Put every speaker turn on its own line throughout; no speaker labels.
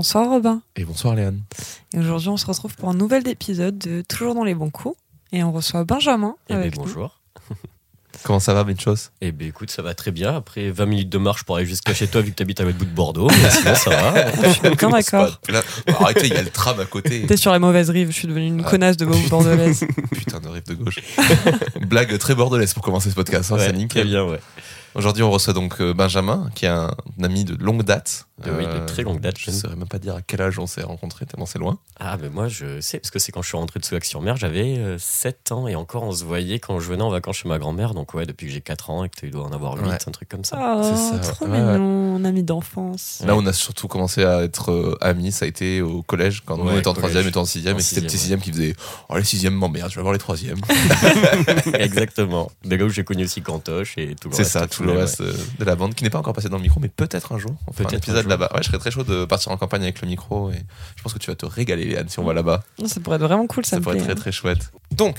Bonsoir Robin.
Et bonsoir Léane.
Et aujourd'hui, on se retrouve pour un nouvel épisode de Toujours dans les bons coups. Et on reçoit Benjamin.
Eh ben,
avec
bonjour.
Comment ça va, chose
Eh ben écoute, ça va très bien. Après 20 minutes de marche pour aller jusqu'à chez toi, vu que t'habites à l'autre bout de Bordeaux. Mais sinon, ça va.
Je suis d'accord.
Là, arrêtez, il y a le tram à côté.
T'es sur la mauvaise rive, je suis devenue une
Ah.
connasse de bordelaise.
Putain de rive de gauche. Blague très bordelaise pour commencer ce podcast, hein,
Ouais,
c'est
très
nickel.
bien, ouais.
Aujourd'hui, on reçoit donc euh, Benjamin, qui est un ami de longue date.
Euh, oui, de très longue date,
Je
je
ne saurais même pas dire à quel âge on s'est rencontrés, tellement c'est loin.
Ah, mais moi, je sais, parce que c'est quand je suis rentré de Soulac-sur-Mer, j'avais euh, 7 ans et encore on se voyait quand je venais en vacances chez ma grand-mère. Donc, ouais, depuis que j'ai 4 ans et que tu dois en avoir 8,
Ouais.
un truc comme ça.
Oh,
C'est ça,
trop
ouais,
mignon, ami d'enfance.
Là, on a surtout commencé à être euh, amis, ça a été au collège, quand on était en
collège.
troisième, et toi en sixième,
En
et c'était le petit
sixième,
sixième qui faisait Oh, les sixièmes m'emmerdent, je vais voir les troisièmes.
Exactement. De là où j'ai connu aussi Cantoche et tout le
C'est ça, tout le reste euh, de la bande qui n'est pas encore passé dans le micro, mais peut-être un jour. On fera un épisode là-bas. Ouais, je serais très chaud de partir en campagne avec le micro et je pense que tu vas te régaler, Léane, si on va là-bas.
Ça pourrait être vraiment cool, ça,
Ça
me
pourrait
plaît.
être très très chouette. Donc,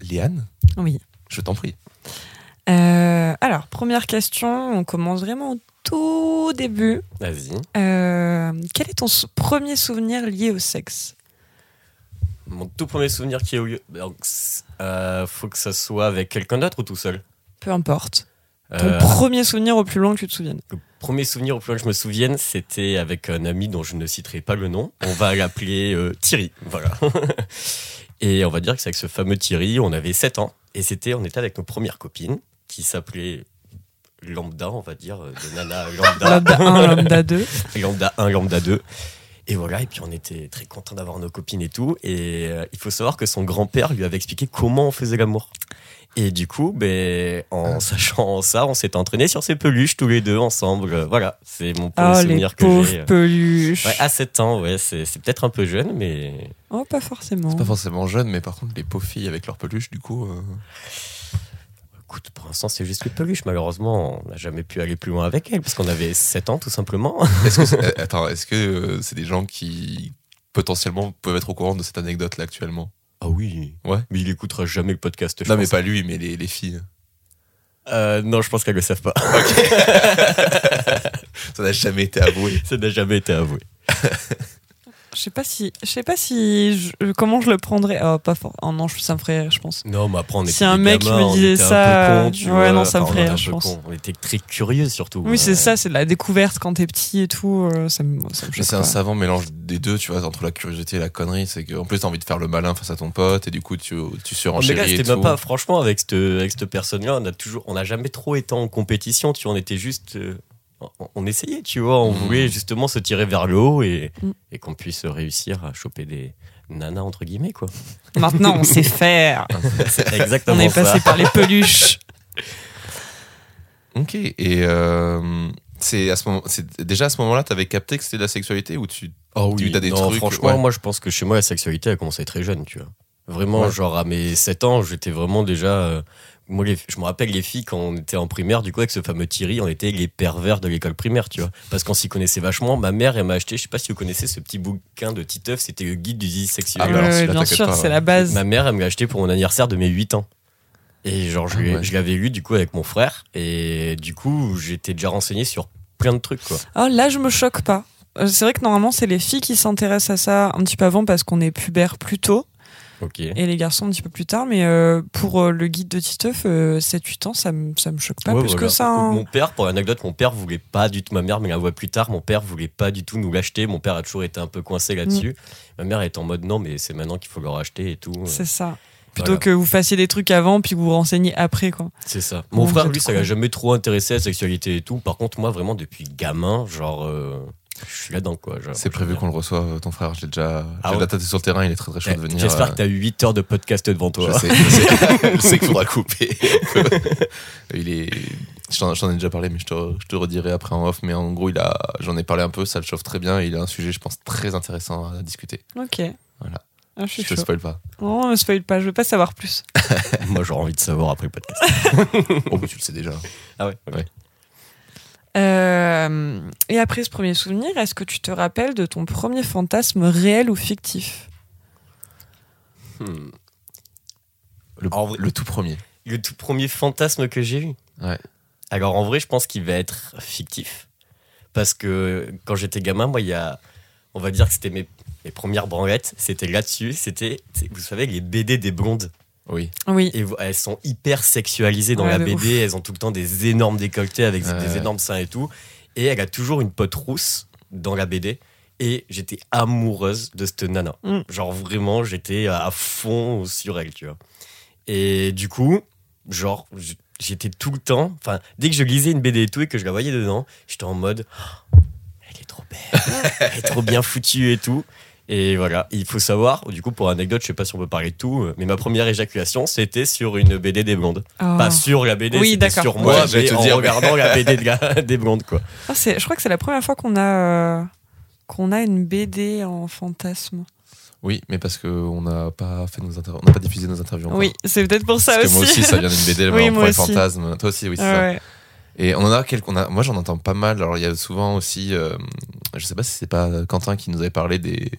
Léane,
Oui.
je t'en prie.
Euh, alors, première question, on commence vraiment au tout début.
Vas-y.
Euh, quel est ton premier souvenir lié au sexe?
Mon tout premier souvenir qui est au lieu. Donc, euh, faut que ça soit avec quelqu'un d'autre ou tout seul?
Peu importe. Ton
Euh,
premier souvenir au plus loin que tu te souviennes.
Le premier souvenir au plus loin que je me souvienne, c'était avec un ami dont je ne citerai pas le nom. On va l'appeler euh, Thierry. Voilà. et on va dire que c'est avec ce fameux Thierry, on avait 7 ans. Et c'était, on était avec nos premières copines qui s'appelaient Lambda, on va dire, euh, de Nana Lambda.
Lambda 1, Lambda 2.
lambda 1, lambda 2. Et voilà, et puis on était très contents d'avoir nos copines et tout. Et euh, il faut savoir que son grand-père lui avait expliqué comment on faisait l'amour. Et du coup, ben, en sachant ça, on s'est entraînés sur ces peluches tous les deux ensemble. Euh, Voilà, c'est mon premier
Oh, les
souvenir que
pauvres
j'ai. euh.
peluches.
Ouais, à 7 ans, ouais, c'est c'est peut-être un peu jeune, mais
Oh, pas forcément.
C'est pas forcément jeune, mais par contre, les pauvres filles avec leurs peluches, du coup. euh,
écoute, pour l'instant, c'est juste les peluches. Malheureusement, on n'a jamais pu aller plus loin avec elles parce qu'on avait 7 ans tout simplement.
Est-ce que c'est- attends, est-ce que c'est des gens qui potentiellement peuvent être au courant de cette anecdote-là actuellement?
Ah oui.
Ouais.
Mais il écoutera jamais le podcast. je
Non, mais pas lui, mais les, les filles.
Euh, non, je pense qu'elles le savent pas.
Ça n'a jamais été avoué.
Ça n'a jamais été avoué.
Je sais pas si, je sais pas si, je- comment je le prendrais. Oh, pas fort. Oh non, je- ça me ferait rire, je pense.
Non, mais après, on était
Si un mec
gamins,
me disait ça,
tu
ouais,
vois.
non, ça me ferait je pense.
On était très curieux surtout.
Oui, c'est
Euh,
ça, c'est de la découverte quand t'es petit et tout. euh, ça me, ça me
Mais
choque
c'est un savant mélange des deux, tu vois, entre la curiosité et la connerie. C'est qu'en plus, t'as envie de faire le malin face à ton pote, et du coup, tu, tu
Oh, Mais là,
surenchéris
c'était pas, franchement, avec cette, avec cette personne-là, on a toujours, on n'a jamais trop été en compétition, tu vois, on était juste, euh, on, on essayait, tu vois, on
Mhm.
voulait justement se tirer vers le haut et,
Mhm.
et qu'on puisse réussir à choper des nanas, entre guillemets, quoi.
Maintenant, on sait faire.
C'est
On
exactement
est
ça.
passé par les peluches.
Ok, et euh, c'est à ce moment, c'est déjà à ce moment-là, t'avais capté que c'était de la sexualité ou tu
Oh
Tu
oui,
as des
non,
trucs,
franchement,
ouais.
moi je pense que chez moi la sexualité a commencé très jeune, tu vois. Vraiment,
Ouais.
genre à mes 7 ans, j'étais vraiment déjà. euh, moi, les- je me rappelle les filles quand on était en primaire, du coup, avec ce fameux Thierry, on était les pervers de l'école primaire, tu vois. Parce qu'on s'y connaissait vachement. Ma mère, elle m'a acheté, je sais pas si vous connaissez ce petit bouquin de Titeuf, c'était le guide du zizi sexuel.
Ah, bah
Ouais, bien sûr, c'est
ouais.
la base.
Ma mère, elle me l'a acheté pour mon anniversaire de mes 8 ans. Et genre, je,
Ah ouais.
je l'avais lu du coup avec mon frère. Et du coup, j'étais déjà renseigné sur plein de trucs, quoi.
Oh, là, je me choque pas. Euh, C'est vrai que normalement, c'est les filles qui s'intéressent à ça un petit peu avant parce qu'on est pubère plus tôt. Et les garçons un petit peu plus tard. Mais euh, pour euh, le guide de Titeuf, euh, 7-8 ans, ça me, ça me choque pas
Ouais,
plus
voilà.
que ça. hein.
Mon père, pour l'anecdote, mon père voulait pas du tout, ma mère me la voit plus tard, mon père voulait pas du tout nous l'acheter. Mon père a toujours été un peu coincé là-dessus. Ma mère est en mode non, mais c'est maintenant qu'il faut leur acheter et tout.
C'est ça. Plutôt
Voilà.
que vous fassiez des trucs avant puis vous vous renseignez après, quoi.
C'est ça. Mon frère, lui, ça l'a jamais trop intéressé la sexualité et tout. Par contre, moi, vraiment, depuis gamin, genre, euh, je suis là-dedans, quoi.
C'est prévu qu'on le reçoive, ton frère. J'ai déjà,
Ah
j'ai
ouais
tâté sur le terrain, il est très très chaud de venir.
J'espère
euh,
que t'as eu 8 heures de podcast devant toi.
Je sais, je sais, je sais qu'il faudra couper. il est, je t'en ai déjà parlé, mais je te, je te redirai après en off. Mais en gros, il a, j'en ai parlé un peu, ça le chauffe très bien. Et il a un sujet, je pense, très intéressant à discuter.
Ok.
Voilà.
Ah, je
Je te spoil pas.
Non, ne spoil pas, je veux pas savoir plus.
moi, j'aurais envie de savoir après le podcast.
Oh, mais tu le sais déjà.
Ah. Ouais.
Euh, et après ce premier souvenir, est-ce que tu te rappelles de ton premier fantasme réel ou fictif?
Hmm.
Le,
En vrai-
le tout premier.
Le tout premier fantasme que j'ai eu.
Ouais.
Alors, en vrai, je pense qu'il va être fictif. Parce que quand j'étais gamin, moi, il y a. On va dire que c'était mes, mes premières branlettes. C'était là-dessus. C'était, vous savez, les BD des blondes.
Oui.
Oui.
Et elles sont hyper sexualisées dans
Ouais,
la BD.
ouf.
Elles ont tout le temps des énormes décolletés avec
Ouais,
des énormes seins et tout. Et elle a toujours une pote rousse dans la BD. Et j'étais amoureuse de cette nana.
Mm.
Genre vraiment, j'étais à fond sur elle, tu vois. Et du coup, genre, j'étais tout le temps. Enfin, dès que je lisais une BD et tout et que je la voyais dedans, j'étais en mode. Oh, elle est trop belle. elle est trop bien foutue et tout. Et voilà, il faut savoir, du coup, pour anecdote, je sais pas si on peut parler de tout, mais ma première éjaculation, c'était sur une BD des blondes.
Oh.
Pas sur la BD,
Oui,
c'était sur moi,
Ouais,
mais
te
en
dire,
regardant la BD de la- des blondes, quoi.
Ah, je crois que c'est la première fois qu'on a, euh, qu'on a une BD en fantasme.
Oui, mais parce qu'on n'a pas fait nos inter- on n'a pas diffusé nos interviews. encore.
Oui, c'est peut-être pour ça
Parce que
aussi.
moi aussi, ça vient d'une BD,
Oui, moi aussi.
fantasme. Toi aussi, oui, c'est
Ah
ça.
ouais.
Et on en a quelques. on a- Moi, j'en entends pas mal. Alors, il y a souvent aussi. euh, je sais pas si c'est pas Quentin qui nous avait parlé des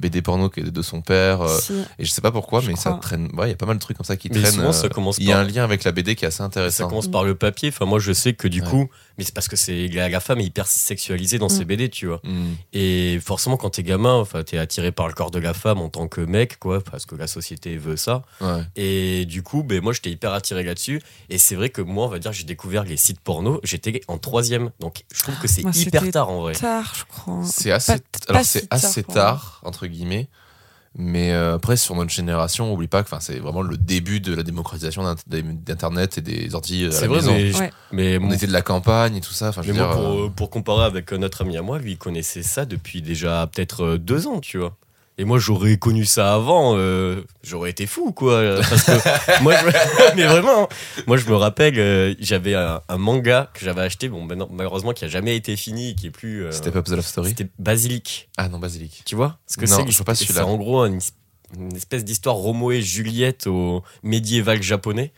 BD porno que- de son père. euh,
Si.
et je sais pas pourquoi,
Je
mais ça traîne. Ouais, il y a pas mal de trucs comme ça qui
Mais
traînent.
souvent,
euh,
ça commence
Il y a
par-
un lien avec la BD qui est assez
Ça
intéressant.
commence par le papier. Enfin, moi, je sais que du
Ouais.
coup, mais c'est parce que c'est la, la femme est hyper sexualisée dans
Mm.
ses BD, tu vois.
Hmm.
Et forcément, quand t'es gamin, enfin, t'es attiré par le corps de la femme en tant que mec, quoi, parce que la société veut ça.
Ouais.
Et du coup, ben, moi, j'étais hyper attiré là-dessus. Et c'est vrai que moi, on va dire, j'ai découvert les sites porno. J'étais en troisième, donc je trouve que c'est hyper tard en vrai.
Tard, je crois.
C'est assez.
Pas-
alors,
pas
c'est
si tard
assez
pour moi.
tard, entre guillemets. Mais euh, après, sur notre génération, oublie pas que c'est vraiment le début de la démocratisation d'int- d'Internet et des ordi euh, à
C'est
la
vrai,
maison.
mais,
Ouais.
mais,
On
mon-
était de la campagne et tout ça.
Mais
veux
moi,
dire,
pour,
euh,
pour comparer avec notre ami à moi, lui, il connaissait ça depuis déjà peut-être deux ans, tu vois. Et moi, j'aurais connu ça avant, euh, j'aurais été fou, quoi. Parce que moi, je, mais vraiment, hein. moi, je me rappelle, euh, j'avais un, un manga que j'avais acheté, bon, malheureusement, qui a jamais été fini, qui est plus. euh,
C'était Up the Love Story.
C'était Basilic.
Ah non, Basilic.
Tu vois? Ce que c'est
je vois pas
C'est
celui-là.
en gros une, une espèce d'histoire Romo et Juliette au médiéval japonais.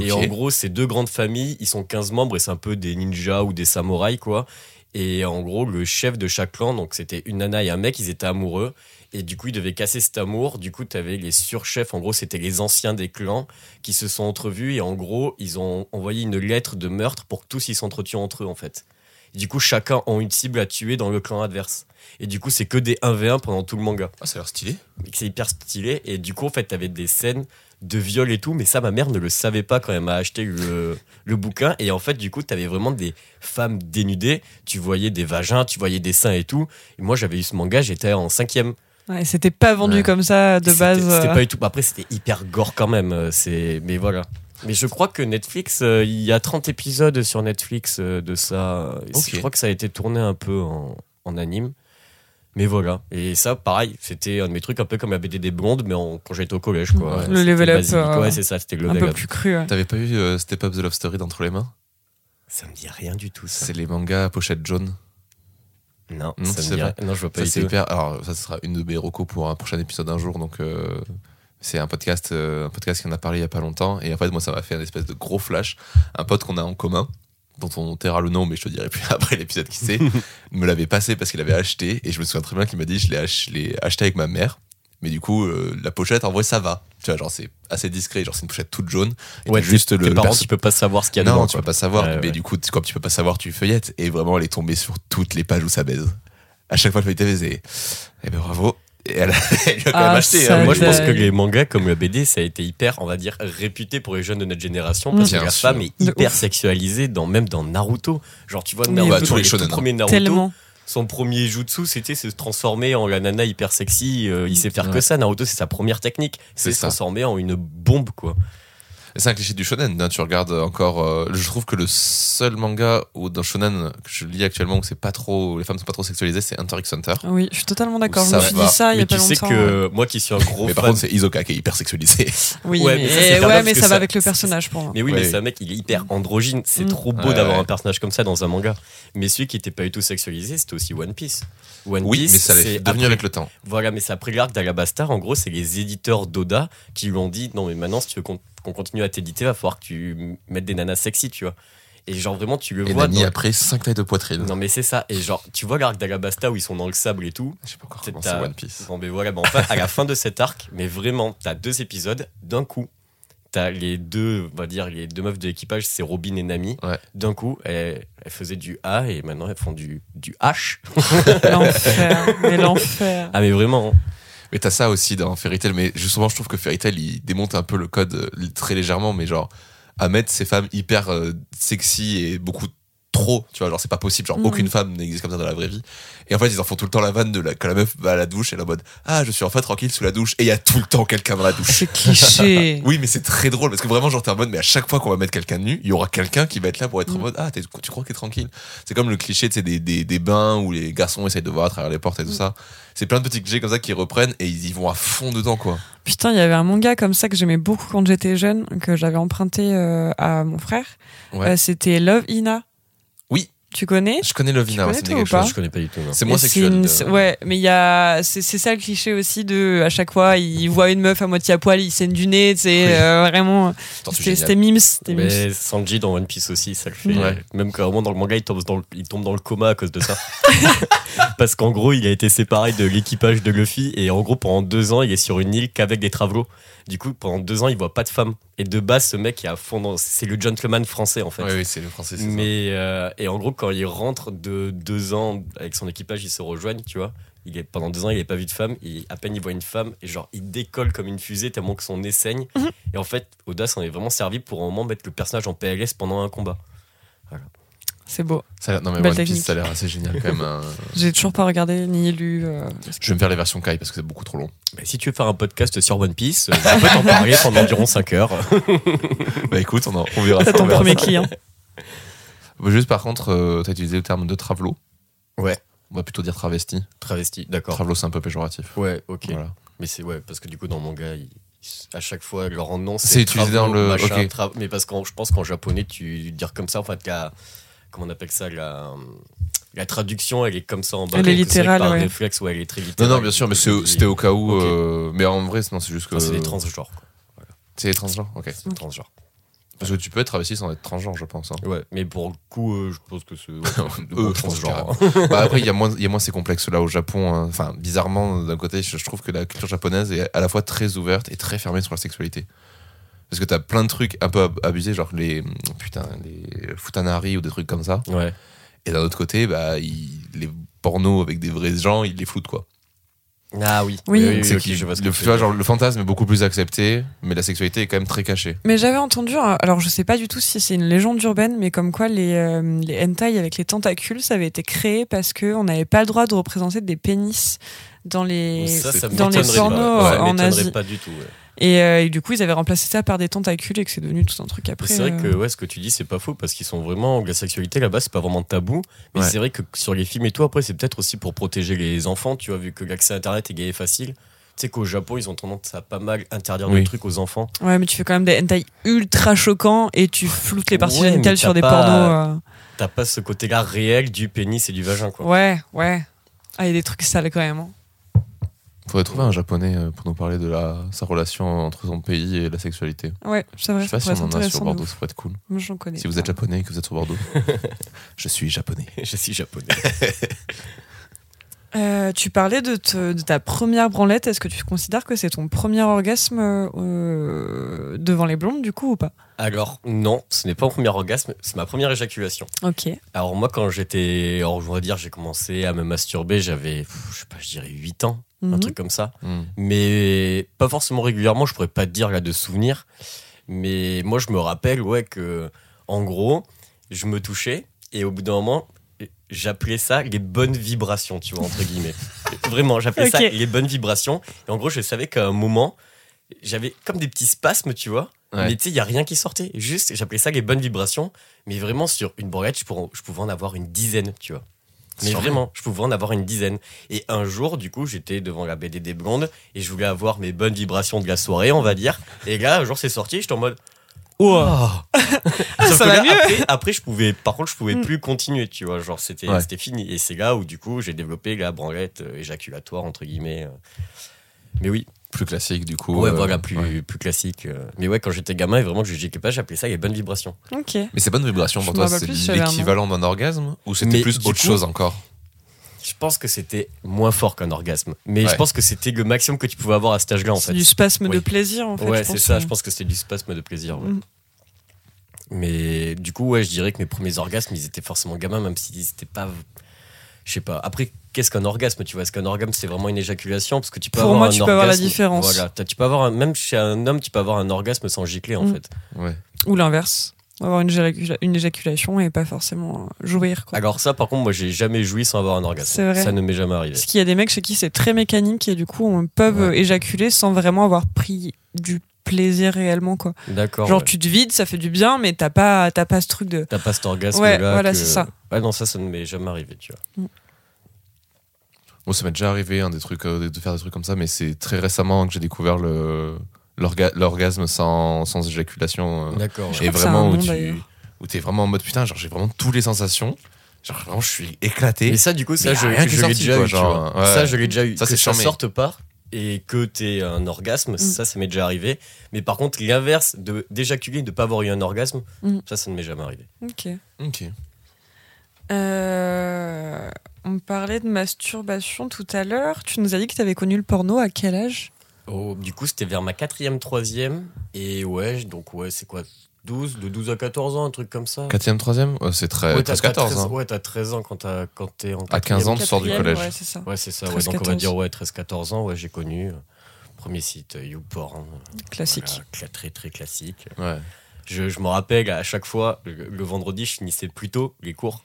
Et en gros, c'est deux grandes familles, ils sont 15 membres et c'est un peu des ninjas ou des samouraïs, quoi. Et en gros, le chef de chaque clan, donc c'était une nana et un mec, ils étaient amoureux. Et du coup, ils devaient casser cet amour. Du coup, tu avais les surchefs, en gros, c'était les anciens des clans qui se sont entrevus. Et en gros, ils ont envoyé une lettre de meurtre pour que tous ils s'entretuent entre eux, en fait. Et du coup, chacun a une cible à tuer dans le clan adverse. Et du coup, c'est que des 1v1 pendant tout le manga
Ah, ça a l'air stylé.
c'est hyper stylé. Et du coup, en fait, t'avais des scènes de viol et tout, mais ça, ma mère ne le savait pas quand elle m'a acheté le, le bouquin. Et en fait, du coup, t'avais vraiment des femmes dénudées. Tu voyais des vagins, tu voyais des seins et tout. Et moi, j'avais eu ce manga, j'étais en cinquième.
Ouais, c'était pas vendu
Ouais.
comme ça de base.
C'était
euh,
pas du tout. Après, c'était hyper gore quand même. euh, C'est, mais voilà. Mais je crois que Netflix, euh, il y a 30 épisodes sur Netflix euh, de ça. Et
Ok.
Je crois que ça a été tourné un peu en, en anime. Mais voilà. Et ça, pareil, c'était un de mes trucs un peu comme la BD des blondes, mais en- quand j'étais au collège, quoi.
Ouais.
Le level up, euh,
Ouais, c'est ça, c'était le
un peu plus cru. ouais.
T'avais pas eu euh, Step Up the Love Story d'entre les mains?
Ça me dit rien du tout, ça.
C'est les mangas à pochette jaune.
Non,
Non,
ça
tu
me rien. Non, je vois pas
Ça, hyper. Alors, ça sera une de mes recos pour un prochain épisode un jour. Donc, euh, c'est un podcast, euh, un podcast qui en a parlé il y a pas longtemps. Et en fait, moi, ça m'a fait un espèce de gros flash. Un pote qu'on a en commun, dont on taira le nom, mais je te dirai plus après l'épisode qui c'est, me l'avait passé parce qu'il avait acheté. Et je me souviens très bien qu'il m'a dit je l'ai ach- je l'ai acheté avec ma mère. Mais du coup, euh, la pochette, en vrai, ça va. Tu vois, genre, c'est assez discret. Genre, c'est une pochette toute jaune. Et
Ouais,
juste le,
parents,
perso-
tu peux pas savoir ce qu'il y a
non,
dedans.
tu
quoi.
peux pas savoir.
Ouais,
mais
ouais.
du coup, tu- comme tu peux pas savoir, tu feuillettes. Et vraiment, elle est tombée sur toutes les pages où ça baise. À chaque fois, je feuilletais, elle faisait Eh ben bravo. Et elle, a quand
Ah,
même acheté.
ça
hein.
Moi, je pense que les mangas comme le BD, ça a été hyper, on va dire, réputé pour les jeunes de notre génération parce
Bien
que la
sûr.
femme est hyper sexualisée, dans, même dans Naruto. Genre, tu vois,
Oui,
Naruto,
bah,
tous les shonen, hein.
premiers Naruto
Tellement.
Son premier jutsu, c'était se transformer en la nana hyper sexy. euh, il sait faire que ça. Naruto, c'est sa première technique.
C'est
se transformer en une bombe, quoi.
C'est un cliché du shonen. hein. Tu regardes encore. euh, je trouve que le seul manga où, dans shonen que je lis actuellement où c'est pas trop, les femmes sont pas trop sexualisées, c'est Hunter x Hunter.
Oui, je suis totalement d'accord. Je
Ça
me suis
va.
dit ça il y
mais
a pas
tu sais
longtemps.
que moi qui suis un gros
mais par
fan.
contre, c'est Isoka qui est hyper sexualisé.
Oui,
Ouais,
mais,
mais ça,
ouais, mais
que
va avec le personnage pour moi.
Mais oui, mais c'est un mec, il est hyper androgyne. C'est
Mm.
trop beau
Ouais,
d'avoir
ouais.
un personnage comme ça dans un manga. Mais celui qui était pas du tout sexualisé, c'était aussi One Piece. One
Oui,
Piece,
mais ça devenu
après-
avec le temps.
Voilà, mais c'est après l'arc d'Alabastar. En gros, c'est les éditeurs d'Oda qui lui ont dit non, mais maintenant, si tu veux qu'on continue à t'éditer, va falloir que tu mettes des nanas sexy, tu vois. Et genre, vraiment, tu le
Et
vois.
Nani
dans-
après 5 tailles de poitrine.
Non, mais c'est ça. Et genre, tu vois l'arc d'Alabasta où ils sont dans le sable et tout.
Je sais pas encore
C'est
comment c'est One Piece.
Bon, ben voilà, ben enfin, à la fin de cet arc, mais vraiment, t'as deux épisodes d'un coup. T'as les deux, on va dire, les deux meufs de l'équipage, c'est Robin et Nami.
Ouais.
D'un coup, elles, elles faisaient du A et maintenant elles font du, du H.
L'enfer, mais l'enfer.
Ah, mais vraiment.
Mais t'as ça aussi dans Fairy Tail, mais justement, je trouve que Fairy Tail, il démonte un peu le code euh, très légèrement, mais genre, à mettre ces femmes hyper euh, sexy et beaucoup trop, tu vois, genre, c'est pas possible, genre,
Mhm.
aucune femme n'existe comme ça dans la vraie vie. Et en fait, ils en font tout le temps la vanne de la, quand la meuf va à la douche, est en mode, ah, je suis enfin tranquille sous la douche, et il y a tout le temps quelqu'un dans la douche.
C'est cliché.
Oui, mais c'est très drôle parce que vraiment, genre, t'es en mode, mais à chaque fois qu'on va mettre quelqu'un de nu, il y aura quelqu'un qui va être là pour être en
Mm.
mode, ah, tu crois qu'il est tranquille? C'est comme le cliché, tu sais, des, des, des bains où les garçons essayent de voir à travers les portes et tout
Mm.
ça. C'est plein de petits clichés comme ça qui reprennent et ils y vont à fond dedans, quoi.
Putain, il y avait un manga comme ça que j'aimais beaucoup quand j'étais jeune, que j'avais emprunté euh, à mon frère.
Ouais.
Euh, C'était Love Ina. Tu connais
Je connais Lovina, dit
connais
quelque chose.
Je connais pas du tout. non.
C'est moins sexuel.
une-
de-
c'est- Ouais, mais il y a, c'est c'est ça le cliché aussi de, à chaque fois, il voit une meuf à moitié à poil, il saigne du nez, tu sais,
Oui.
euh, vraiment.
C'est
C'était mimes.
Mais Sanji dans One Piece aussi, ça le fait.
Ouais.
Même carrément dans le manga, il tombe dans le, il tombe dans le coma à cause de ça. Parce qu'en gros, il a été séparé de l'équipage de Luffy et en gros, pendant deux ans, il est sur une île qu'avec des travelots. Du coup, pendant deux ans, il voit pas de femme. Et de base, ce mec est à fond dans. C'est le gentleman français en fait.
Oui, oui, c'est le français. c'est ça.
Mais euh, et en gros, quand il rentre de deux ans avec son équipage, ils se rejoignent, tu vois. Il est, pendant deux ans, il n'a pas vu de femme. Et à peine il voit une femme, et genre, il décolle comme une fusée tellement que son nez saigne.
Mhm.
Et en fait, Oda s'en est vraiment servi pour un moment mettre le personnage en PLS pendant un combat.
C'est beau.
Ça a l'air- non, mais One Piece, ça a l'air assez génial quand même. hein.
J'ai toujours pas regardé ni lu. euh,
Je vais me faire les versions Kai parce que c'est beaucoup trop long.
Bah, si tu veux faire un podcast sur One Piece, euh, on peut t'en parler pendant environ 5 heures.
bah écoute, on, en- on verra ça.
ton
verra
premier
ça.
client.
Juste par contre, euh, t'as utilisé le terme de travelo.
Ouais.
On va plutôt dire travesti.
Travesti, d'accord.
Travelo, c'est un peu péjoratif.
Ouais, ok.
Voilà.
Mais c'est ouais, parce que du coup, dans le manga, il- à chaque fois, leur nom, c'est.
C'est utilisé dans le-
machin, tra- Mais parce que je pense qu'en japonais, tu dire comme ça, en fait, la- comment on appelle ça la, la traduction, elle est comme ça en bas.
Elle est littérale,
Par
ouais.
réflexe, ouais, elle est très
Non,
littérale.
non, bien sûr, mais c'était au cas où. Euh, mais en vrai, non, c'est juste que.
Enfin, c'est des transgenres. quoi.
C'est des transgenres, ok.
C'est des transgenres.
Parce que tu peux être travesti sans être transgenre, je pense. hein.
Ouais, mais pour le coup, euh, je pense que c'est.
Eux, pense
transgenre.
bah après, il y, a moins- y a moins ces complexes-là au Japon. hein. Enfin, bizarrement, d'un côté, je, je trouve que la culture japonaise est à la fois très ouverte et très fermée sur la sexualité. Parce que t'as plein de trucs un peu ab- abusés, genre les, putain, les futanari ou des trucs comme ça.
Ouais.
Et d'un autre côté, bah, ils- les pornos avec des vrais gens, ils les floutent, quoi.
Ah oui.
Oui.
C'est
ok,
qui-
je vois ce que
le,
tu
vois, genre, le fantasme est beaucoup plus accepté, mais la sexualité est quand même très cachée.
Mais j'avais entendu, euh, alors je sais pas du tout si c'est une légende urbaine, mais comme quoi les, euh, les hentai avec les tentacules, ça avait été créé parce qu'on n'avait pas le droit de représenter des pénis dans les,
Ça, ça
dans les pornos
pas. Ça
en
m'étonnerait
Asie.
pas du tout. ouais.
Et, euh, et du coup, ils avaient remplacé ça par des tentacules et que c'est devenu tout un truc après.
C'est vrai que
euh,
ouais, ce que tu dis, c'est pas faux parce qu'ils sont vraiment. La sexualité là-bas, c'est pas vraiment tabou. Mais
Ouais.
c'est vrai que sur les films et tout, après, c'est peut-être aussi pour protéger les enfants, tu vois, vu que l'accès à Internet est gay et facile. Tu sais qu'au Japon, ils ont tendance à pas mal interdire
Oui.
des trucs aux enfants.
Ouais, mais tu fais quand même des hentai ultra choquants et tu floutes les parties
Ouais,
génitales sur des
pas-
pornos.
T'as pas ce côté-là réel du pénis et du vagin,
euh.
quoi.
Ouais, ouais. Ah, il y a des trucs sales quand même. hein.
Faudrait trouver un japonais euh, pour nous parler de la, sa relation entre son pays et la sexualité.
Ouais, c'est
Je
vrai.
sais pas si on en a sur Bordeaux,
de
ça pourrait être cool.
Moi, j'en connais.
Si vous
pas.
êtes japonais et que vous êtes sur Bordeaux, je suis japonais.
Je suis japonais.
Euh, tu parlais de, te- de ta première branlette. Est-ce que tu considères que c'est ton premier orgasme euh, devant les blondes, du coup, ou pas?
Alors, non, ce n'est pas mon premier orgasme, c'est ma première éjaculation.
Ok.
Alors, moi, quand j'étais. Alors, je vais dire, j'ai commencé à me masturber, j'avais, je sais pas, je dirais 8 ans, un
Mhm.
truc comme ça.
Hmm.
mais pas forcément régulièrement, je pourrais pas te dire là de souvenirs. Mais moi, je me rappelle, ouais, que en gros, je me touchais et au bout d'un moment, j'appelais ça les bonnes vibrations, tu vois, entre guillemets. Vraiment, j'appelais ça les bonnes vibrations. Et en gros, je savais qu'à un moment, j'avais comme des petits spasmes, tu vois.
Ouais.
Mais tu sais, il n'y a rien qui sortait. Juste, j'appelais ça les bonnes vibrations. Mais vraiment, sur une branlette, je, pourrais- je pouvais en avoir une dizaine, tu vois. Mais vraiment, je pouvais en avoir une dizaine. Et un jour, du coup, j'étais devant la BD des blondes et je voulais avoir mes bonnes vibrations de la soirée, on va dire. Et là, un jour, c'est sorti, j'étais en mode. Oh Sauf
ça
que
va
là,
mieux.
Après, après, je pouvais, par contre, je pouvais
Mm.
plus continuer, tu vois. Genre, c'était
Ouais.
c'était fini. Et c'est là où, du coup, j'ai développé la branlette éjaculatoire, entre guillemets. Mais oui,
Plus classique, du coup.
ouais,
euh,
voilà, plus,
ouais.
plus classique. euh. Mais ouais, quand j'étais gamin et vraiment que je n'étais pas, j'appelais ça les bonnes vibrations.
Ok.
Mais ces bonnes vibrations, pour toi, c'est l'équivalent d'un orgasme Ou c'était plus autre
coup-
chose encore?
Je pense que c'était moins fort qu'un orgasme. Mais
Ouais.
je pense que c'était le maximum que tu pouvais avoir à cet âge-là, en
C'est
fait.
du spasme de plaisir en fait.
ouais, c'est ça. Je pense que c'était du spasme de plaisir. ouais.
Mm.
Mais du coup, ouais, je dirais que mes premiers orgasmes, ils étaient forcément gamins, même s'ils n'étaient pas. Je sais pas. Après, qu'est-ce qu'un orgasme Tu vois, est-ce qu'un orgasme c'est vraiment une éjaculation? Parce que tu peux
Pour
avoir
moi,
un
tu peux avoir la différence.
Voilà, tu peux avoir un- même chez un homme, tu peux avoir un orgasme sans gicler en
Mm.
fait.
Ouais.
Ou l'inverse. Avoir une, éjacula- une éjaculation et pas forcément euh, jouir. Quoi.
Alors ça, par contre, moi, j'ai jamais joui sans avoir un orgasme.
C'est vrai.
Ça ne m'est jamais arrivé.
Parce qu'il y a des mecs chez qui c'est très mécanique et du coup on peuvent
Ouais.
éjaculer sans vraiment avoir pris du plaisir réellement quoi.
D'accord.
Genre
ouais.
tu te vides, ça fait du bien, mais t'as pas t'as pas ce truc de.
T'as pas cet orgasme
Ouais,
là.
voilà,
que-
c'est ça.
Ouais, non, ça, ça ne m'est jamais arrivé, tu vois.
Moi, ça m'est déjà arrivé hein, des trucs, euh, de faire des trucs comme ça, mais c'est très récemment que j'ai découvert le l'orga- l'orgasme sans, sans éjaculation. euh,
D'accord.
Je
et vraiment où
nom,
tu où t'es vraiment en mode putain, genre j'ai vraiment toutes les sensations. Genre vraiment, je suis éclaté.
Et ça, du coup, ça,
Mais
je,
est
je l'ai déjà
quoi,
eu.
genre, ouais.
Ça, je l'ai déjà eu.
Ça,
que
c'est
ça
charmé.
sorte pas et que t'aies un orgasme, ça, ça m'est déjà arrivé. Mais par contre, l'inverse, de d'éjaculer, de pas avoir eu un orgasme,
Mm.
ça, ça ne m'est jamais arrivé.
Ok.
Ok.
Euh, on parlait de masturbation tout à l'heure. Tu nous as dit que t'avais connu le porno à quel âge?
Oh, du coup, c'était vers ma quatrième, troisième. Et ouais, donc ouais, c'est quoi? 12, de 12 à 14 ans, un truc comme ça.
Quatrième, troisième? Ouais, C'est très,
ouais, t'as-
presque
t'as
14.
13
hein.
Ouais, t'as 13 ans quand t'as- quand t'es en
À 15 ans, tu sors du collège.
Ouais, c'est ça.
Ouais, c'est ça.
13,
Ouais, donc on va
14.
dire ouais, 13-14 ans, ouais, j'ai connu. euh, Premier site euh, YouPorn.
Classique.
Voilà, très très classique.
Ouais.
Je, je me rappelle à chaque fois, le, le vendredi, je finissais plus tôt les cours.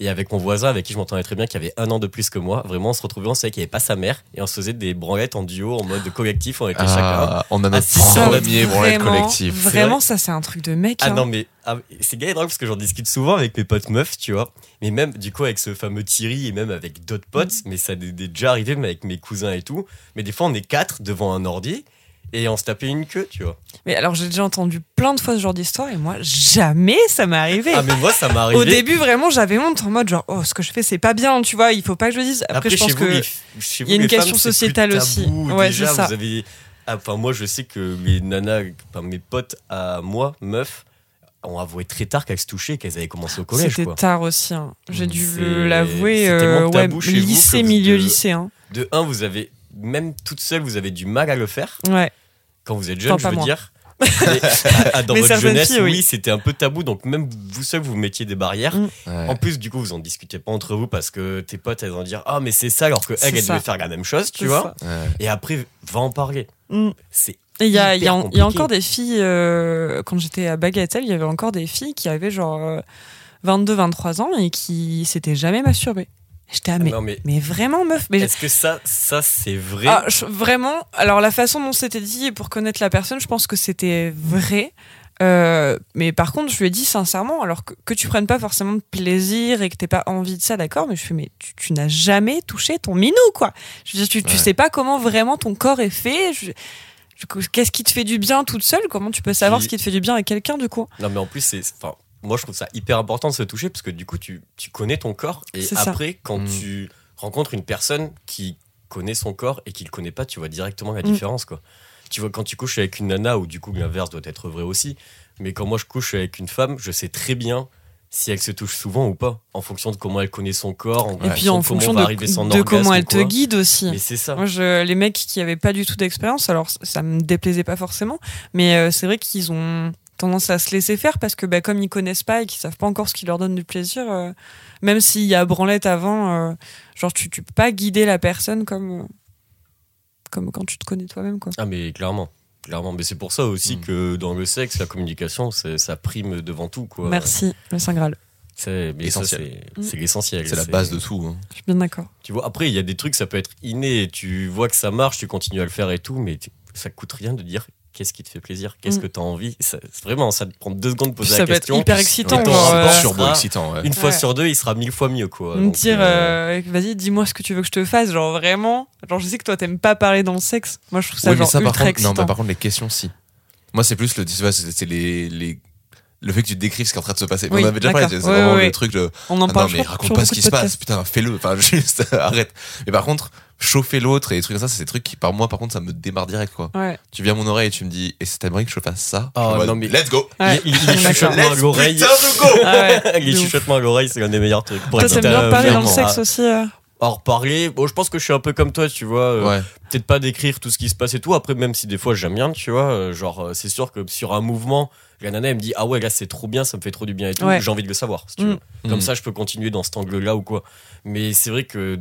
Et avec mon voisin, avec qui je m'entendais très bien, qui avait un an de plus que moi, vraiment, on se retrouvait, on savait qu'il n'y avait pas sa mère, et on se faisait des branlettes en duo, en mode collectif, on était chacun.
Ah, on a notre
sur notre-
premier branlette
vraiment,
collectif.
Vraiment, ça c'est un truc de mec.
Ah
hein.
non, mais ah, c'est gay et drôle parce que j'en discute souvent avec mes potes meufs, tu vois. Mais même, du coup, avec ce fameux Thierry et même avec d'autres potes, mais ça est déjà arrivé, mais avec mes cousins et tout. Mais des fois, on est quatre devant un ordi et on se tapait une queue, tu vois.
Mais alors j'ai déjà entendu plein de fois ce genre d'histoire et moi jamais ça m'est arrivé.
Ah, mais moi, ça m'est arrivé.
Au début vraiment j'avais honte en mode genre oh ce que je fais c'est pas bien tu vois il faut pas que je le dise. Après, je pense
vous,
que
les
il y a une question
femmes,
sociétale
tabou,
aussi. Ouais, c'est ça.
Vous avez... ah, Enfin, moi, je sais que les nanas, enfin, mes potes à moi, meufs, ont avoué très tard qu'elles se touchaient qu'elles avaient commencé au collège,
c'était tard aussi. hein. J'ai dû l'avouer euh, ouais, lycée milieu
de-
lycée. hein.
De un, vous avez, même toute seule, vous avez du mal à le faire.
Ouais.
quand vous êtes jeune,
Enfin,
je veux
moi.
dire. Mais, à- dans
Mais
votre jeunesse,
filles, oui.
oui, c'était un peu tabou. Donc même vous seul, vous mettiez des barrières.
Mm.
Ouais.
En plus, du coup, vous en discutiez pas entre vous parce que tes potes, elles vont dire ah mais c'est ça, alors que elle, elle devait faire la même chose, tu vois.
Ouais.
Et après, va en parler.
Mm.
C'est
Et il y y, y a encore des filles, euh, quand j'étais à Bagatelle, il y avait encore des filles qui avaient genre euh, 22-23 ans et qui s'étaient jamais masturbées. J'étais ah, mais,
non mais
mais vraiment meuf, mais
est-ce que ça, ça c'est vrai?
Ah, je- vraiment, alors la façon dont c'était dit, et pour connaître la personne, je pense que c'était vrai. Euh, mais par contre, je lui ai dit sincèrement, alors que, que tu prennes pas forcément de plaisir et que t'aies pas envie de ça, d'accord, mais je fais, mais tu, tu n'as jamais touché ton minou, quoi. Je veux dire, tu, tu
Ouais.
sais pas comment vraiment ton corps est fait. je- je- Qu'est-ce qui te fait du bien toute seule? Comment tu peux savoir
Puis-
ce qui te fait du bien avec quelqu'un, du coup?
Non mais en plus c'est, enfin, moi je trouve ça hyper important de se toucher parce que du coup tu, tu connais ton corps et
ça.
après quand
Mm.
tu rencontres une personne qui connaît son corps et qui le connaît pas, tu vois directement la
Mm.
différence quoi. Tu vois quand tu couches avec une nana ou du coup l'inverse doit être vrai aussi, mais quand moi je couche avec une femme, je sais très bien si elle se touche souvent ou pas en fonction de comment elle connaît son corps, en
Et puis en
de comment
fonction
va
de,
arriver son
de
orgasme
comment elle te guide aussi.
Mais c'est ça.
Moi, je, les mecs qui avaient pas du tout d'expérience, alors ça- ça me déplaisait pas forcément, mais euh, c'est vrai qu'ils ont tendance à se laisser faire parce que bah, comme ils connaissent pas et qu'ils savent pas encore ce qui leur donne du plaisir, euh, même s'il y a branlette avant, euh, genre tu, tu peux pas guider la personne comme, euh, comme quand tu te connais toi-même. quoi.
Ah mais clairement. Clairement, mais c'est pour ça aussi
Mm.
que dans le sexe, la communication, c'est- ça prime devant tout. Quoi.
Merci, le Saint Graal.
C'est mais ça,
Essentiel.
c'est- c'est l'essentiel.
C'est la base de tout. hein.
Je suis bien d'accord.
Tu vois, après, il y a des trucs, ça peut être inné. Tu vois que ça marche, tu continues à le faire et tout, mais tu- ça coûte rien de dire qu'est-ce qui te fait plaisir, qu'est-ce
Mm.
que tu as envie. Ça- c'est vraiment, ça te prend deux secondes de poser
ça
la
peut être
question.
hyper excitant, genre, euh,
sera-
Turbo excitant, ouais.
Une fois
Ouais.
sur deux, il sera mille fois mieux, quoi.
Me dire,
euh,
euh, vas-y, dis-moi ce que tu veux que je te fasse. Genre vraiment. Genre, je sais que toi, t'aimes pas parler dans le sexe. Moi, je trouve ça
Oui, mais
genre
ça, par
ultra
contre, non,
excitant.
mais par contre, les questions, si. Moi, c'est plus le, tu vois, c'est c'est les, les, le fait que tu décrives ce qui est en train de se passer.
Oui,
on avait déjà parlé, c'est vraiment le truc de,
On en
ah
parle.
non, mais raconte pas ce qui se passe, putain, fais-le, enfin, juste, arrête. Mais par contre, chauffer l'autre et des trucs comme ça, c'est des trucs qui, par moi, par contre, ça me démarre direct, quoi.
Ouais.
Tu viens à mon oreille et tu me dis, et c'est t'aimerais que je fasse ça?
Oh,
Je
non, mais-
Let's go!
Ouais.
Les, les
D'accord.
chuchotements à
Let's
l'oreille.
putain de go!
Ah ouais.
les chuchotements à l'oreille, c'est l'un des meilleurs trucs. Pour
Toi, t'aimes bien
euh,
parler dans le sexe aussi.
À reparler. Bon, je pense que je suis un peu comme toi, tu vois. euh,
Ouais.
Peut-être pas décrire tout ce qui se passe et tout. Après, même si des fois j'aime bien, tu vois. euh, genre, euh, c'est sûr que sur un mouvement, la nana, elle me dit Ah ouais, là c'est trop bien, ça me fait trop du bien et tout.
Ouais.
J'ai envie de le savoir, si tu
Mm.
veux. Comme
Mm.
ça, je peux continuer dans cet angle-là ou quoi. Mais c'est vrai que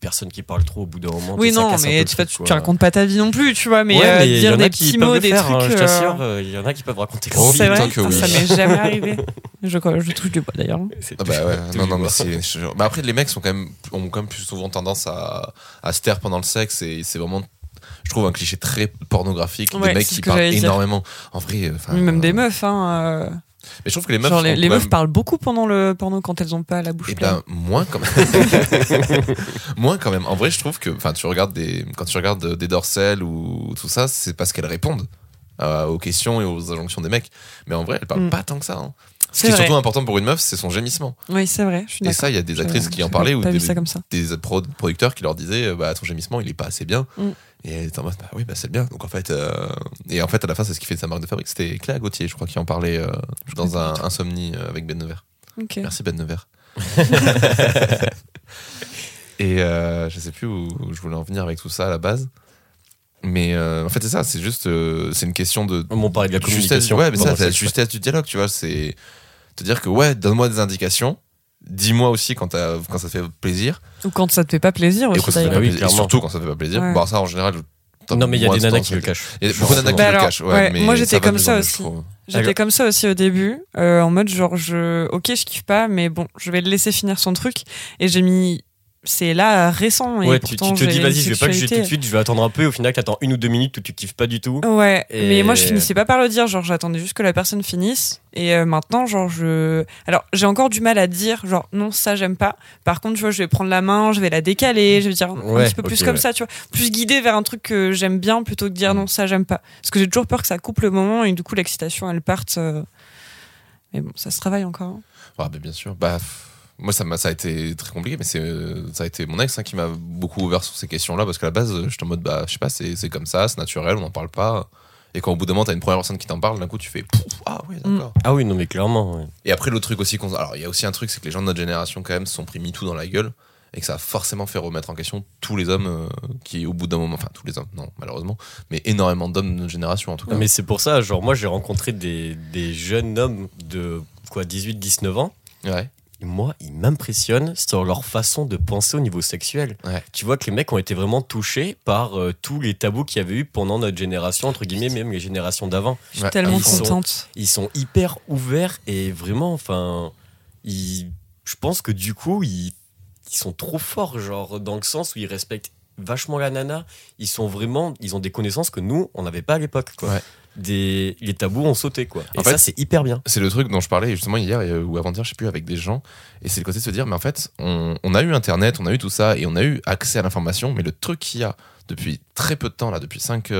personne qui parle trop au bout d'un moment.
Oui, non, mais tu,
truc,
racontes pas ta vie non plus, tu vois, mais,
Ouais,
euh,
mais y
dire
en a
des
qui
petits
peuvent
mots,
le
des
faire,
trucs.
hein, je
euh,
t'assure, euh, il y en a qui peuvent raconter
Oh,
c'est vrai,
que oui.
ça m'est jamais arrivé. Je, je touche du bois d'ailleurs.
Ah bah ouais, non, non, mais je après, les mecs sont quand même, ont quand même plus souvent tendance à, à se taire pendant le sexe et c'est vraiment, je trouve, un cliché très pornographique.
Ouais,
des mecs qui parlent énormément. En vrai, enfin,
Même des
euh,
meufs, hein. euh,
Mais je trouve que les meufs.
genre, les, meufs
même-
parlent beaucoup pendant le porno quand elles ont pas la bouche
Eh
pleine.
ben, moins quand même. moins quand même. En vrai, je trouve que, enfin, tu regardes des, quand tu regardes des dorsales ou tout ça, c'est parce qu'elles répondent euh, aux questions et aux injonctions des mecs. Mais en vrai, elles parlent
Mm.
pas tant que ça. hein. Ce qui est surtout important pour une meuf, c'est son gémissement.
Oui, c'est vrai. Je suis
Et ça, il y a des actrices qui en parlaient ou des,
ça ça.
des pro- producteurs qui leur disaient, euh, bah, ton gémissement, il est pas assez bien.
Mm.
Et elle était en mode, bah oui, bah c'est bien. Donc en fait, euh, et en fait, à la fin, c'est ce qui fait sa marque de fabrique. C'était Cléa Gauthier, je crois, qui en parlait euh, dans un Insomnie euh, avec Ben Nevers. Merci Ben Nevers. et euh, je sais plus où je voulais en venir avec tout ça à la base. Mais euh, en fait, c'est ça, c'est juste, euh, c'est une question de,
On parlait de la
justesse,
communication.
ouais, mais ça, c'est la justesse du dialogue, tu vois. C'est te dire que, ouais, donne-moi des indications. Dis-moi aussi quand, t'as- quand ça te fait plaisir.
Ou quand ça te fait pas plaisir
Et,
aussi
quand ça te fait
d'ailleurs.
pas
oui,
plaisir. Et surtout quand ça te fait pas plaisir.
Ouais.
Bon, ça, en général. t'as
Non, mais il y a des
de
nanas qui le cachent.
Il y a beaucoup de nanas qui
Bah
le
alors,
cachent, ouais.
moi, j'étais comme ça aussi. J'étais comme ça aussi au début, euh, en mode genre je, ok, je kiffe pas, mais bon, je vais le laisser finir son truc. Et j'ai mis, c'est là récent. Et
Ouais, tu, tu
pourtant,
te dis, vas-y, je vais pas le tout de suite, je vais attendre un peu. Au final, t'attends une ou deux minutes où tu kiffes pas du tout.
Ouais,
Et-
mais moi je finissais pas par le dire, genre j'attendais juste que la personne finisse. Et euh, maintenant, genre je. Alors j'ai encore du mal à dire, genre non, ça j'aime pas. Par contre, tu vois, je vais prendre la main, je vais la décaler, je vais dire un
Ouais,
petit peu plus comme
ouais.
ça, tu vois. Plus guidée vers un truc que j'aime bien plutôt que de dire non, ça j'aime pas. Parce que j'ai toujours peur que ça coupe le moment et du coup l'excitation elle parte. euh. Mais bon, ça se travaille encore. hein.
Ah, mais bien sûr. Bah, moi, ça, m'a- ça a été très compliqué, mais c'est, euh, ça a été mon ex hein, qui m'a beaucoup ouvert sur ces questions-là, parce qu'à la base, j'étais en mode, bah, je sais pas, c'est, c'est comme ça, c'est naturel, on n'en parle pas. Et quand au bout d'un moment, t'as une première personne qui t'en parle, d'un coup, tu fais, Pouf, ah ouais, d'accord.
Ah oui, non, mais clairement.
Et après, l'autre truc aussi, alors, il y a aussi un truc, c'est que les gens de notre génération, quand même, se sont pris MeToo dans la gueule, et que ça a forcément fait remettre en question tous les hommes euh, qui, au bout d'un moment, enfin, tous les hommes, non, malheureusement, mais énormément d'hommes de notre génération, en tout cas.
Mais c'est pour ça, genre, moi, j'ai rencontré des, des jeunes hommes de quoi, 18-19 ans.
Ouais.
Moi, ils m'impressionnent sur leur façon de penser au niveau sexuel.
Ouais.
Tu vois que les mecs ont été vraiment touchés par euh, tous les tabous qu'il y avait eu pendant notre génération, entre guillemets, même les générations d'avant.
Je suis
Ouais,
tellement
ils sont-
contente.
Ils sont hyper ouverts et vraiment, enfin, ils, je pense que du coup, ils, ils sont trop forts, genre, dans le sens où ils respectent vachement la nana. Ils sont vraiment, ils ont des connaissances que nous, on n'avait pas à l'époque, quoi.
Ouais.
Des, les tabous ont sauté, quoi. Et
En
ça,
fait,
c'est hyper bien.
C'est le truc dont je parlais justement hier euh, ou avant-hier, je sais plus, avec des gens. Et c'est le côté de se dire, mais en fait, on, on a eu Internet, on a eu tout ça et on a eu accès à l'information. Mais le truc qu'il y a depuis très peu de temps, là, depuis 5,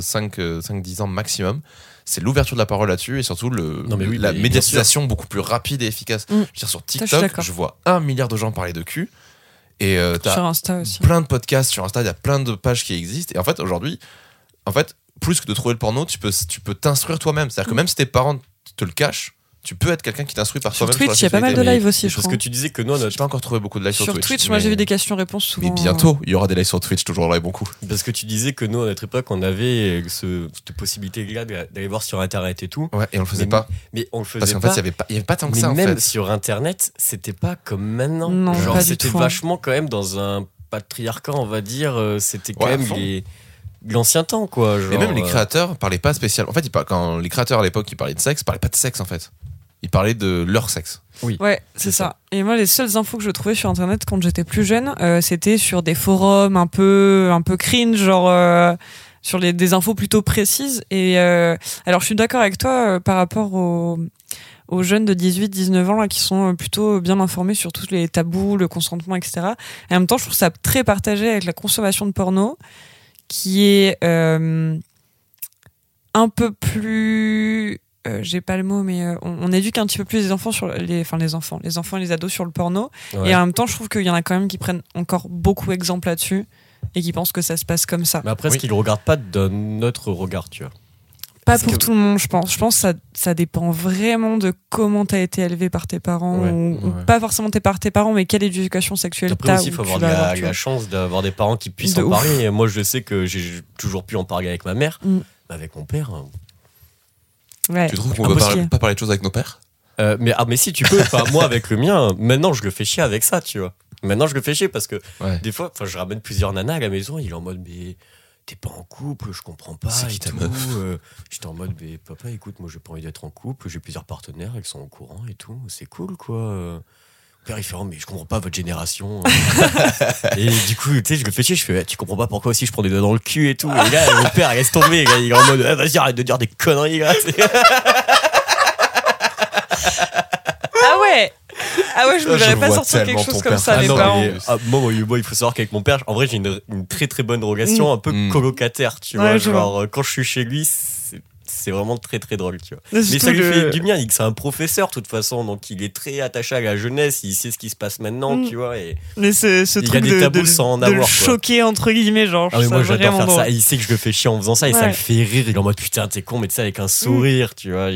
5, 10 ans maximum, c'est l'ouverture de la parole là-dessus et surtout le,
Non, mais oui,
la
mais
médiatisation beaucoup plus rapide et efficace.
Mm.
Je veux dire, sur TikTok, je vois un milliard de gens parler de cul. Et euh, t'as
Sur Insta aussi.
plein de podcasts sur Insta, il y a plein de pages qui existent. Et en fait, aujourd'hui, en fait, plus que de trouver le porno, tu peux tu peux t'instruire toi-même. C'est-à-dire que même si tes parents te le cachent, tu peux être quelqu'un qui t'instruit par
Sur
toi-même.
Twitch, il
sur
y a pas mal de
sexualité.
live aussi, je
Parce
crois.
que tu disais que nous,
J'ai
notre
pas encore trouvé beaucoup de lives sur,
Sur
Twitch.
Twitch, moi j'ai vu des questions-réponses souvent.
Mais bientôt, il y aura des lives sur Twitch, toujours là et beaucoup.
Parce que tu disais que nous, à notre époque, on avait ce, cette possibilité-là d'aller voir sur Internet et tout.
Ouais, et on le faisait
Mais-
pas.
Mais on le faisait
Parce qu'en
pas.
fait, il y avait pas, il y avait pas tant que
mais
ça, en
même
fait.
sur Internet, c'était pas comme maintenant.
Non,
Genre,
pas du
c'était
tout.
vachement quand même dans un patriarcat, on va dire. euh, C'était quand
Ouais,
même les- l'ancien temps, quoi. Genre,
Et même les
euh,
créateurs parlaient pas spécialement. En fait, ils par- quand les créateurs à l'époque, ils parlaient de sexe, ils parlaient pas de sexe, en fait. Ils parlaient de leur sexe.
Ouais, c'est ça. Et moi, les seules infos que je trouvais sur Internet quand j'étais plus jeune, euh, c'était sur des forums un peu, un peu cringe, genre euh, sur les, des infos plutôt précises. Et euh, alors, je suis d'accord avec toi euh, par rapport aux, aux jeunes de 18-19 ans là, qui sont plutôt bien informés sur tous les tabous, le consentement, etc. Et en même temps, je trouve ça très partagé avec la consommation de porno, qui est euh, un peu plus euh, j'ai pas le mot, mais euh, on, on éduque un petit peu plus les enfants sur les, enfin les enfants, les enfants et les ados sur le porno.
Ouais.
Et en même temps, je trouve qu'il y en a quand même qui prennent encore beaucoup exemple là-dessus et qui pensent que ça se passe comme ça.
Mais après,
Oui.
ce qu'ils ne regardent pas d'un autre regard, tu vois.
Pas pour
que-
tout le monde, je pense. Je pense que ça, ça dépend vraiment de comment t'as été élevé par tes parents,
Ouais,
ou,
ouais.
pas forcément t'es par tes parents, mais quelle éducation sexuelle
Après
t'as.
aussi, il faut
tu
avoir la,
avoir, tu
la
vois.
chance d'avoir des parents qui puissent
De
en
ouf.
parler. Et moi, je sais que j'ai toujours pu en parler avec ma mère,
Mm.
mais avec mon père. hein.
Ouais.
Tu trouves qu'on
Un
peut
peu
parler-
skier.
pas parler de choses avec nos pères?
Euh, mais, ah, mais si, tu peux. Enfin, moi, avec le mien, maintenant, je le fais chier avec ça, tu vois. Maintenant, je le fais chier parce que
Ouais.
des fois, enfin, je ramène plusieurs nanas à la maison, il est en mode, mais t'es pas en couple, je comprends pas.
C'est qui
et
ta meuf
Euh, J'étais en mode, mais papa, écoute, moi, j'ai pas envie d'être en couple, j'ai plusieurs partenaires, ils sont au courant et tout, c'est cool, quoi. Euh, Père, il fait, Oh, mais je comprends pas votre génération. et du coup, tu sais, je le fais chier, je fais, tu comprends pas pourquoi aussi je prends des doigts dans le cul et tout. Et le gars, mon père, il laisse tomber, il est en mode, Eh, vas-y, arrête de dire des conneries, là.
Ah ouais Ah ouais, je me verrais pas
vois
sortir quelque chose comme
père
ça, les parents.
ah, moi, moi, moi, il faut savoir qu'avec mon père, en vrai, j'ai une, une très très bonne relation, un peu
Mm.
colocataire, tu
Ouais,
vois. Genre, euh, quand je suis chez lui, c'est c'est vraiment très très drôle, tu vois.
Mais
Mais ça lui
le-
fait du bien, il- c'est un professeur, de toute façon, donc il est très attaché à la jeunesse, il sait ce qui se passe maintenant,
Mm.
tu vois. Et...
Mais ce, ce
Il y a
truc
des
de,
tabous
de-
sans en
de le
avoir, quoi.
choquer, entre guillemets, genre,
Ah,
trouve
moi, j'adore faire ça. Il sait que je le fais chier en faisant ça, et ça le fait rire. Il est en mode putain, t'es con, mais tu sais, avec un sourire, tu vois.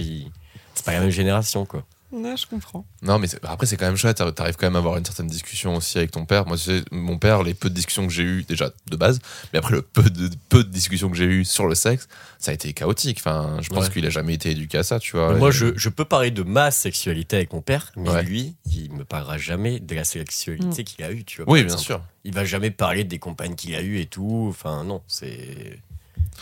C'est pas la même génération, quoi.
Ouais, je comprends.
Non, mais après, c'est quand même chouette. t'arri- T'arrives quand même à avoir une certaine discussion aussi avec ton père. Moi, tu sais, mon père, les peu de discussions que j'ai eues, déjà de base, mais après le peu de, peu de discussions que j'ai eues sur le sexe, ça a été chaotique. Enfin, je pense
Ouais.
qu'il a jamais été éduqué à ça, tu vois.
Moi, je, je peux parler de ma sexualité avec mon père, mais
Ouais.
lui, il me parlera jamais de la sexualité qu'il a eue, tu vois.
Oui, bien
exemple.
sûr.
Il va jamais parler des compagnes qu'il a eues et tout. Enfin, non, c'est.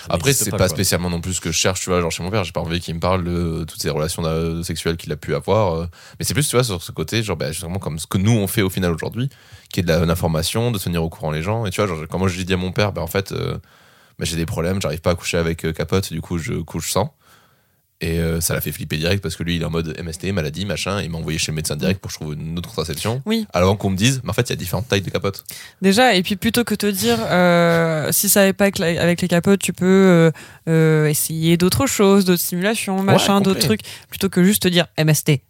Après, c'est pas,
quoi.
spécialement non plus ce que je cherche, tu vois. Genre, chez mon père, j'ai pas envie qu'il me parle de toutes ces relations euh, sexuelles qu'il a pu avoir. euh. Mais c'est plus, tu vois, sur ce côté, genre, bah, vraiment comme ce que nous, on fait au final aujourd'hui, qui est de la- l'information, de tenir au courant les gens. Et tu vois, genre, quand moi, je dis à mon père, bah, en fait, euh, bah, j'ai des problèmes, j'arrive pas à coucher avec euh, capote, du coup, je couche sans. Et euh, ça l'a fait flipper direct parce que lui, il est en mode MST, maladie, machin. Il m'a envoyé chez le médecin direct pour que je trouve une autre contraception.
Oui.
Alors qu'on me dise, mais en fait, il y a différentes tailles de capotes.
Déjà, et puis plutôt que te dire, euh, si ça n'est pas avec, les capotes, tu peux euh, essayer d'autres choses, d'autres stimulations, machin, d'autres trucs, plutôt que juste te dire MST.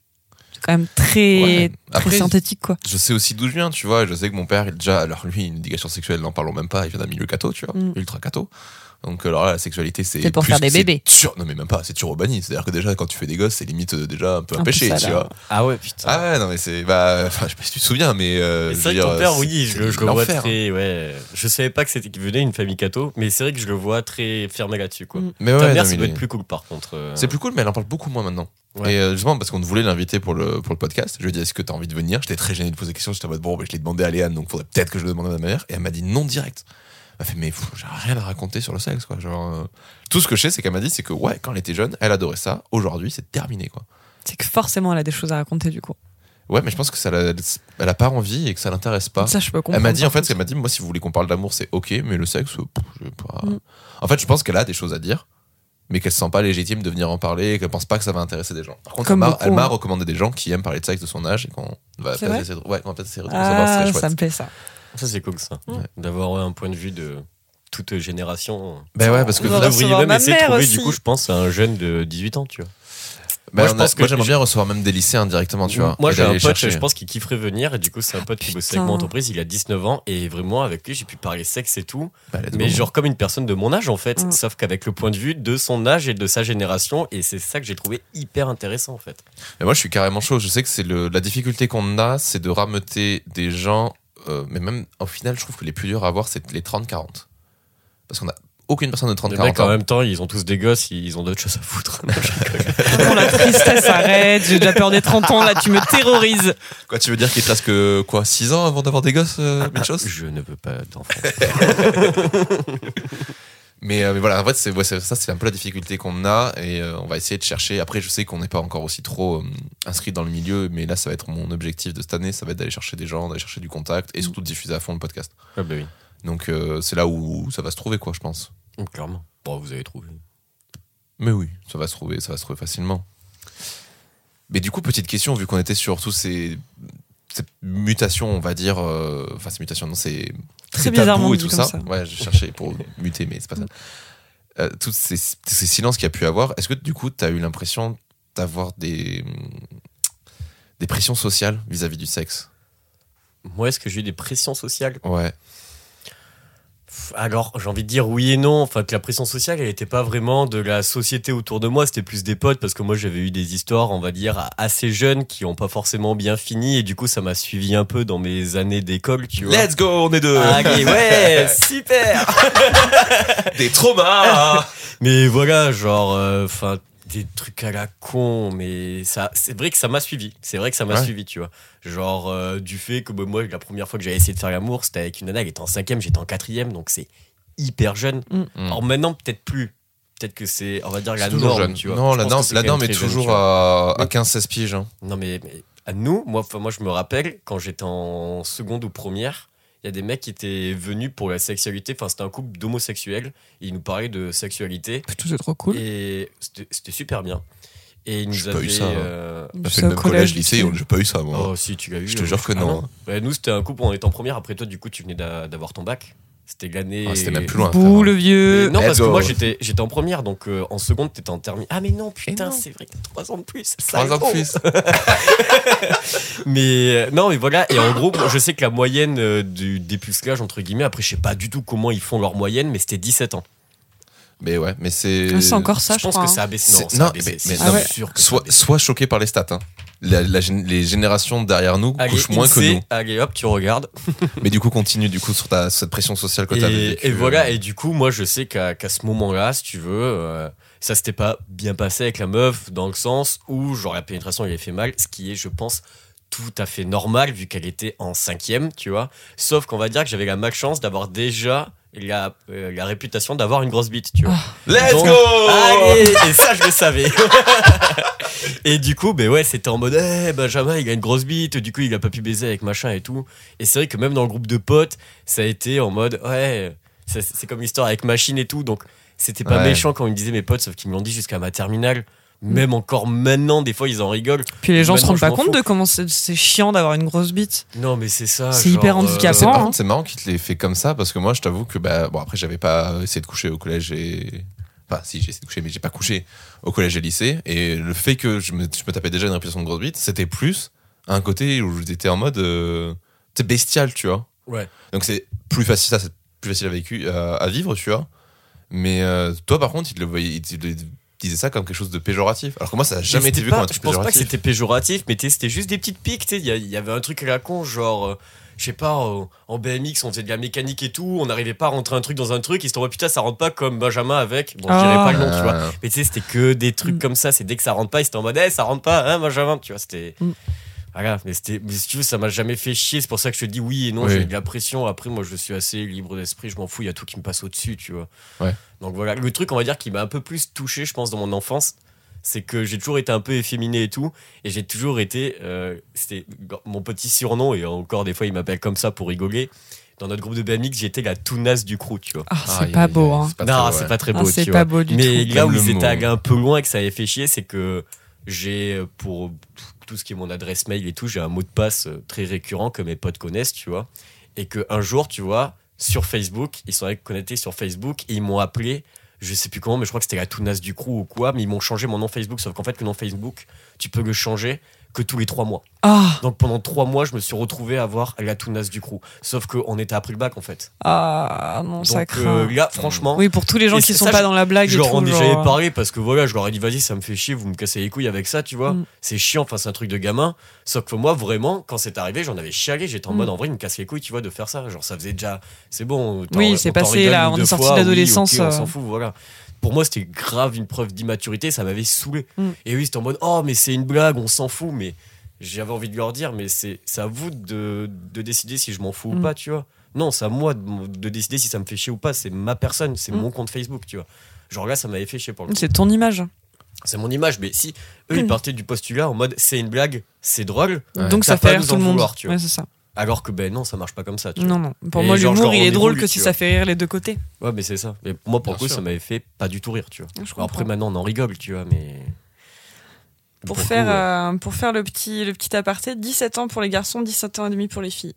C'est quand même très,
Ouais.
très synthétique, quoi.
je sais aussi d'où je viens, tu vois. Je sais que mon père, il- déjà, alors lui, une éducation sexuelle, n'en parlons même pas. Il vient d'un milieu catho, tu vois,
Mm.
ultra catho. Donc alors là, la sexualité, c'est.
C'est pour
plus-
faire des bébés.
Sur... Non, mais même pas, c'est turobanie. C'est-à-dire que déjà, quand tu fais des gosses, c'est limite euh, déjà un peu un,
Un peu
péché,
ça,
tu vois.
Ah ouais, putain.
Ah ouais, non, mais c'est. Bah, enfin, je sais pas si tu te souviens, mais. Euh,
c'est vrai que ton père, oui, je, je le vois
hein.
très. Ouais. Je savais pas que c'était qu'il venait d'une famille catho, mais c'est vrai que je le vois très fermé là-dessus, quoi.
Mm.
Mais
Ta
ouais,
mère,
non,
ça doit être plus cool, par contre. euh.
C'est plus cool, mais elle en parle beaucoup moins maintenant.
Ouais.
Et justement, parce qu'on voulait l'inviter pour le, pour le podcast, je lui ai dit Est-ce que tu as envie de venir? J'étais très gêné de poser la question. J'étais en mode Bon, bah, je l'ai demandé à Léane, donc faudrait peut-être que je le demande à ma mère. Et elle m'a dit non direct. Elle m'a fait Mais j'ai rien à raconter sur le sexe, quoi. Genre, euh, tout ce que je sais, c'est qu'elle m'a dit c'est que, ouais, quand elle était jeune, elle adorait ça. Aujourd'hui, c'est terminé, quoi.
C'est que forcément, elle a des choses à raconter, du coup.
Ouais, mais je pense que ça elle a pas envie et que ça l'intéresse pas.
Ça, je peux comprendre.
Elle m'a dit en fait, elle m'a dit moi si vous voulez qu'on parle d'amour c'est ok mais le sexe pff, je vais pas.
Mm.
En fait je pense qu'elle a des choses à dire mais qu'elle se sent pas légitime de venir en parler et qu'elle pense pas que ça va intéresser des gens. Par contre
Comme
elle m'a-
hein.
recommandé des gens qui aiment parler de sexe de son âge et qu'on va essayer de ouais va
Ah, ça me plaît, ça.
Ça, c'est cool, ça.
Ouais.
D'avoir un point de vue de toute génération.
Ben ouais parce que
Vous devriez même essayer de trouver,
aussi.
du coup, je pense, un jeune de 18 ans, tu vois.
ben,
moi, je
a-
pense que
j'aimerais bien recevoir même des lycéens directement tu vois.
Moi,
et
j'ai un pote,
chercher.
je pense, qui kifferait venir. Et du coup, c'est un pote qui bossait avec mon entreprise. Il a 19 ans. Et vraiment, avec lui, j'ai pu parler sexe et tout.
Bah,
Mais genre comme une personne de mon âge, en fait.
Mm.
Sauf qu'avec le point de vue de son âge et de sa génération. Et c'est ça que j'ai trouvé hyper intéressant, en fait.
Mais moi, je suis carrément chaud. Je sais que c'est le, la difficulté qu'on a, c'est de rameuter des gens. Euh, mais même au final, je trouve que les plus durs à avoir, c'est les 30-40. Parce qu'on a aucune personne de
Les
30-40
mecs, en même temps, ils ont tous des gosses. Ils ont d'autres choses à foutre.
Bon, la tristesse arrête, j'ai déjà peur des 30 ans, là, tu me terrorises.
Quoi, tu veux dire qu'il te reste que quoi 6 ans avant d'avoir des gosses, euh, Mitchos
je ne veux pas d'enfants.
Mais, euh, mais voilà, en fait, c'est, ouais, c'est- ça, c'est un peu la difficulté qu'on a et euh, on va essayer de chercher. Après, je sais qu'on n'est pas encore aussi trop euh, inscrit dans le milieu, mais là, ça va être mon objectif de cette année, ça va être d'aller chercher des gens, d'aller chercher du contact et surtout de diffuser à fond le podcast.
Ah bah oui,
Donc, c'est là où ça va se trouver, quoi, je pense.
clairement. Bon, vous avez trouvé.
Mais oui, ça va se trouver, ça va se trouver facilement. Mais du coup, petite question, vu qu'on était sur tous ces, ces mutations, on va dire, euh, enfin ces mutations, non, c'est
Très
tabous et tout ça.
ça.
Ouais, je cherchais pour muter, mais c'est pas ça. Euh, tous ces, ces silences qu'il y a pu avoir, est-ce que du coup, tu as eu l'impression d'avoir des, des pressions sociales vis-à-vis du sexe?
Moi, est-ce que j'ai eu des pressions sociales?
Ouais.
Alors, j'ai envie de dire oui et non. Enfin, que la pression sociale, elle n'était pas vraiment de la société autour de moi, c'était plus des potes, parce que moi, j'avais eu des histoires, on va dire, assez jeunes, qui n'ont pas forcément bien fini, et du coup, ça m'a suivi un peu dans mes années d'école, tu vois.
Let's go, on est deux.
Allez, ouais, super.
Des traumas.
Mais voilà, genre, euh, enfin, des trucs à la con, mais ça, c'est vrai que ça m'a suivi. C'est vrai que ça m'a
Ouais.
suivi, tu vois. Genre, euh, du fait que bah, moi, la première fois que j'avais essayé de faire l'amour, c'était avec une nana, elle était en cinquième, j'étais en quatrième, donc c'est hyper jeune.
Mm.
Alors maintenant, peut-être plus. Peut-être que c'est, on va dire, la norme,
jeune.
tu vois.
Non,
Je
la norme,
c'est
la norme est
jeune,
toujours à, à
Mais-
15-16 piges. hein.
Non, mais, mais à nous, moi, enfin, moi, je me rappelle, quand j'étais en seconde ou première, il y a des mecs qui étaient venus pour la sexualité. Enfin, c'était un couple d'homosexuels. Ils nous parlaient de sexualité.
Putain, c'est trop cool.
Et c'était super bien. Et ils nous
J'ai pas eu
avaient.
ça, hein.
euh,
On a fait le même collège, lycée, j'ai pas eu ça, moi.
Oh, si, tu l'as eu.
Je te
euh,
jure que
ah
non.
Ouais, nous, c'était un couple, on était en première. Après, toi, du coup, tu venais d'a- d'avoir ton bac. C'était l'année.
Ah, c'était même plus loin.
Bouh, le
Mais
vieux.
non,
Let's
parce que moi, j'étais j'étais en première. Donc, euh, en seconde, t'étais en terminale. Ah, mais non, putain, c'est vrai 3 ans de plus.
Trois ans de plus.
Mais euh, non, mais voilà. Et en gros, je sais que la moyenne euh, du dépucelage, entre guillemets, après, je sais pas du tout comment ils font leur moyenne, mais c'était 17 ans.
Mais ouais, mais c'est.
Ah, c'est encore ça,
je
je
pense
crois.
que
hein.
ça a baissé.
C'est-
Non, ça
non,
a baissé.
mais-
C'est
mais
sûr que
sois choqué par les stats. Hein. La- la gén- les générations derrière nous
Allez,
couchent moins que nous.
Allez, hop, tu regardes.
Mais du coup, continue du coup sur ta, cette pression sociale que tu vécue.
et voilà,
euh,
et du coup, moi, je sais qu'à qu'à ce moment-là, si tu veux, euh, ça s'était pas bien passé avec la meuf, dans le sens où, genre, la pénétration, elle avait fait mal, ce qui est, je pense, tout à fait normal, vu qu'elle était en cinquième, tu vois. Sauf qu'on va dire que j'avais la malchance d'avoir déjà la, euh, la réputation d'avoir une grosse bite, tu vois.
Let's
Donc-
go
Allez Et ça, je le savais. et du coup, ben ouais, c'était en mode, eh, Benjamin, il a une grosse bite, du coup, il a pas pu baiser avec machin et tout. Et c'est vrai que même dans le groupe de potes, ça a été en mode, ouais, c'est c'est comme l'histoire avec machine et tout. Donc, c'était pas
Ouais.
méchant quand ils me disaient mes potes, sauf qu'ils me l'ont dit jusqu'à ma terminale. Même encore maintenant, des fois, ils en rigolent.
Puis les gens se rendent pas compte
fous.
de comment c'est c'est chiant d'avoir une grosse bite.
Non, mais c'est ça.
C'est hyper
euh,
handicapant.
C'est
hein.
c'est marrant qu'il te l'ait fait comme ça parce que moi, je t'avoue que bah bon après j'avais pas essayé de coucher au collège et enfin si j'ai essayé de coucher mais j'ai pas couché au collège et lycée et le fait que je me, je me tapais déjà une réputation de grosse bite, c'était plus un côté où j'étais en mode euh, sais, bestial, tu vois.
Ouais.
Donc c'est plus facile ça, c'est plus facile à vécu à, à vivre, tu vois. Mais euh, toi par contre, il te le voyait il te le disait ça comme quelque chose de péjoratif. Alors que moi ça a jamais
Mais
été vu
pas-
comme un
Je
truc
pense pas que c'était péjoratif, mais c'était juste des petites piques. tu sais. Il y, avait un truc à la con, genre, euh, je sais pas, euh, en BMX, on faisait de la mécanique et tout, on n'arrivait pas à rentrer un truc dans un truc, ils se disaient, putain, ça rentre pas comme Benjamin avec. Bon, je dirais
Ah.
pas le nom, tu vois.
Euh,
Mais tu sais, c'était que des trucs
Mm.
comme ça, c'est dès que ça rentre pas, ils étaient en mode, eh, ça rentre pas, hein, Benjamin, tu vois, c'était.
Mm.
Voilà, mais, c'était, mais si tu veux, ça m'a jamais fait chier. C'est pour ça que je te dis oui et non.
Oui.
J'ai eu de la pression. Après, moi, je suis assez libre d'esprit. Je m'en fous. Il y a tout qui me passe au-dessus, tu vois.
Ouais.
Donc voilà. Le truc, on va dire, qui m'a un peu plus touché, je pense, dans mon enfance, c'est que j'ai toujours été un peu efféminé et tout. Et j'ai toujours été. euh, c'était mon petit surnom. Et encore, des fois, il m'appelle comme ça pour rigoler. Dans notre groupe de BMX, j'étais la tounasse du crew, tu vois.
Ah, c'est pas beau, hein.
c'est pas
non, c'est
ouais.
pas très
Ah,
beau, tu
pas
vois.
beau du
Mais
tout.
là où ils étaient un peu loin et que ça avait fait chier, c'est que j'ai, pour tout ce qui est mon adresse mail et tout, j'ai un mot de passe euh, très récurrent que mes potes connaissent, tu vois. Et qu'un jour, tu vois, sur Facebook, ils sont connectés sur Facebook et ils m'ont appelé, je sais plus comment, mais je crois que c'était la tounasse du crew ou quoi, mais ils m'ont changé mon nom Facebook, sauf qu'en fait, le nom Facebook, tu peux le changer que tous les trois mois.
Ah,
Donc pendant trois mois, je me suis retrouvé à avoir la tounasse du crew. Sauf qu'on était après le bac, en fait.
ah non, ça
Donc
craint.
euh, là, franchement.
oui, pour tous les gens qui sont pas dans la blague
Je
et
leur
tout.
en ai
genre,
jamais
euh,
parlé parce que voilà, je leur ai dit vas-y, ça me fait chier, vous me cassez les couilles avec ça, tu vois.
Mm.
C'est chiant, enfin, c'est un truc de gamin. Sauf que moi, vraiment, quand c'est arrivé, j'en avais chialé. J'étais en
Mm.
mode en vrai, il me casse les couilles, tu vois, de faire ça. Genre, ça faisait déjà. C'est bon.
Oui, c'est passé, là, on est sorti de
oui, on
euh.
s'en fout, voilà. Pour moi, c'était grave une preuve d'immaturité, ça m'avait saoulé.
Mm.
Et oui, c'était en mode oh, mais c'est une blague, on s'en fout, mais. J'avais envie de leur dire, mais c'est à vous de, de décider si je m'en fous ou
Mm.
pas, tu vois. Non, c'est à moi de, de décider si ça me fait chier ou pas. C'est ma personne, c'est
Mm.
mon compte Facebook, tu vois. Genre là, ça m'avait fait chier pour le.
C'est ton image.
C'est mon image, mais si eux, ils partaient du postulat en mode c'est une blague, c'est drôle,
Ouais.
Donc ça fait
à
tout le monde.
vouloir, tu vois.
Ouais, c'est ça.
Alors que ben non, ça marche pas comme ça, tu vois.
Non, non. Pour
Et
moi, l'humour, il est drôle que si ça fait rire les deux côtés.
Ouais, mais c'est ça. Mais moi, pour le coup, ça m'avait fait pas du tout rire, tu vois.
Je
Alors après, maintenant, on en rigole, tu vois, mais.
Pour, faire,
coup, ouais.
euh, pour faire le petit, le petit aparté, 17 ans pour les garçons, 17 ans et demi pour les filles.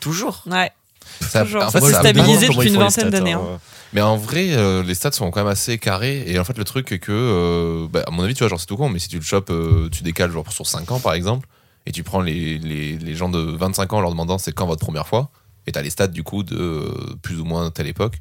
Toujours.
Ouais.
Ça,
Toujours.
en fait, ça
stabilisé depuis une vingtaine
stats,
d'années,
hein,
hein.
Mais en vrai, euh, les stats sont quand même assez carrés. Et en fait, le truc est que, euh, bah, à mon avis, tu vois, genre, c'est tout con, mais si tu le chopes, euh, tu décales genre sur 5 ans, par exemple, et tu prends les, les, gens de 25 ans en leur demandant c'est quand votre première fois, et t'as les stats du coup de euh, plus ou moins telle époque.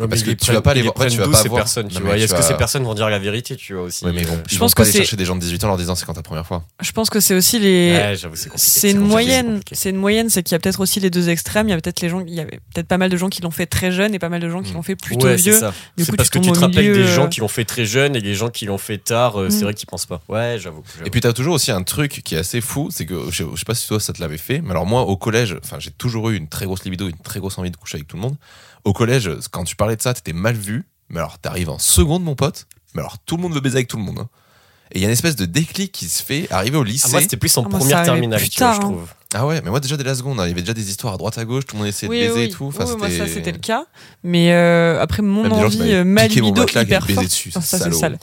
Ouais,
Parce que tu
prennent-
vas pas les voir- tu vas pas
ces
voir-
personnes, tu
Non,
vois.
mais
Est-ce que ces personnes vont dire la vérité, tu vois aussi
Ouais, mais ils
Je
vont
pense
pas
que
aller
c'est-
chercher des gens de 18 ans en leur disant c'est quand ta première fois.
Je pense que c'est aussi les.
Ouais, j'avoue, c'est compliqué.
C'est une moyenne. C'est une moyenne, c'est qu'il y a peut-être aussi les deux extrêmes. Il y a peut-être les gens, il y avait peut-être pas mal de gens qui l'ont fait très jeune et pas mal de gens qui
Mm.
l'ont fait plutôt
ouais,
vieux.
C'est
coup,
parce
tu
que tu te rappelles des gens
euh,
qui l'ont fait très jeune et les gens qui l'ont fait tard, euh, c'est vrai qu'ils pensent pas. Ouais, j'avoue.
Et puis t'as toujours aussi un truc qui est assez fou, c'est que je, je sais pas si toi ça te l'avait fait, mais alors moi au collège, enfin j'ai toujours eu une très grosse libido, une très grosse envie de coucher avec tout le monde. Au collège, quand tu parlais de ça, t'étais mal vu, mais alors t'arrives en seconde mon pote, mais alors tout le monde veut baiser avec tout le monde. hein. Et il y a une espèce de déclic qui se fait arriver au
Ah,
lycée.
moi, c'était plus en
Ah, moi, ça
première
arrivait
terminale,
plus
tu vois,
tard,
je
hein.
trouve.
Ah ouais, mais moi déjà dès la seconde, hein, il y avait déjà des histoires à droite à gauche, tout le monde essayait
Oui,
de baiser
oui,
et tout. Enfin,
oui, moi ça
c'était-
le cas. Mais euh, après mon
Même des gens qui
envie,
m'avaient
euh,
piqué mon
hyper forte.
dessus,
Oh, ça c'est
salaud.
sale.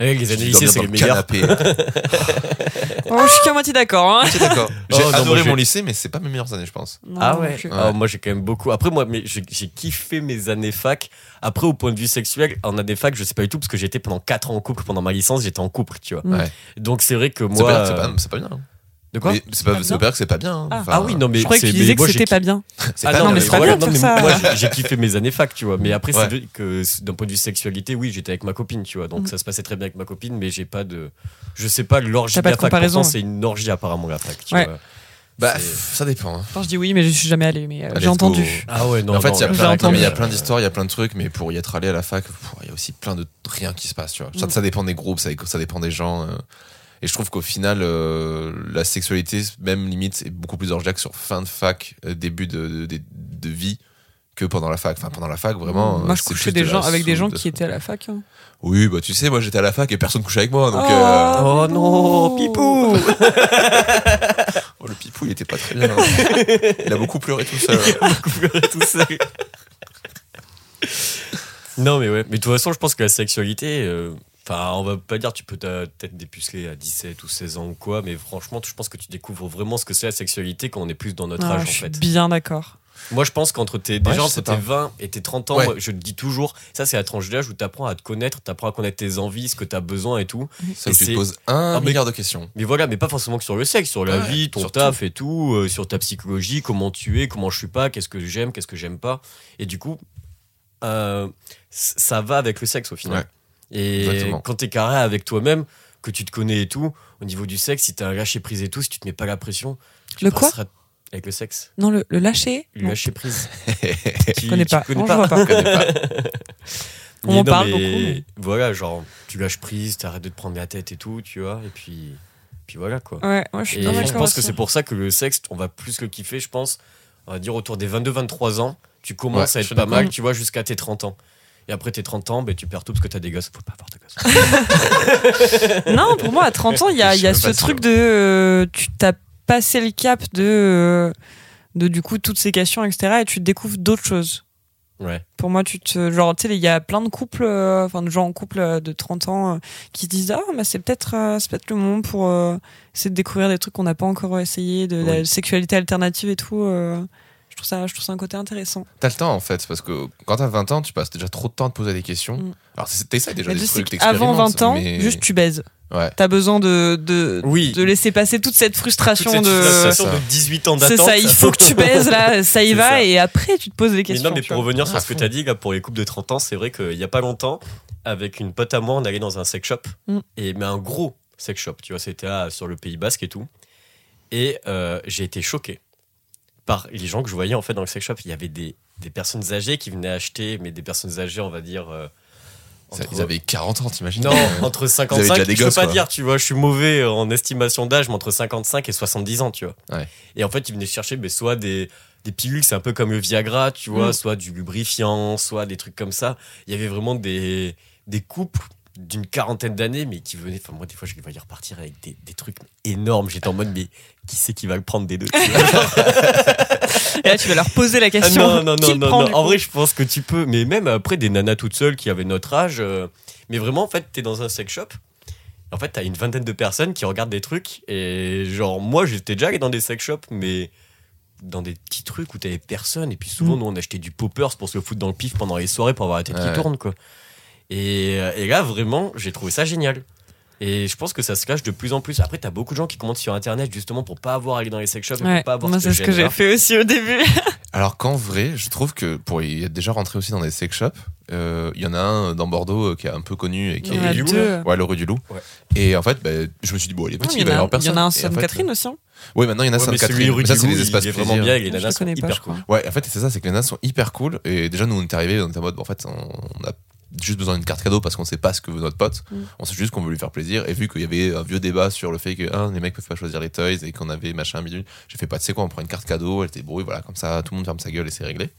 Ouais, les années
Tu
lycée,
dormais
c'est
le
meilleurs.
canapé.
Oh, je suis qu'à moitié d'accord. Hein.
J'ai
Oh,
adoré mon lycée, mais c'est pas mes meilleures années, je pense.
Non,
Ah
non
ouais. Ah, moi j'ai quand même beaucoup. Après moi, mais j'ai kiffé mes années fac. Après au point de vue sexuel, en année fac, je sais pas du tout parce que j'étais pendant 4 ans en couple. Pendant ma licence, j'étais en couple, tu vois.
Ouais.
Donc c'est vrai que
C'est
moi.
c'est
euh,
pas, c'est pas bien. hein.
De quoi
C'est pas, veut pas dire que c'est pas bien. hein.
Ah.
Enfin,
Ah oui, non mais
Je croyais que
c'est-
tu
mais
disais que
moi, j'ai
c'était pas bien.
c'est
Ah
pas
non,
bien,
mais
c'est pas
voilà,
bien de
non,
faire
mais
ça.
moi j'ai- j'ai kiffé mes années fac, tu vois. Mais après,
Ouais.
c'est que c'est- d'un point de vue sexualité, oui, j'étais avec ma copine, tu vois. Donc
Mm.
ça se passait très bien avec ma copine, mais j'ai pas de. Je sais pas, l'orgie
T'as
de
pas
la
de
fac,
comparaison.
pourtant, c'est une orgie apparemment la fac, tu
Ouais.
vois.
Bah,
C'est-
pff, ça dépend. hein.
Enfin, je dis oui, mais je suis jamais allé. Mais euh,
Allez,
j'ai
go.
entendu.
Ah ouais, non.
Mais en fait,
non,
il y a plein,
entendu.
mais il y a
euh,
plein d'histoires, il y a plein de trucs, mais pour y être allé à la fac, pff, il y a aussi plein de rien qui se passe, tu vois. Ça,
Mm.
ça dépend des groupes, ça, ça dépend des gens. euh. Et je trouve qu'au final, euh, la sexualité, même limite, est beaucoup plus orgiaque sur fin de fac, euh, début de, de, de- de vie, que pendant la fac. Enfin, pendant la fac, vraiment.
Moi, je couchais
plus
des
de la
gens avec des gens qui étaient à la fac. hein.
Oui, bah tu sais, moi j'étais à la fac et personne couchait avec moi, donc.
Oh.
euh,
Oh non, Pipou
oh, le pipou, il était pas très bien. hein. il a beaucoup pleuré tout seul.
tout seul. non, mais ouais. Mais de toute façon, je pense que la sexualité. euh, Enfin, on va pas dire tu peux ta tête dépuceler à 17 ou 16 ans ou quoi, mais franchement, je pense que tu découvres vraiment ce que c'est la sexualité quand on est plus dans notre
Ah,
âge
je
en
suis
fait.
bien d'accord.
Moi, je pense qu'entre tes,
Ouais,
déjà
sais
tes
pas.
20 et tes 30 ans,
Ouais.
moi, je te dis toujours, ça c'est la tranche d'âge où tu apprends à te connaître, tu apprends à connaître tes envies, ce que tu as besoin et tout.
Ça,
Et
tu te poses un
Ah, mais-
milliard de questions.
Mais voilà, mais pas forcément que sur le sexe, sur la
Ouais,
vie, ton
sur
taf et tout, euh, sur ta psychologie, comment tu es, comment je suis pas, qu'est-ce que j'aime, qu'est-ce que j'aime pas. Et du coup, euh, ça va avec le sexe au final. Et
exactement.
quand t'es carré avec toi-même, que tu te connais et tout, au niveau du sexe, si t'as un lâcher prise et tout, si tu te mets pas la pression, tu
Le quoi
avec le sexe.
Non, le, le lâcher
Le
non.
lâcher prise.
Connais
Tu
pas.
connais pas
pas.
Connais pas.
On
Mais
m'en
non,
parle beaucoup, mais-
Voilà, genre, tu lâches prise, t'arrêtes de te prendre la tête et tout, tu vois, et puis, puis voilà quoi.
Ouais, moi je suis
Et je pense que c'est pour ça que le sexe, on va plus le kiffer, je pense, on va dire autour des 22-23 ans, tu commences
Ouais,
à être pas
d'accord.
mal, tu vois, jusqu'à tes 30 ans. Et après tes 30 ans, ben, tu perds tout parce que t'as des gosses. Faut pas avoir de gosses.
Non, pour moi, à 30 ans, il y a, y ce truc
sûr.
de. euh, tu t'as passé le cap de, euh, de, du coup, toutes ces questions, etc. Et tu découvres d'autres choses.
ouais.
Pour moi, tu te. Genre, tu sais, il y a plein de couples, euh, enfin, de gens en couple euh, de 30 ans euh, qui se disent Ah, mais c'est peut-être euh, c'est peut-être le moment pour euh, essayer de découvrir des trucs qu'on n'a pas encore essayé, de la
Oui.
sexualité alternative et tout. Je, trouve ça, je trouve ça un côté intéressant.
T'as le temps en fait, parce que quand t'as 20 ans, tu passes déjà trop de temps à te poser des questions.
Mm.
Alors c'est- t'essayes déjà
Mais
des trucs,
qu'avant 20 ans,
mais-
juste tu baises.
Ouais.
T'as besoin de, de,
Oui.
de laisser passer toute cette
Toute
frustration
cette
de.
frustration de 18 ans
C'est
d'attente.
ça, il faut que tu baises là, ça y
C'est
va,
ça.
et après tu te poses des
Mais
questions.
non, mais pour
vois.
revenir sur
Ah,
ce que
fond.
tu as dit là, pour les couples de 30 ans, c'est vrai qu'il y a pas longtemps, avec une pote à moi, on allait dans un sex shop,
Mm.
et, mais un gros sex shop, tu vois, c'était à- sur le Pays Basque et tout. Et euh, j'ai été choqué par les gens que je voyais en fait dans le sex shop. Il y avait des, des personnes âgées qui venaient acheter, mais des personnes âgées, on va dire. euh, entre-
Ils avaient 40 ans, t'imagines
Non,
Euh,
entre
déjà
55,
des
je peux pas
quoi.
dire, tu vois, je suis mauvais en estimation d'âge, mais entre 55 et 70 ans, tu vois.
Ouais.
Et en fait, ils venaient chercher ben, soit des, des pilules, c'est un peu comme le Viagra, tu vois,
Mm.
soit du lubrifiant, soit des trucs comme ça. Il y avait vraiment des, des couples d'une quarantaine d'années, mais qui venaient. Enfin, moi, des fois, je les voyais repartir avec des, des trucs énormes. J'étais en mode, mais qui c'est qui va le prendre des deux
Et là, tu vas leur poser la
Ah
question.
non, non, non, non,
prend,
non. En vrai, je pense que tu peux. Mais même après, des nanas toutes seules qui avaient notre âge. euh, mais vraiment, en fait, t'es dans un sex shop. En fait, t'as une vingtaine de personnes qui regardent des trucs. Et genre, moi, j'étais déjà dans des sex shops, mais dans des petits trucs où t'avais personne. Et puis souvent,
Mm.
nous, on achetait du poppers pour se foutre dans le pif pendant les soirées pour avoir la tête
Ouais.
qui tourne, quoi. Et, euh, et là, vraiment, j'ai trouvé ça génial. Et je pense que ça se cache de plus en plus. Après, t'as beaucoup de gens qui commentent sur Internet justement pour pas avoir à aller dans les sex shops et pour pas avoir
moi,
ce
c'est ce que j'ai fait aussi au début.
Alors qu'en vrai, je trouve que pour y être déjà rentré aussi dans des sex shops, euh, il y en a un dans Bordeaux euh, qui est un peu connu et qui
Il
est
Loup.
Ouais, le rue du Loup.
Ouais.
Et en fait, bah, je me suis dit, bon, il est petit,
Il y
il va y
en a-
avoir
il y
personne.
en a un
Et en fait,
Sainte-Catherine aussi. hein.
Oui, maintenant il y en a
Ouais,
Sainte-Catherine. Mais ça, c'est les
il
espaces
est vraiment
plaisir.
bien et les
Je
nanas sont hyper cool.
Ouais, en fait, c'est ça, c'est que les nanas sont hyper cool. Et déjà, nous, on est arrivés, on était en mode, bon, en fait, on a juste besoin d'une carte cadeau parce qu'on sait pas ce que veut notre pote.
Mm.
On sait juste qu'on veut lui faire plaisir. Et vu qu'il y avait un vieux débat sur le fait que ah, les mecs peuvent pas choisir les toys et qu'on avait machin bidule, j'ai fait pas, tu sais quoi, on prend une carte cadeau, elle était brouille, voilà, comme ça, tout le monde ferme sa gueule et c'est réglé.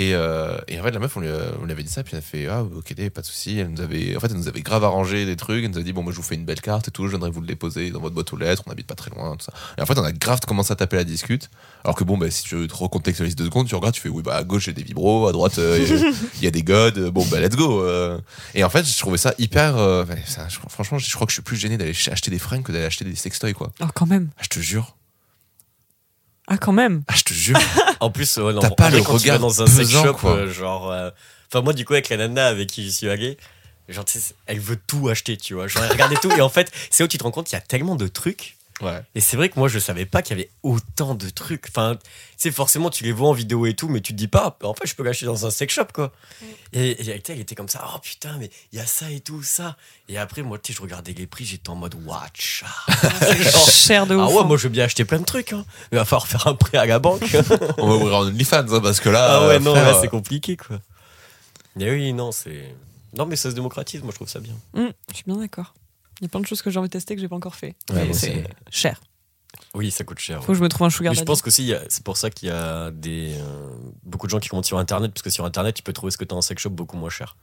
Et, euh, et en fait, la meuf, on lui, a- on lui avait dit ça, puis elle a fait Ah, ok, pas de souci. Elle nous avait, en fait, elle nous avait grave arrangé des trucs. Elle nous a dit Bon, moi, je vous fais une belle carte et tout, je viendrai vous le déposer dans votre boîte aux lettres, on habite pas très loin, tout ça. Et en fait, on a grave commencé à taper la discute. Alors que bon, bah, si tu te recontextualises deux secondes, tu regardes, tu fais Oui, bah, à gauche, j'ai des vibros, à droite, euh, il y a- il y, a des godes, bon, bah, let's go. euh. Et en fait, je trouvais ça hyper. euh, ouais, ça, je- franchement, je crois que je suis plus gêné d'aller ch- acheter des fringues que d'aller acheter des sextoys, quoi.
Oh, quand même.
Ah, je te jure.
Ah, quand même.
Ah, je te jure.
En plus, ouais, non,
T'as pas le
quand tu vas
regard
dans un sex
pesant,
shop,
quoi.
euh, genre. euh, Enfin, moi, du coup, avec la nana avec qui je suis allé, genre, tu sais, elle veut tout acheter, tu vois. Genre, elle regardait tout. Et en fait, c'est où tu te rends compte qu'il y a tellement de trucs.
Ouais.
Et c'est vrai que moi, je savais pas qu'il y avait autant de trucs. Enfin, tu sais, forcément, tu les vois en vidéo et tout, mais tu te dis pas, en fait, je peux l'acheter dans un sex shop, quoi. Et, et elle, était comme ça, oh putain, mais il y a ça et tout, ça. Et après, moi, tu sais, je regardais les prix, j'étais en mode, watch. Genre,
Cher de ouf.
ah ouais,
hein.
moi, je veux bien acheter plein de trucs, hein. Mais il va falloir faire un prêt à la banque.
On va ouvrir un OnlyFans, hein, parce que là.
Ah ouais,
euh,
non,
frère,
là, c'est compliqué, quoi. Mais oui, non, c'est. Non, mais ça se démocratise, moi, je trouve ça bien.
Hum, je suis bien d'accord. Il y a plein de choses que j'ai envie de tester que j'ai pas encore fait.
Ouais,
c'est cher.
Oui, ça coûte cher.
Faut que je me trouve un sugar
Mais je pense qu'aussi, c'est pour ça qu'il y a des, euh, beaucoup de gens qui commentent sur Internet, parce que sur Internet, tu peux trouver ce que tu as en sex shop beaucoup moins cher.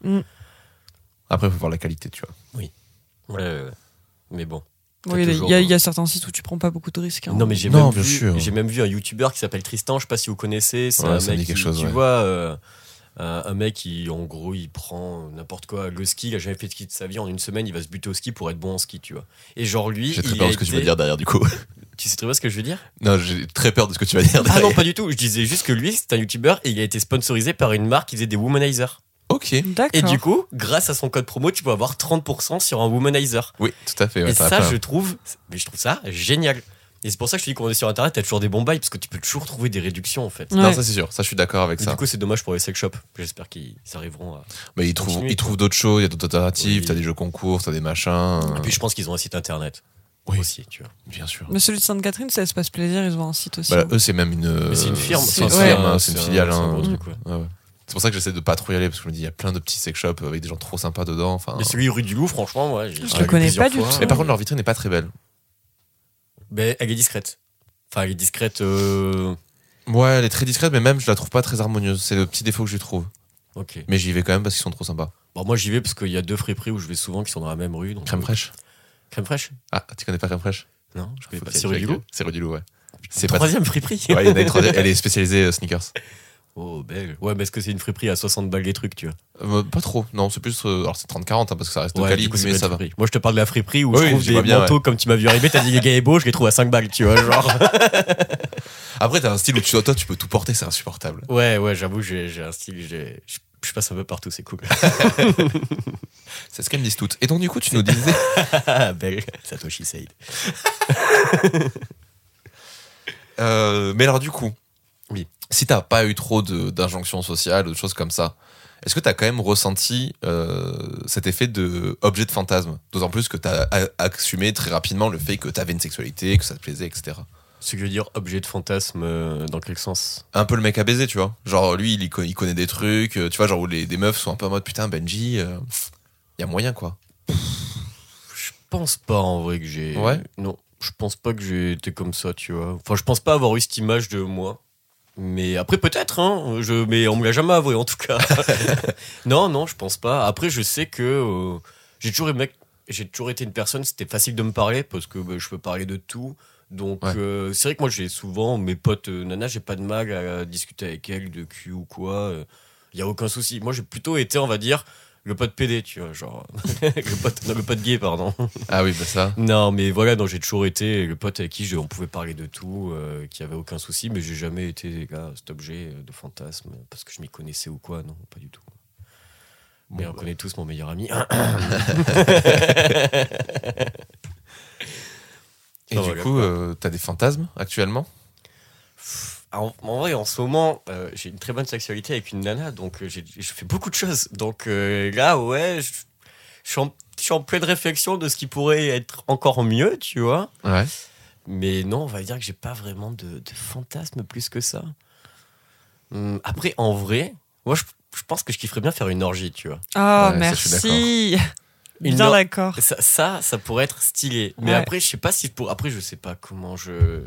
Après, il faut voir la qualité, tu vois.
Ouais, ouais, ouais. Mais bon.
Oui, il y a-
toujours,
il y, a-
euh,
y a certains sites où tu prends pas beaucoup de risques. hein.
Non, mais j'ai même, vu- même vu un YouTuber qui s'appelle Tristan, je sais pas si vous connaissez. C'est
Ouais,
un mec
dit quelque
qui,
chose,
tu
ouais.
vois, euh, un, un mec qui, en gros, il prend n'importe quoi. Le ski, il a jamais fait de ski de sa vie. En une semaine, il va se buter au ski pour être bon en ski, tu vois. Et genre, lui.
J'ai très peur de ce que tu vas dire derrière, du coup.
Tu sais très bien ce que je veux dire?
Non, j'ai très peur de ce que tu vas dire
Ah
derrière.
non, pas du tout. Je disais juste que lui, c'est un YouTuber et il a été sponsorisé par une marque qui faisait des womanizers.
Ok.
D'accord.
Et du coup, grâce à son code promo, tu peux avoir 30% sur un womanizer.
Oui, tout à fait. ouais,
et ça, je trouve, mais je trouve ça génial. Et c'est pour ça que je te dis qu'on est sur internet, t'as toujours des bons bails parce que tu peux toujours trouver des réductions en fait.
Ouais.
Non, ça c'est sûr. Ça, je suis d'accord avec
Et
ça.
du coup, c'est dommage pour les sex shops. J'espère qu'ils arriveront à.
Mais ils trouvent, ils trouvent d'autres choses. Il y a d'autres alternatives.
Oui.
T'as des jeux concours, t'as des machins.
Et puis, je pense qu'ils ont un site internet
Oui.
aussi, tu vois.
Bien sûr.
Mais celui de Sainte-Catherine, c'est Espace Plaisir, ils ont un site aussi.
Bah,
hein.
eux, c'est même une.
C'est une firme.
C'est une
ouais.
hein, filiale.
c'est un
hein.
gros truc, ouais.
Ouais, ouais. C'est pour ça que j'essaie de pas trop y aller parce que je me dis, il y a plein de petits sex shops avec des gens trop sympas dedans. Enfin.
Mais celui rue du Louvre, franchement, moi, j'ai-
Je le connais pas du tout.
Mais par contre, leur vitrine n'est pas très belle.
Mais elle est discrète. Enfin, elle est discrète. euh,
Ouais, elle est très discrète, mais même je la trouve pas très harmonieuse. C'est le petit défaut que je trouve.
Ok.
Mais j'y vais quand même parce qu'ils sont trop sympas.
Bon, moi, j'y vais parce qu'il y a deux friperies où je vais souvent qui sont dans la même rue. Donc,
Crème
euh,
fraîche
Crème fraîche?
Ah, tu connais pas crème fraîche?
Non, je connais
Faut
pas.
que
C'est rue du Loup
C'est rue du Loup, ouais. C'est pas.
Troisième friperie.
Ouais, il y en a une troisième. Elle est spécialisée euh, sneakers.
Oh, belle. Ouais, mais est-ce que c'est une friperie à 60 balles les trucs, tu vois
Euh, pas trop. Non, c'est plus. euh, alors c'est 30-40 hein, parce que ça reste
Ouais,
quali, mais ça va.
Moi, je te parle de la friperie où
Oui,
je trouve
je
des
bien,
manteaux comme tu m'as vu arriver. T'as dit les gars est beau, je les trouve à 5 balles, tu vois. Genre.
Après, t'as un style où tu, toi, tu peux tout porter, c'est insupportable.
ouais, ouais, j'avoue, j'ai un style. Je passe un peu partout, c'est cool.
C'est ce qu'elles me disent toutes. Et donc, du coup, tu nous disais.
Ah, belle. Satoshi Said.
Euh, mais alors, du coup. Si t'as pas eu trop d'injonctions sociales ou de choses comme ça, est-ce que t'as quand même ressenti euh, cet effet de objet de fantasme? D'autant plus que t'as assumé très rapidement le fait que t'avais une sexualité, que ça te plaisait, etc.
Ce que je veux dire, objet de fantasme, euh, dans quel sens?
Un peu le mec à baiser, tu vois. Genre, lui, il connaît des trucs, euh, tu vois, genre où les, des meufs sont un peu en mode putain, Benji, il y a moyen, quoi.
Je pense pas en vrai que j'ai.
Ouais.
Non, je pense pas que j'ai été comme ça, tu vois. Enfin, je pense pas avoir eu cette image de moi. Mais après, peut-être, hein, je, mais on me l'a jamais avoué en tout cas. non, non, je pense pas. Après, je sais que euh, j'ai toujours aimé, j'ai toujours été une personne, c'était facile de me parler parce que bah, je peux parler de tout. Donc,
Ouais.
euh, c'est vrai que moi, j'ai souvent mes potes euh, nanas, j'ai pas de mal à, discuter avec elles de cul ou quoi. Il y a aucun souci. Moi, j'ai plutôt été, on va dire, le pote PD, tu vois, genre. le, pote, non, le pote gay, pardon.
Ah oui, bah ça.
Non, mais voilà, non, j'ai toujours été le pote avec qui je- on pouvait parler de tout, euh, qui avait aucun souci, mais j'ai jamais été les gars, cet objet de fantasme parce que je m'y connaissais ou quoi, non, pas du tout. mais on
bah.
connaît tous mon meilleur ami.
Et du
voilà,
coup, euh, t'as des fantasmes actuellement?
En, en vrai, en ce moment, euh, j'ai une très bonne sexualité avec une nana, donc euh, j'ai- je fais beaucoup de choses. Donc euh, là, ouais, je, je suis en, je suis en pleine réflexion de ce qui pourrait être encore mieux, tu vois.
Ouais.
Mais non, on va dire que j'ai pas vraiment de, de fantasme plus que ça. Hum, après, en vrai, moi, je, je pense que je kifferais bien faire une orgie, tu vois.
Ah,
Ouais, ça, je suis
merci.
Une
Bien
or-
d'accord.
Ça, ça, ça pourrait être stylé. Mais
Ouais.
après, je sais pas si pour. Après, je sais pas comment je.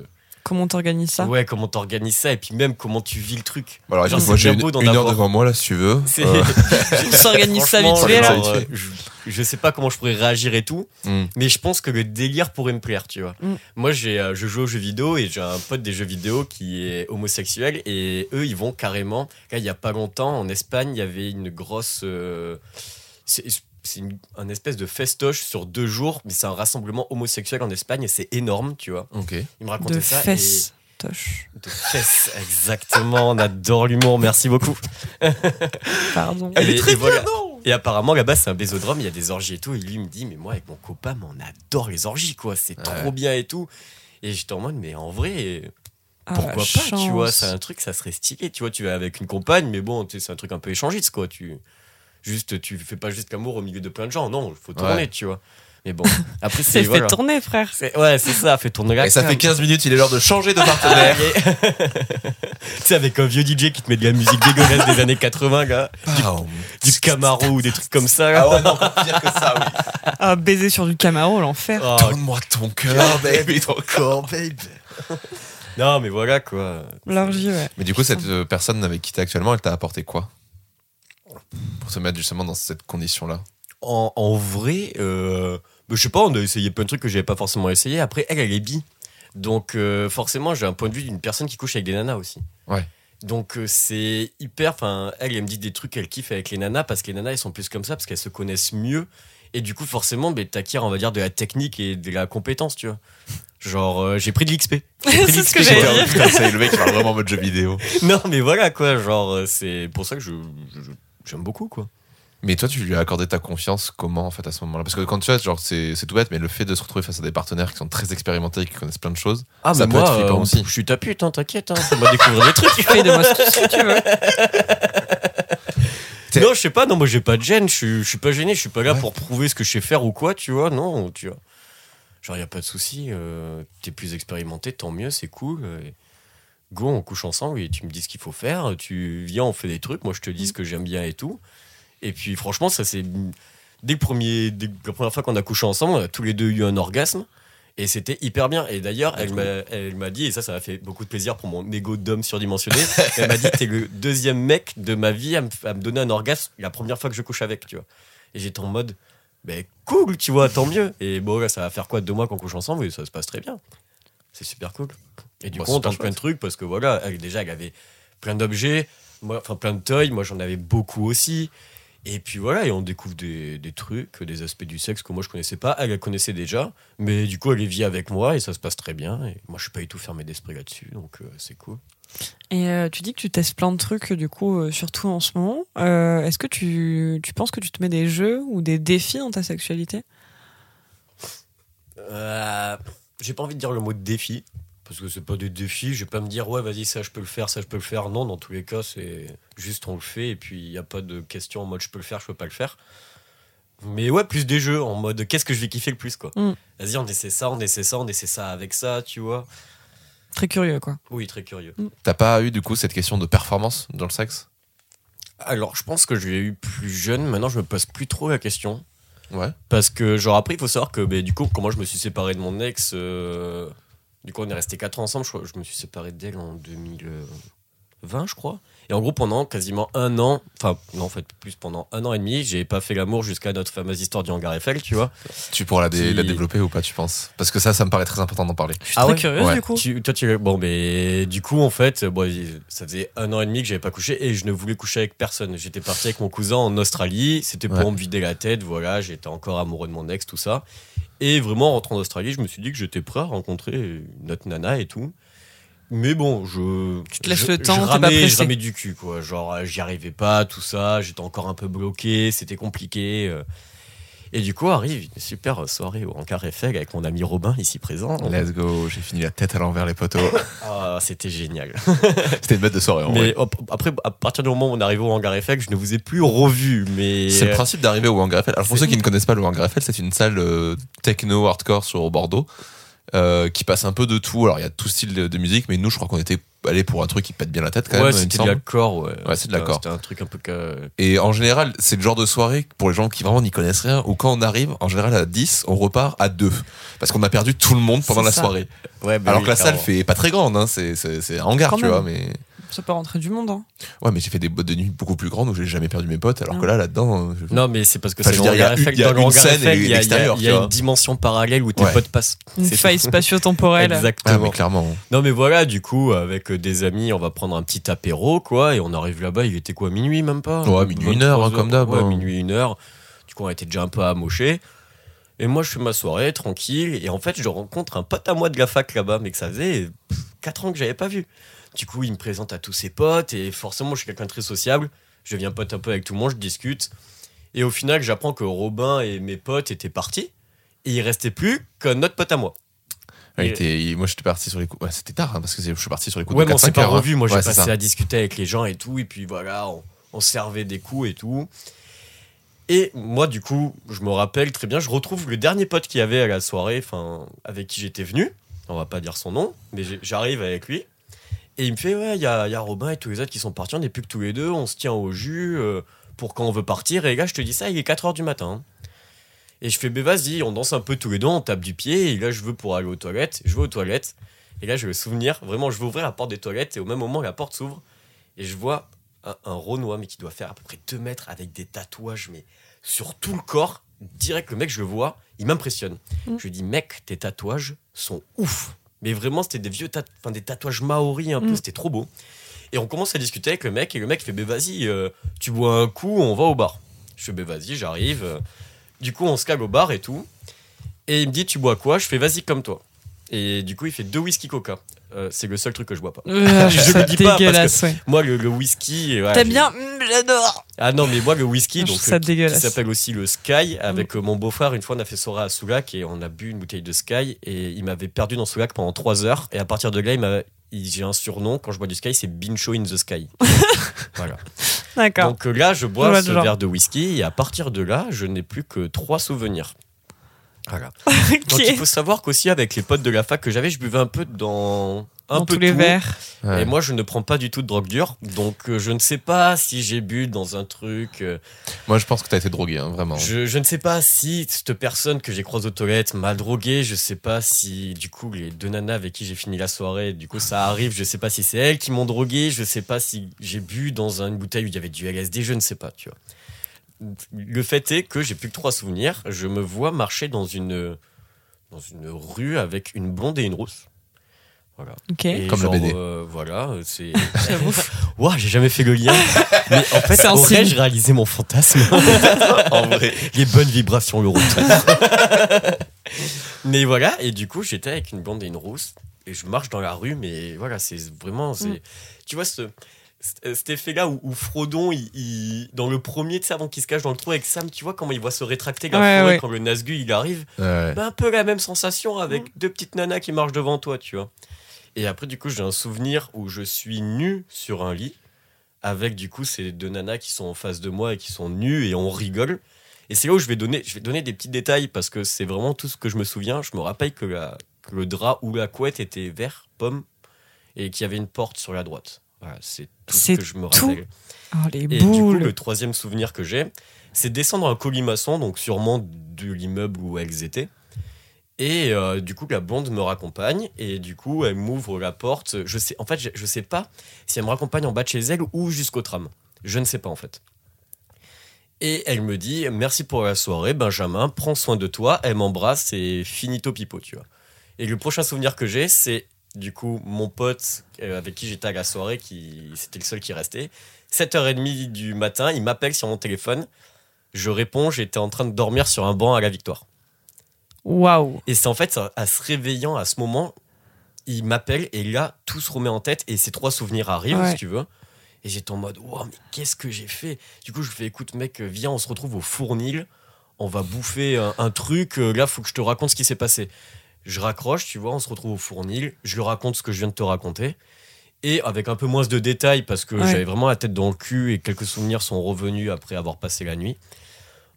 Comment t'organises ça
Ouais, comment t'organises ça et puis même comment tu vis le truc.
Alors,
Genre,
moi, j'ai une, une heure
avoir.
devant moi, là, si tu veux.
C'est-
Euh,
On s'organise ça
Franchement,
vite fait, là.
euh, je, je sais pas comment je pourrais réagir et tout,
hmm.
mais je pense que le délire pourrait me plaire, tu vois.
Mm.
Moi, j'ai, euh, je joue aux jeux vidéo et j'ai un pote des jeux vidéo qui est homosexuel et eux, ils vont carrément. Là, il y a pas longtemps, en Espagne, il y avait une grosse. euh, c'est un espèce de festoche sur deux jours, mais c'est un rassemblement homosexuel en Espagne et c'est énorme, tu vois.
Ok.
Il me racontait
De
ça. et-
fesses. Toche.
De fesses, exactement. On adore l'humour, merci beaucoup.
Pardon.
Elle est très
bien, non
Et apparemment, là-bas, c'est un bésodrome, il y a des orgies et tout. Et lui, il me dit, mais moi, avec mon copain, mais on adore les orgies, quoi. C'est
Ouais.
trop bien et tout. Et j'étais en mode, mais en vrai,
Ah,
pourquoi pas, tu vois. C'est un truc, ça serait stylé. Tu vois, tu vas avec une compagne, mais bon, tu sais, c'est un truc un peu échangiste, quoi. Tu, juste, tu fais pas juste l'amour au milieu de plein de gens. Non, il faut tourner,
Ouais.
tu vois. Mais bon, après,
C'est fait tourner, frère.
C'est- Ouais, c'est ça, fait tourner la
Et ça fait 15 minutes, il est l'heure de changer de partenaire.
tu sais, avec un vieux DJ qui te met de la musique dégueulasse des années 80, là.
Pow.
Du Camaro ou des trucs comme ça, là.
Ah ouais, non, encore pire que ça, oui.
Ah, baiser sur du Camaro, l'enfer.
Oh,
Donne-moi ton cœur, baby, ton corps, baby.
non, mais voilà, quoi.
L'orgie, ouais.
Mais du coup, cette euh, personne avec qui t'es actuellement, elle t'a apporté quoi? Pour se mettre justement dans cette condition-là.
En, en vrai, euh, bah, je sais pas, on a essayé plein de trucs que j'avais pas forcément essayé. Après, elle, elle est bi. Donc, euh, forcément, j'ai un point de vue d'une personne qui couche avec des nanas aussi.
Ouais.
Donc, euh, c'est hyper. Enfin, elle, elle me dit des trucs qu'elle kiffe avec les nanas parce que les nanas, elles sont plus comme ça, parce qu'elles se connaissent mieux. Et du coup, forcément, bah, t'acquiers, on va dire, de la technique et de la compétence, tu vois. Genre, euh, j'ai pris de l'XP. J'ai pris de
C'est ce que dire.
Putain, c'est le mec qui parle vraiment en mode jeu vidéo.
Non, mais voilà, quoi. Genre, c'est pour ça que je, je- je- j'aime beaucoup, quoi.
Mais toi, tu lui as accordé ta confiance comment en fait à ce moment-là? Parce que quand tu vois, genre, c'est c'est tout bête, mais le fait de se retrouver face à des partenaires qui sont très expérimentés et qui connaissent plein de choses,
Ah,
Ça
mais
peut
moi,
être flippant
euh,
aussi.
je suis ta pute, hein, t'inquiète, hein, fais-moi découvrir des trucs.
Fais de moi ce que tu veux.
T'es-
Non, je sais pas, non, moi j'ai pas de gêne, je suis- je suis pas gêné, je suis pas là
Ouais.
pour prouver ce que je sais faire ou quoi, tu vois, non, tu vois. Genre, y a pas de souci, euh, t'es plus expérimenté, tant mieux, c'est cool. euh, et go, on couche ensemble et tu me dis ce qu'il faut faire, tu viens, on fait des trucs, moi je te dis ce que j'aime bien et tout. Et puis franchement, ça c'est. Dès, le premier, dès la première fois qu'on a couché ensemble, on a tous les deux eu un orgasme. Et c'était hyper bien. Et d'ailleurs, elle m'a, elle m'a dit, et ça, ça m'a fait beaucoup de plaisir pour mon ego d'homme surdimensionné. elle m'a dit, t'es le deuxième mec de ma vie à me, à me donner un orgasme la première fois que je couche avec, tu vois. Et j'étais en mode, ben cool, tu vois, tant mieux. Et bon, là, ça va faire quoi deux mois qu'on couche ensemble et ça se passe très bien. C'est super cool. Et du
Bah,
coup, on tente plein de trucs parce que voilà, elle, déjà, elle avait plein d'objets, enfin plein de toys, moi j'en avais beaucoup aussi. Et puis voilà, et on découvre des, des trucs, des aspects du sexe que moi je connaissais pas. Elle, elle connaissait déjà, mais du coup elle les vit avec moi et ça se passe très bien. Et moi je suis pas du tout fermé d'esprit là-dessus, donc euh, c'est cool.
Et euh, tu dis que tu testes plein de trucs, du coup, euh, surtout en ce moment. Est-ce que tu, tu penses que tu te mets des jeux ou des défis dans ta sexualité?
J'ai pas envie de dire le mot défi, parce que c'est pas des défis. Je vais pas me dire, ouais, vas-y, ça je peux le faire, ça je peux le faire. Non, dans tous les cas, c'est juste on le fait et puis il n'y a pas de question en mode je peux le faire, je peux pas le faire. Mais ouais, plus des jeux en mode qu'est-ce que je vais kiffer le plus, quoi.
Mm.
Vas-y, on essaie ça, on essaie ça, on essaie ça avec ça, tu vois.
Très curieux, quoi.
Oui, très curieux.
t'as pas eu du coup cette question de performance dans le sexe?
Alors, je pense que je l'ai eu plus jeune. Maintenant, je me pose plus trop la question.
Ouais.
Parce que, genre, après, il faut savoir que, ben, du coup, comment je me suis séparé de mon ex, euh, du coup, on est resté 4 ans ensemble. Je, me suis séparé d'elle en 2000, euh, 20, je crois. Et en gros, pendant quasiment un an, enfin, non, en fait, plus pendant un an et demi, j'ai pas fait l'amour jusqu'à notre fameuse histoire du hangar Eiffel, tu vois.
Tu pourras la, dé-
Qui-
la développer ou pas, tu penses? Parce que ça, ça me paraît très important d'en parler.
Je suis
Ah
très
ouais
curieuse
Ouais.
du coup.
Tu- toi, tu, bon, mais du coup, en fait, bon, ça faisait un an et demi que j'avais pas couché et je ne voulais coucher avec personne. J'étais parti avec mon cousin en Australie. C'était pour
Ouais.
me vider la tête. Voilà, j'étais encore amoureux de mon ex, tout ça. Et vraiment, en rentrant d'Australie, je me suis dit que j'étais prêt à rencontrer notre nana et tout. Mais bon, je.
Tu te laisses
je-
le temps,
je
pas
ramais,
pressé.
Je ramais du cul, quoi. Genre, euh, j'y arrivais pas, tout ça. J'étais encore un peu bloqué. C'était compliqué. euh. Et du coup, arrive une super soirée au Hangar Eiffel avec mon ami Robin, ici présent.
Let's go, j'ai fini la tête à l'envers les poteaux.
Ah, c'était génial.
C'était une bête de soirée en
Mais
vrai.
après, à partir du moment où on est arrivé au hangar Eiffel, je ne vous ai plus revu. Mais
C'est le principe d'arriver au Hangar Eiffel. Alors pour ceux qui ne connaissent pas le Hangar Eiffel, c'est une salle euh, techno hardcore sur Bordeaux euh, qui passe un peu de tout. Alors il y a tout style de, de musique, mais nous je crois qu'on était allé pour un truc qui pète bien la tête quand
ouais,
même.
c'était de l'accord. Ouais,
Ouais, c'est de l'accord.
C'était un truc un peu que.
Et en général, c'est le genre de soirée pour les gens qui vraiment n'y connaissent rien, où quand on arrive, en général à 10, on repart à 2. Parce qu'on a perdu tout le monde pendant la
ça.
soirée.
Ouais, bah
Alors
oui,
que la salle fait pas très grande, hein, c'est, c'est, c'est un hangar,
Quand
tu
même.
vois, mais.
Ça peut rentrer du monde. Hein.
Ouais, mais j'ai fait des boîtes de nuit beaucoup plus grandes où j'ai jamais perdu mes potes, alors
Ah.
que là, là-dedans. euh, je-
Non, mais c'est parce que
Enfin,
c'est le Dans le hangar
scène
il y a, y y une dimension parallèle où tes
Ouais.
potes passent.
Une
C'est
faille spatio-temporelle.
Ah,
Exactement.
mais clairement.
Non, mais voilà, du coup, avec euh, des amis, on va prendre un petit apéro, quoi. Et on arrive là-bas, il était quoi, minuit même pas?
Ouais, minuit, une heure, hein,
23
comme d'hab,
Ouais,
hein.
minuit, une heure. Du coup, on était déjà un peu amochés. Et moi, je fais ma soirée, tranquille. Et en fait, je rencontre un pote à moi de la fac là-bas, mais que ça faisait 4 ans que j'avais pas vu. Du coup, il me présente à tous ses potes. Et forcément, je suis quelqu'un de très sociable. Je deviens pote un peu avec tout le monde, je discute. Et au final, j'apprends que Robin et mes potes étaient partis. Et il restait plus qu'un autre pote à moi.
Ouais,
Et-
moi, j'étais parti sur les coups. Ouais, c'était tard, hein, parce que je suis parti sur les coups
Ouais,
de
mais on
4-5
s'est pas
heures, hein.
revu. Moi, j'ai
Ouais,
passé à discuter avec les gens et tout. Et puis voilà, on, on servait des coups et tout. Et moi, du coup, je me rappelle très bien, je retrouve le dernier pote qu'il y avait à la soirée, enfin, avec qui j'étais venu. On va pas dire son nom, mais j'arrive avec lui. Et il me fait, ouais, il y a, y a Robin et tous les autres qui sont partis, on n'est plus que tous les deux, on se tient au jus euh, pour quand on veut partir. Et là, je te dis ça, il est 4h du matin. Et je fais, ben vas-y, on danse un peu tous les deux, on tape du pied. Et là, je veux pour aller aux toilettes. Je vais aux toilettes. Et là, je vais souvenir, vraiment, je vais ouvrir la porte des toilettes. Et au même moment, la porte s'ouvre. Et je vois un, un Renoir, mais qui doit faire à peu près 2 mètres avec des tatouages, mais sur tout le corps. Direct, le mec, je le vois, il m'impressionne.
Mm.
Je lui dis, mec, tes tatouages sont ouf. Mais vraiment, c'était des vieux enfin, des tatouages maoris un peu,
Mm.
c'était trop beau. Et on commence à discuter avec le mec, et le mec fait, vas-y, euh, tu bois un coup, on va au bar. Je fais, ben vas-y, j'arrive. Du coup, on se cale au bar et tout. Et il me dit, tu bois quoi? Je fais, vas-y, comme toi. Et du coup, il fait deux whisky coca. Euh, c'est le seul truc que je bois pas.
Euh,
Je le dis pas parce que-
dégueulasse, ouais.
Moi, le, le whisky. ouais,
T'aimes bien? Mm, J'adore
Ah non, mais moi, le whisky, donc,
ça
euh, qui- qui
dégueulasse.
s'appelle aussi le Sky, avec euh, mon beau-frère, une fois, on a fait soirée à Soulac et on a bu une bouteille de Sky et il m'avait perdu dans Soulac pendant 3 heures. Et à partir de là, il m'a. J'ai un surnom quand je bois du Sky, c'est Bincho in the Sky. voilà.
D'accord.
Donc euh, là, je bois
Je
ce
genre.
verre de whisky et à partir de là, je n'ai plus que trois souvenirs. Voilà. Donc il faut savoir qu'aussi avec les potes de la fac que j'avais, je buvais un peu dans un
Dans
peu
tous les
tout.
verres.
Ouais.
Et moi, je ne prends pas du tout de drogue dure, donc euh, je ne sais pas si j'ai bu dans un truc. euh,
Moi, je pense que t'as été drogué, hein, vraiment.
je, je ne sais pas si cette personne que j'ai croisée aux toilettes m'a drogué. Je sais pas si, du coup, les deux nanas avec qui j'ai fini la soirée, du coup, ça arrive. Je sais pas si c'est elles qui m'ont drogué. Je sais pas si j'ai bu dans une bouteille où il y avait du LSD. Je ne sais pas, tu vois. Le fait est que j'ai plus que trois souvenirs. Je me vois marcher dans une, dans une rue avec une blonde et une rousse. Voilà.
Ok.
Et
Comme la
genre,
BD.
euh, voilà, c'est.
J'avoue.
Ouah, j'ai jamais fait le lien. Mais en fait,
C'est un
aurais-je
signe.
réalisé mon fantasme
en vrai?
Les bonnes vibrations, le retour. mais voilà, et du coup, j'étais avec une blonde et une rousse. Et je marche dans la rue, mais voilà, c'est vraiment. c'est
Mm.
Tu vois, ce, cet effet-là où, où Frodon, il, il- dans le premier, tu sais, avant qu'il se cache dans le trou avec Sam, tu vois comment il voit se rétracter la
Ouais,
forêt
ouais.
quand le Nazgûl il arrive
Ouais.
bah, un peu la même sensation avec deux petites nanas qui marchent devant toi, tu vois. Et après, du coup, j'ai un souvenir où je suis nu sur un lit avec, du coup, ces deux nanas qui sont en face de moi et qui sont nues et on rigole. Et c'est là où je vais donner, je vais donner des petits détails parce que c'est vraiment tout ce que je me souviens. Je me rappelle que, la- que le drap ou la couette était vert, pomme, et qu'il y avait une porte sur la droite. Voilà, c'est tout ce que je me
tout
rappelle.
Oh, les
Et du coup, le troisième souvenir que j'ai, c'est descendre un colimaçon, donc sûrement de l'immeuble où elles étaient. Et euh, du coup, la blonde me raccompagne et du coup, elle m'ouvre la porte. Je sais, en fait, je, je sais pas si elle me raccompagne en bas de chez elle ou jusqu'au tram. Je ne sais pas en fait. Et elle me dit merci pour la soirée, Benjamin. Prends soin de toi. Elle m'embrasse et finito pipo, tu vois. Et le prochain souvenir que j'ai, c'est du coup mon pote euh, avec qui j'étais à la soirée, qui c'était le seul qui restait. 7h30 du matin, il m'appelle sur mon téléphone. Je réponds, j'étais en train de dormir sur un banc à la victoire.
Waouh.
Et c'est en fait à se réveillant à ce moment, il m'appelle et là, tout se remet en tête et ces trois souvenirs arrivent,
Ouais.
si tu veux. Et j'étais en mode, wow, mais qu'est-ce que j'ai fait? Du coup, je lui fais, écoute, mec, viens, on se retrouve au fournil, on va bouffer un, un truc, euh, là, faut que je te raconte ce qui s'est passé. Je raccroche, tu vois, on se retrouve au fournil, je lui raconte ce que je viens de te raconter. Et avec un peu moins de détails, parce que
Ouais.
j'avais vraiment la tête dans le cul et quelques souvenirs sont revenus après avoir passé la nuit.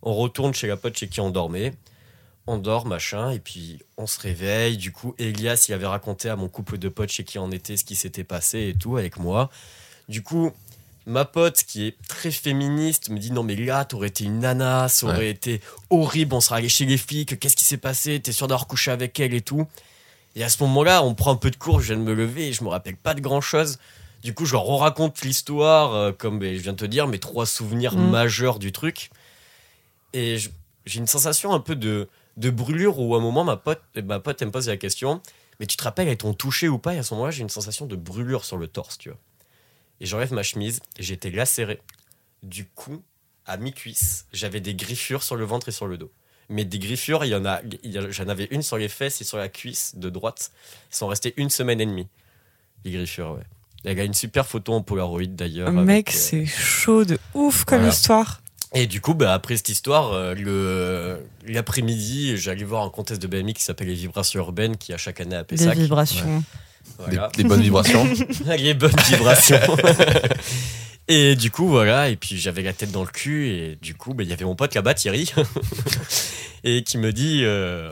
On retourne chez la pote chez qui on dormait on dort, machin, et puis on se réveille. Du coup, Elias, il avait raconté à mon couple de potes chez qui on était ce qui s'était passé et tout avec moi. Du coup, ma pote, qui est très féministe, me dit Non, mais là, t'aurais été une nana, ça aurait
Ouais.
été horrible, on serait allé chez les flics, qu'est-ce qui s'est passé T'es sûr d'avoir couché avec elle et tout. Et à ce moment-là, on prend un peu de cours, je viens de me lever et je me rappelle pas de grand-chose. Du coup, je leur raconte l'histoire, euh, comme ben, je viens de te dire, mes trois souvenirs
Mm.
majeurs du truc. Et j'ai une sensation un peu de, de brûlure où à un moment, ma pote, ma pote elle me pose la question Mais tu te rappelles, elles t'ont touché ou pas? Et à ce moment-là, j'ai une sensation de brûlure sur le torse, tu vois. Et j'enlève ma chemise et j'étais lacéré. Du cou à mi-cuisse, j'avais des griffures sur le ventre et sur le dos. Mais des griffures, il y en a, il y a- j'en avais une sur les fesses et sur la cuisse de droite. Ils sont restés une semaine et demie. Les griffures, ouais. Elle a une super photo en Polaroid d'ailleurs.
Mec,
avec, euh,
c'est chaud de ouf comme
voilà.
histoire.
et du coup, bah, après cette histoire, euh, le l'après-midi, j'allais voir un contest de BMI qui s'appelle les Vibrations Urbaines, qui a chaque année à Pessac.
vibrations.
Des,
Voilà.
des bonnes vibrations.
les bonnes vibrations. et du coup, voilà. Et puis j'avais la tête dans le cul. Et du coup, bah, il y avait mon pote là-bas, Thierry, et qui me dit euh,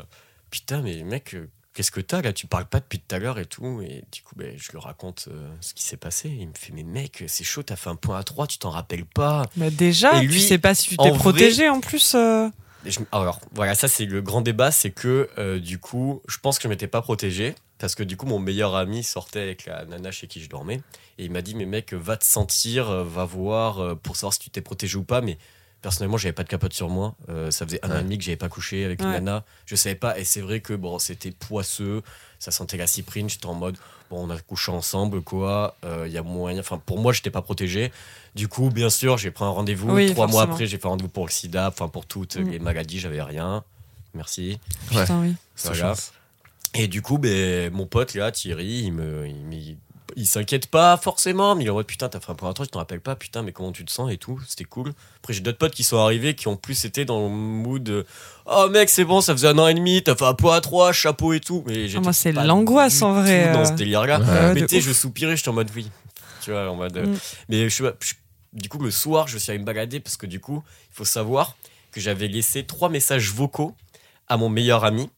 Putain, mais mec, euh, qu'est-ce que t'as là? Tu parles pas depuis tout à l'heure et tout. Et du coup, bah, je lui raconte euh, ce qui s'est passé. Il me fait Mais mec, c'est chaud, t'as fait un point à 3, tu t'en rappelles pas.
Bah déjà,
Et
tu
lui,
sais pas si tu t'es
vrai-
protégé en plus. euh.
Je- alors voilà, ça c'est le grand débat, c'est que euh, du coup, je pense que je m'étais pas protégé parce que du coup mon meilleur ami sortait avec la nana chez qui je dormais et il m'a dit mais mec va te sentir, euh, va voir euh, pour savoir si tu t'es protégé ou pas. Mais personnellement j'avais pas de capote sur moi, Euh, ça faisait un an
Ouais.
et demi que j'avais pas couché avec une
Ouais.
nana, je savais pas et c'est vrai que bon c'était poisseux, ça sentait la cyprine, j'étais en mode bon on a couché ensemble quoi, Euh, il y a moyen, enfin pour moi j'étais pas protégé. Du coup, bien sûr, j'ai pris un rendez-vous.
Oui,
Trois mois après, j'ai fait un rendez-vous pour le sida, enfin pour toutes
Mm.
les maladies, j'avais rien. Merci.
Ouais.
Putain, oui.
C'est
Voilà. Et du coup, ben, mon pote là, Thierry, il me, il, me- il s'inquiète pas forcément, mais il est en mode putain, t'as fait un point à trois, je t'en rappelle pas, putain, mais comment tu te sens et tout, c'était cool. Après, j'ai d'autres potes qui sont arrivés qui ont plus été dans le mood de, oh mec, c'est bon, ça faisait un an et demi, t'as fait un point à trois, chapeau et tout. Mais j'étais
moi, c'est l'angoisse, en vrai,
Dans
euh.
ce.
Ouais.
Ouais,
mais tu je soupirais, j'étais en mode oui. Tu vois, en mode. euh,
Mm.
Mais je, je- du coup, le soir, je suis allé me balader parce que du coup, il faut savoir que j'avais laissé trois messages vocaux à mon meilleur ami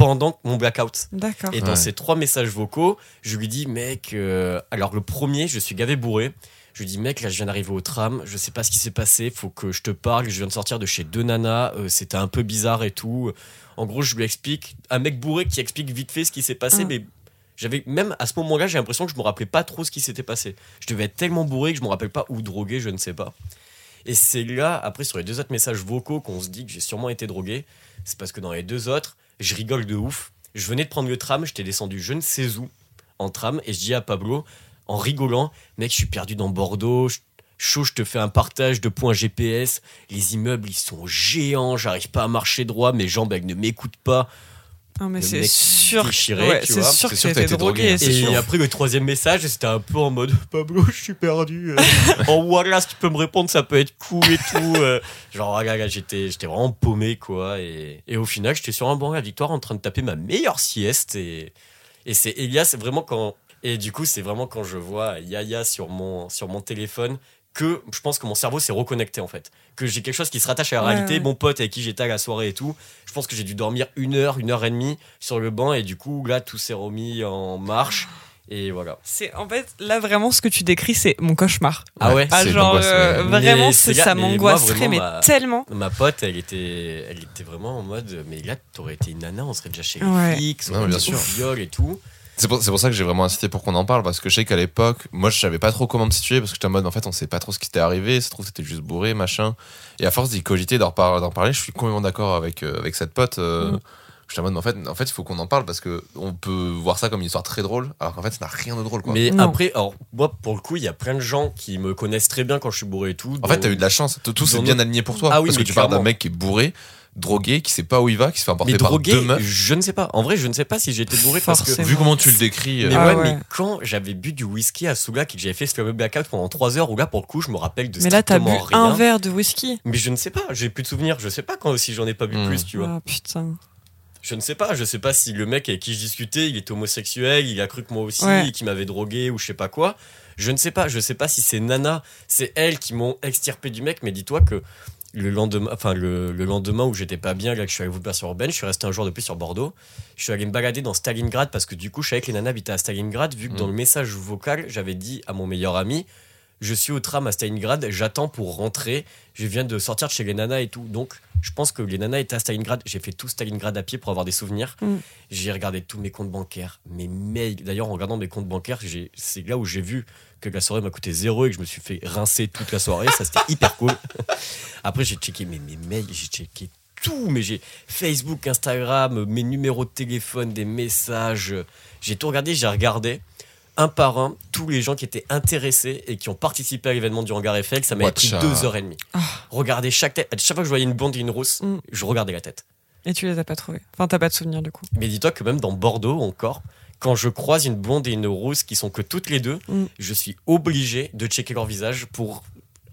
pendant mon blackout.
D'accord.
Et dans
Ouais.
ces trois messages vocaux, je lui dis, mec, euh, alors le premier, je suis gavé bourré. Je lui dis, mec, là, je viens d'arriver au tram, je sais pas ce qui s'est passé, faut que je te parle, je viens de sortir de chez deux nanas, euh, c'était un peu bizarre et tout. En gros, je lui explique, un mec bourré qui explique vite fait ce qui s'est passé,
Ah.
mais j'avais, même à ce moment-là, j'ai l'impression que je me rappelais pas trop ce qui s'était passé. Je devais être tellement bourré que je me rappelle pas ou drogué, je ne sais pas. Et c'est là, après, sur les deux autres messages vocaux, qu'on se dit que j'ai sûrement été drogué. C'est parce que dans les deux autres, je rigole de ouf. Je venais de prendre le tram, j'étais descendu je ne sais où en tram, et je dis à Pablo, en rigolant, mec, je suis perdu dans Bordeaux, chaud, je te fais un partage de points GPS. Les immeubles, ils sont géants, j'arrive pas à marcher droit, mes jambes, elles ne m'écoutent pas.
Non, mais c'est sûr.
déchiré,
ouais,
tu
c'est
vois.
sûr
C'est
que
sûr que
t'as été
drogué,
drogué.
hein.
Et
sûr.
après le troisième message, c'était un peu en mode Pablo, je suis perdu. euh. en voilà, si tu peux me répondre, ça peut être cool et tout. euh. Genre, ah, là, là, j'étais, j'étais vraiment paumé, quoi. Et, et au final, j'étais sur un banc à la victoire en train de taper ma meilleure sieste. Et, et c'est Elias, c'est vraiment quand. Et du coup, c'est vraiment quand je vois Yaya sur mon, sur mon téléphone que je pense que mon cerveau s'est reconnecté en fait. Que j'ai quelque chose qui se rattache à la
Ouais,
réalité.
ouais.
Mon pote avec qui j'étais à la soirée et tout. Je pense que j'ai dû dormir une heure, une heure et demie sur le banc. Et du coup, là, tout s'est remis en marche. Et voilà.
C'est en fait là vraiment ce que tu décris, c'est mon cauchemar.
Ah ouais
Ah
c'est
genre euh, vraiment c'est- ça m'angoisserait
vraiment,
mais
ma-
tellement.
Ma pote, elle était, elle était vraiment en mode, mais là, t'aurais été une nana, on serait déjà chez les
Ouais.
flics, on
Non, bien sûr.
au viol et tout.
C'est pour, ça que j'ai vraiment insisté pour qu'on en parle, parce que je sais qu'à l'époque, moi je savais pas trop comment me situer, parce que j'étais en mode en fait on sait pas trop ce qui t'était arrivé, ça se trouve c'était juste bourré, machin. Et à force d'y cogiter, d'en parler, je suis complètement d'accord avec, euh, avec cette pote. euh,
Mm.
J'étais en mode en fait, en fait il faut qu'on en parle, parce que on peut voir ça comme une histoire très drôle, alors qu'en fait ça n'a rien de drôle quoi.
Mais
Non.
après, alors, moi, pour le coup, il y a plein de gens qui me connaissent très bien quand je suis bourré et tout.
En fait, t'as eu de la chance, tout tout s'est bien aligné pour toi,
Ah oui,
parce que tu parles d'un mec qui est bourré, drogué, qui sait pas où il va, qui se fait emporter
Mais
par
drogué,
deux meufs.
je ne sais pas. En vrai, je ne sais pas si j'ai été bourré parce que.
Vu comment tu le décris,
Mais
euh,
Ah
ouais, mais quand j'avais bu du whisky à Soulac et que j'avais fait ce fameux blackout pendant 3 heures, où là, pour le coup, je me rappelle de
Mais là t'as bu
rien.
un verre de whisky.
Mais je ne sais pas, j'ai plus de souvenirs. Je sais pas quand si j'en ai pas bu
Hmm.
plus, tu vois.
Ah putain.
Je ne sais pas, je sais pas si le mec avec qui je discutais, il était homosexuel, il a cru que moi aussi,
Ouais.
qu'il m'avait drogué ou je sais pas quoi. Je ne sais pas, je sais pas si c'est Nana, c'est elles qui m'ont extirpé du mec, mais dis-toi que le lendemain, enfin le, le lendemain où j'étais pas bien, là que je suis allé vous passer urbaine, je suis resté un jour de plus sur Bordeaux. Je suis allé me balader dans Stalingrad parce que du coup, je savais que les nanas habitaient à Stalingrad, vu que
Mm.
dans le message vocal, j'avais dit à mon meilleur ami, je suis au tram à Stalingrad, j'attends pour rentrer, je viens de sortir de chez les nanas et tout. Donc, je pense que les nanas étaient à Stalingrad. J'ai fait tout Stalingrad à pied pour avoir des souvenirs.
Mm.
J'ai regardé tous mes comptes bancaires, mes mails. D'ailleurs, en regardant mes comptes bancaires, j'ai- c'est là où j'ai vu que la soirée m'a coûté zéro et que je me suis fait rincer toute la soirée. Ça, c'était hyper cool. Après, j'ai checké mes, mes mails, j'ai checké tout, mais j'ai Facebook, Instagram, mes numéros de téléphone, des messages. J'ai tout regardé, j'ai regardé un par un tous les gens qui étaient intéressés et qui ont participé à l'événement du hangar Eiffel. Ça m'a pris deux heures et demie.
Ah.
Regardez chaque tête. Chaque fois que je voyais une blonde et une rousse,
Mm.
je regardais la tête.
Et tu les as pas trouvés. Enfin t'as pas de souvenir du coup.
Mais dis-toi que même dans Bordeaux encore, quand je croise une blonde et une rousse qui sont que toutes les deux,
Mm.
je suis obligé de checker leur visage pour.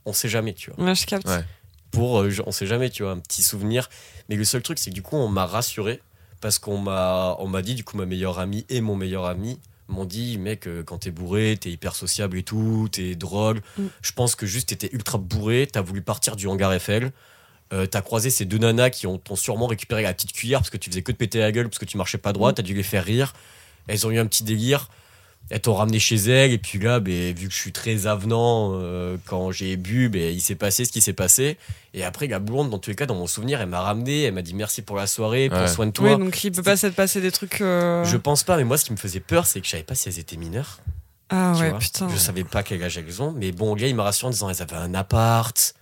On sait jamais, tu vois.
Ouais, je capte.
Ouais.
Pour. euh, je- on sait jamais, tu vois, un petit souvenir. Mais le seul truc, c'est que du coup, on m'a rassuré parce qu'on m'a, on m'a dit, du coup, ma meilleure amie et mon meilleur ami m'ont dit, mec, euh, quand t'es bourré, t'es hyper sociable et tout, t'es drogue.
Mm.
Je pense que juste t'étais ultra bourré, t'as voulu partir du hangar Eiffel. Euh, t'as croisé ces deux nanas qui ont, t'ont sûrement récupéré la petite cuillère parce que tu faisais que de péter la gueule parce que tu marchais pas droit,
Mm.
t'as dû les faire rire. Elles ont eu un petit délire. Elles t'ont ramené chez elles et puis là, ben, vu que je suis très avenant, euh, quand j'ai bu, ben, il s'est passé ce qui s'est passé. Et après, la blonde, dans tous les cas, dans mon souvenir, elle m'a ramené, elle m'a dit merci pour la soirée, prends
Ouais.
soin de toi.
Oui, donc il peut pas s'être passé des trucs. euh,
Je pense pas, mais moi, ce qui me faisait peur, c'est que je savais pas si elles étaient mineures.
Ah
tu
ouais,
vois.
putain.
Je savais pas quel âge elles ont, mais bon, le gars, il m'a rassuré en disant elles avaient un appart.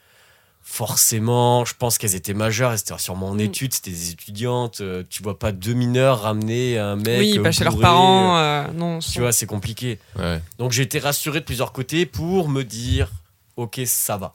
Forcément, je pense qu'elles étaient majeures, elles étaient sûrement en
Mm.
études, c'était des étudiantes. euh, tu vois pas deux mineurs ramener un mec.
Oui,
euh,
pas chez leurs
bourré,
parents.
euh,
euh, non.
Tu vois, c'est compliqué.
ouais.
Donc j'ai été rassuré de plusieurs côtés pour me dire, ok, ça va.